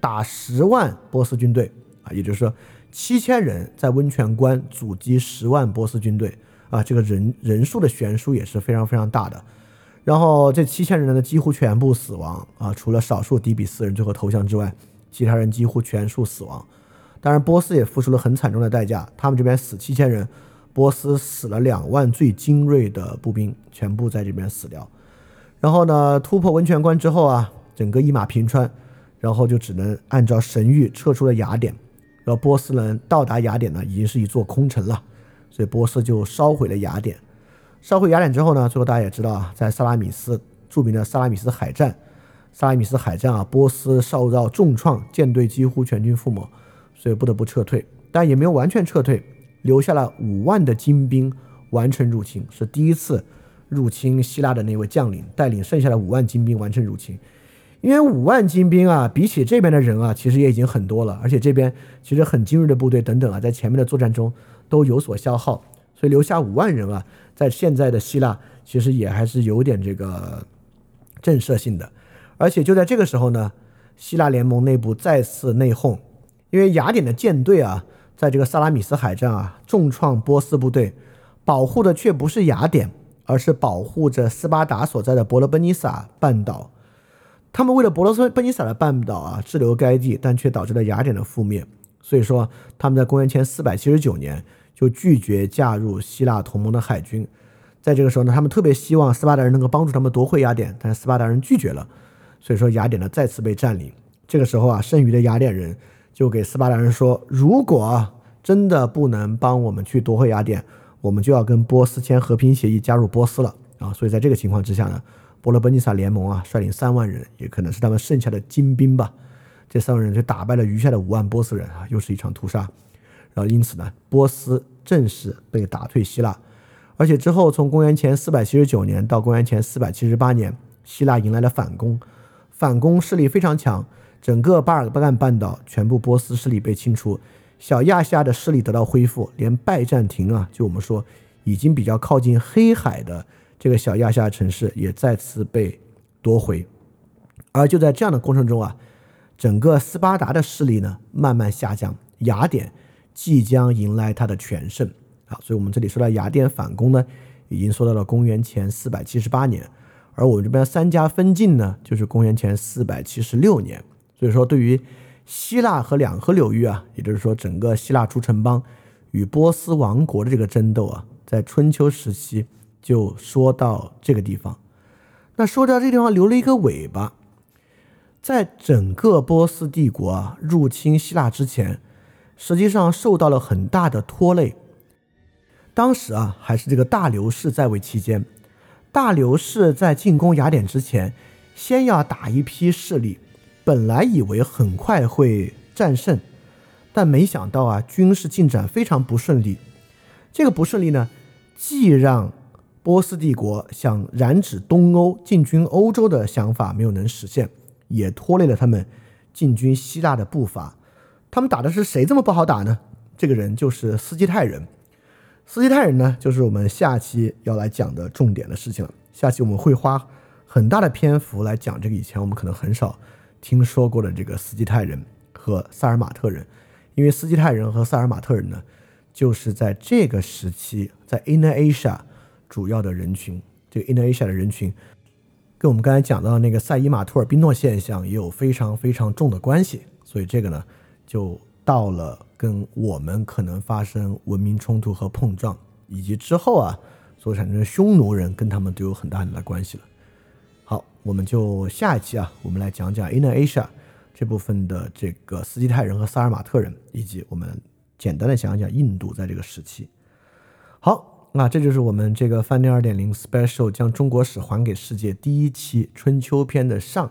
Speaker 1: 打十万波斯军队啊，也就是说七千人在温泉关阻击十万波斯军队啊，这个人人数的悬殊也是非常非常大的。然后这七千人呢几乎全部死亡啊，除了少数底比斯人最后投降之外，其他人几乎全数死亡。当然波斯也付出了很惨重的代价，他们这边死七千人。波斯死了两万最精锐的步兵，全部在这边死掉。然后呢，突破温泉关之后啊，整个一马平川，然后就只能按照神谕撤出了雅典。然后波斯人到达雅典呢，已经是一座空城了，所以波斯就烧毁了雅典。烧毁雅典之后呢，最后大家也知道啊，在萨拉米斯著名的萨拉米斯海战，萨拉米斯海战啊，波斯受到重创，舰队几乎全军覆没，所以不得不撤退，但也没有完全撤退。留下了五万的精兵完成入侵，是第一次入侵希腊的那位将领带领剩下的五万精兵完成入侵。因为五万精兵啊，比起这边的人啊，其实也已经很多了，而且这边其实很精锐的部队等等啊，在前面的作战中都有所消耗，所以留下五万人啊，在现在的希腊其实也还是有点这个震慑性的。而且就在这个时候呢，希腊联盟内部再次内讧，因为雅典的舰队啊。在这个萨拉米斯海战啊，重创波斯部队，保护的却不是雅典，而是保护着斯巴达所在的伯罗奔尼撒半岛。他们为了伯罗奔尼撒的半岛啊，滞留该地，但却导致了雅典的覆灭。所以说，他们在公元前四百七十九年就拒绝加入希腊同盟的海军。在这个时候呢，他们特别希望斯巴达人能够帮助他们夺回雅典，但是斯巴达人拒绝了。所以说，雅典呢再次被占领。这个时候啊，剩余的雅典人。就给斯巴达人说，如果真的不能帮我们去夺回雅典，我们就要跟波斯签和平协议，加入波斯了。啊。所以在这个情况之下呢，伯罗奔尼撒联盟啊率领三万人，也可能是他们剩下的精兵吧，这三万人就打败了余下的五万波斯人啊，又是一场屠杀。然后因此呢，波斯正式被打退希腊。而且之后，从公元前四百七十九年到公元前四百七十八年，希腊迎来了反攻，反攻势力非常强，整个巴尔干半岛全部波斯势力被清除，小亚细亚的势力得到恢复，连拜占庭啊，就我们说已经比较靠近黑海的这个小亚细亚城市也再次被夺回。而就在这样的过程中啊，整个斯巴达的势力呢慢慢下降，雅典即将迎来它的全盛。啊，所以我们这里说到雅典反攻呢，已经说到了公元前四百七十八年，而我们这边三家分晋呢，就是公元前四百七十六年。所以说，对于希腊和两河流域啊，也就是说整个希腊诸城邦与波斯王国的这个争斗啊，在春秋时期就说到这个地方。那说到这地方留了一个尾巴，在整个波斯帝国啊入侵希腊之前，实际上受到了很大的拖累。当时啊，还是这个大流士在位期间，大流士在进攻雅典之前，先要打一批势力，本来以为很快会战胜，但没想到啊，军事进展非常不顺利。这个不顺利呢，既让波斯帝国想染指东欧、进军欧洲的想法没有能实现，也拖累了他们进军希腊的步伐。他们打的是谁这么不好打呢？这个人就是斯基泰人。斯基泰人呢，就是我们下期要来讲的重点的事情了。下期我们会花很大的篇幅来讲这个以前我们可能很少听说过的这个斯基泰人和萨尔马特人，因为斯基泰人和萨尔马特人呢，就是在这个时期在 Inner Asia 主要的人群。这个 Inner Asia 的人群跟我们刚才讲到的那个塞伊马托尔宾诺现象也有非常非常重的关系，所以这个呢，就到了。跟我们可能发生文明冲突和碰撞，以及之后啊所产生的匈奴人跟他们都有很大很大关系了。好，我们就下一期啊，我们来讲讲 Inner Asia 这部分的这个斯基泰人和萨尔马特人，以及我们简单的讲一讲印度在这个时期。好，那这就是我们这个饭店二点零 Special 将中国史还给世界第一期春秋篇的上。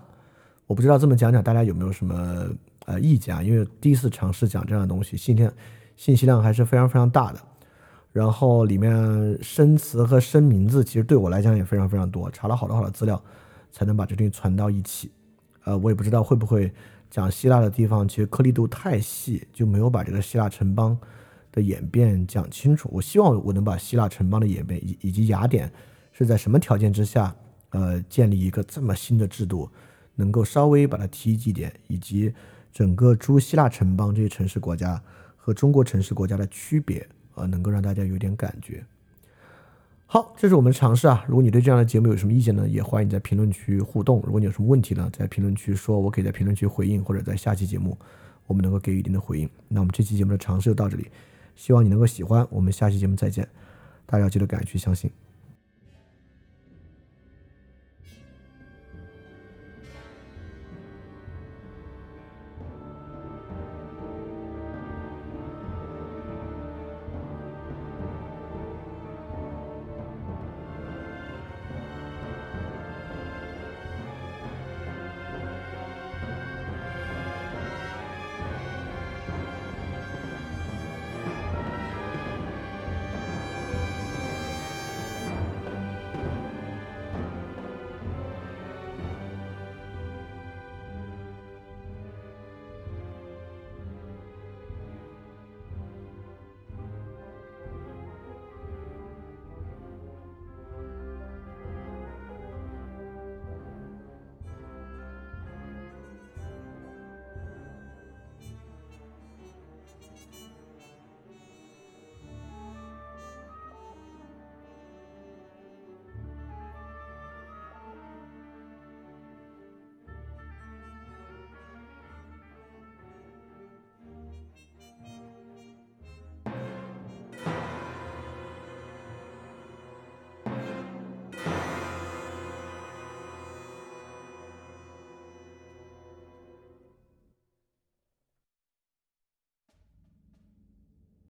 Speaker 1: 我不知道这么讲讲大家有没有什么。呃，意见啊，因为第一次尝试讲这样的东西，信息信息量还是非常非常大的。然后里面生词和生名字，其实对我来讲也非常非常多，查了好多好多资料才能把这东西传到一起。呃，我也不知道会不会讲希腊的地方，其实颗粒度太细，就没有把这个希腊城邦的演变讲清楚。我希望我能把希腊城邦的演变以以及雅典是在什么条件之下，呃，建立一个这么新的制度，能够稍微把它提几点，以及。整个诸希腊城邦这些城市国家和中国城市国家的区别啊，能够让大家有点感觉。好，这是我们尝试啊。如果你对这样的节目有什么意见呢，也欢迎你在评论区互动。如果你有什么问题呢，在评论区说，我可以在评论区回应，或者在下期节目我们能够给予一定的回应。那我们这期节目的尝试就到这里，希望你能够喜欢。我们下期节目再见，大家要记得敢于去相信。